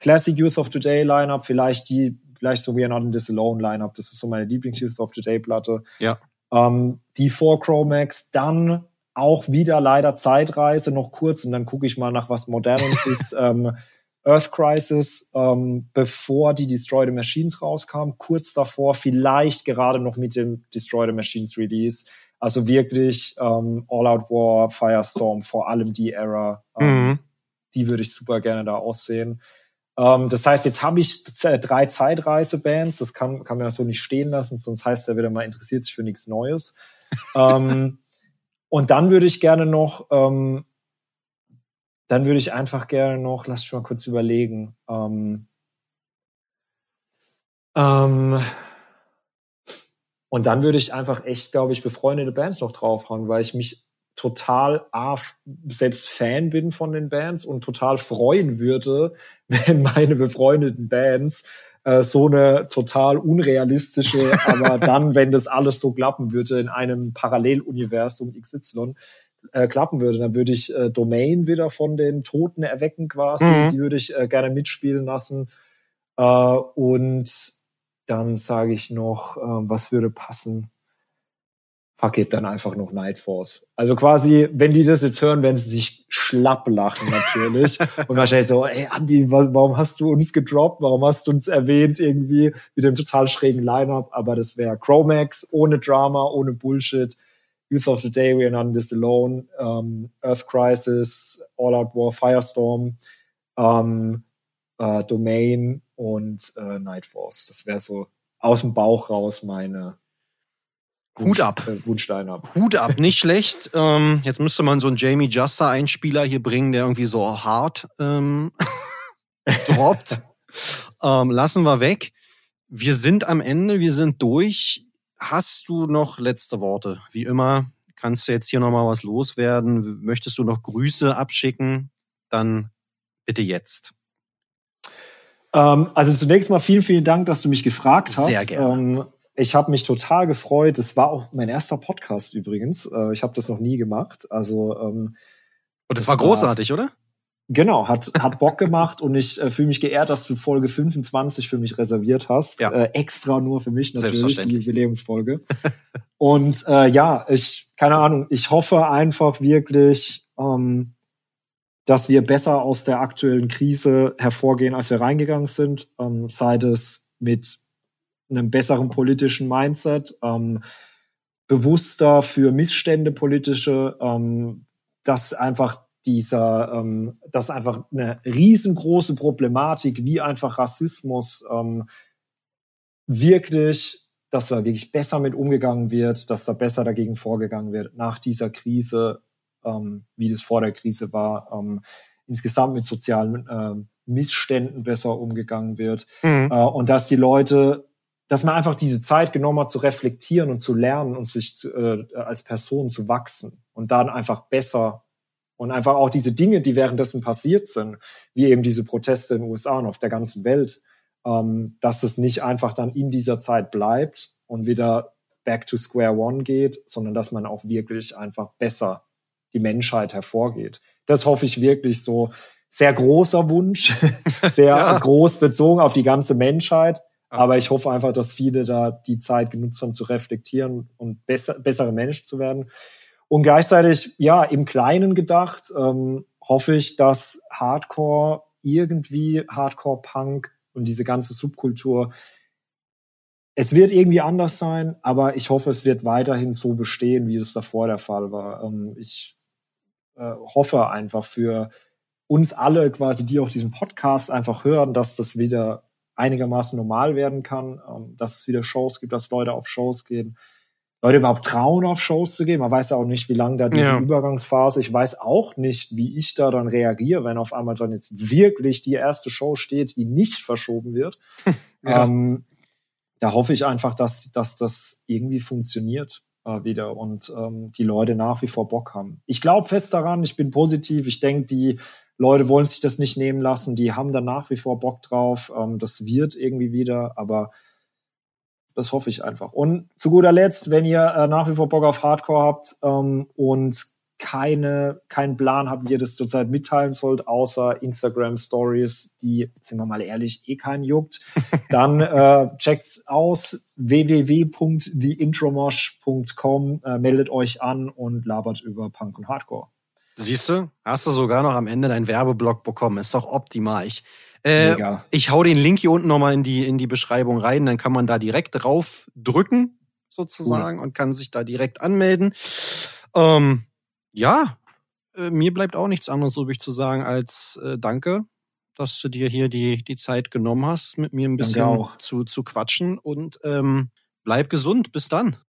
Classic Youth of Today Lineup, vielleicht die vielleicht so We Are Not in This Alone Lineup. Das ist so meine Lieblings-Youth of Today Platte. Ja. Ähm, die vor Chromax, dann auch wieder leider Zeitreise, noch kurz und dann gucke ich mal nach was Modernem ist. Ähm, Earth Crisis, ähm, bevor die Destroy the Machines rauskam, kurz davor, vielleicht gerade noch mit dem Destroy the Machines Release. Also wirklich ähm, All Out War, Firestorm, vor allem die Era. Ähm, mhm. Die würde ich super gerne da aussehen. Ähm, das heißt, jetzt habe ich drei Zeitreisebands, das kann, kann man so nicht stehen lassen, sonst heißt er wieder mal interessiert sich für nichts Neues. ähm, und dann würde ich gerne noch, ähm, dann würde ich einfach gerne noch, lass mich mal kurz überlegen. Ähm, ähm, und dann würde ich einfach echt, glaube ich, befreundete Bands noch draufhauen, weil ich mich total A, selbst Fan bin von den Bands und total freuen würde, wenn meine befreundeten Bands äh, so eine total unrealistische, aber dann, wenn das alles so klappen würde in einem Paralleluniversum XY, äh, klappen würde, dann würde ich äh, Domain wieder von den Toten erwecken quasi, mhm. die würde ich äh, gerne mitspielen lassen. Äh, und dann sage ich noch, äh, was würde passen? fuck it, dann einfach noch Night Force. Also quasi, wenn die das jetzt hören, werden sie sich schlapp lachen natürlich. und wahrscheinlich so, ey Andi, warum hast du uns gedroppt? Warum hast du uns erwähnt irgendwie mit dem total schrägen Lineup? Aber das wäre Chromax, ohne Drama, ohne Bullshit. Youth of the Day, We Are None This Alone, um, Earth Crisis, All Out War, Firestorm, um, uh, Domain und uh, Night Force. Das wäre so aus dem Bauch raus meine Hut ab. Äh, ab. Hut ab, nicht schlecht. Ähm, jetzt müsste man so einen Jamie Juster Einspieler hier bringen, der irgendwie so hart ähm, droppt. ähm, lassen wir weg. Wir sind am Ende, wir sind durch. Hast du noch letzte Worte? Wie immer, kannst du jetzt hier nochmal was loswerden? Möchtest du noch Grüße abschicken? Dann bitte jetzt. Ähm, also zunächst mal vielen, vielen Dank, dass du mich gefragt hast. Sehr gerne. Ähm, ich habe mich total gefreut. Es war auch mein erster Podcast übrigens. Äh, ich habe das noch nie gemacht. Also ähm, und es war großartig, war, oder? Genau, hat hat Bock gemacht und ich äh, fühle mich geehrt, dass du Folge 25 für mich reserviert hast. Ja. Äh, extra nur für mich natürlich die Jubiläumsfolge. und äh, ja, ich keine Ahnung. Ich hoffe einfach wirklich, ähm, dass wir besser aus der aktuellen Krise hervorgehen, als wir reingegangen sind. Ähm, sei es mit einem besseren politischen Mindset, ähm, bewusster für Missstände politische, ähm, dass einfach dieser, ähm, dass einfach eine riesengroße Problematik wie einfach Rassismus ähm, wirklich, dass da wirklich besser mit umgegangen wird, dass da besser dagegen vorgegangen wird nach dieser Krise, ähm, wie das vor der Krise war, ähm, insgesamt mit sozialen äh, Missständen besser umgegangen wird mhm. äh, und dass die Leute dass man einfach diese Zeit genommen hat, zu reflektieren und zu lernen und sich zu, äh, als Person zu wachsen und dann einfach besser und einfach auch diese Dinge, die währenddessen passiert sind, wie eben diese Proteste in den USA und auf der ganzen Welt, ähm, dass es nicht einfach dann in dieser Zeit bleibt und wieder back to square one geht, sondern dass man auch wirklich einfach besser die Menschheit hervorgeht. Das hoffe ich wirklich so. Sehr großer Wunsch, sehr ja. groß bezogen auf die ganze Menschheit. Aber ich hoffe einfach, dass viele da die Zeit genutzt haben zu reflektieren und besser, bessere Menschen zu werden. Und gleichzeitig, ja, im Kleinen gedacht, ähm, hoffe ich, dass Hardcore irgendwie, Hardcore-Punk und diese ganze Subkultur es wird irgendwie anders sein, aber ich hoffe, es wird weiterhin so bestehen, wie es davor der Fall war. Ähm, ich äh, hoffe einfach für uns alle quasi, die auch diesen Podcast einfach hören, dass das wieder einigermaßen normal werden kann, ähm, dass es wieder Shows gibt, dass Leute auf Shows gehen. Leute überhaupt trauen, auf Shows zu gehen. Man weiß ja auch nicht, wie lange da diese ja. Übergangsphase. Ich weiß auch nicht, wie ich da dann reagiere, wenn auf einmal dann jetzt wirklich die erste Show steht, die nicht verschoben wird. ja. ähm, da hoffe ich einfach, dass, dass das irgendwie funktioniert äh, wieder und ähm, die Leute nach wie vor Bock haben. Ich glaube fest daran, ich bin positiv. Ich denke, die Leute wollen sich das nicht nehmen lassen, die haben da nach wie vor Bock drauf. Ähm, das wird irgendwie wieder, aber das hoffe ich einfach. Und zu guter Letzt, wenn ihr äh, nach wie vor Bock auf Hardcore habt ähm, und keine, keinen Plan habt, wie ihr das zurzeit mitteilen sollt, außer Instagram Stories, die, sind wir mal ehrlich, eh keinen juckt, dann äh, checkt aus www.theintromosh.com, äh, meldet euch an und labert über Punk und Hardcore. Siehst du, hast du sogar noch am Ende deinen Werbeblock bekommen. Ist doch optimal. Ich, äh, ich hau den Link hier unten nochmal in die, in die Beschreibung rein, dann kann man da direkt drauf drücken, sozusagen, cool. und kann sich da direkt anmelden. Ähm, ja, äh, mir bleibt auch nichts anderes übrig zu sagen als äh, Danke, dass du dir hier die, die Zeit genommen hast, mit mir ein bisschen zu, zu quatschen und ähm, bleib gesund. Bis dann.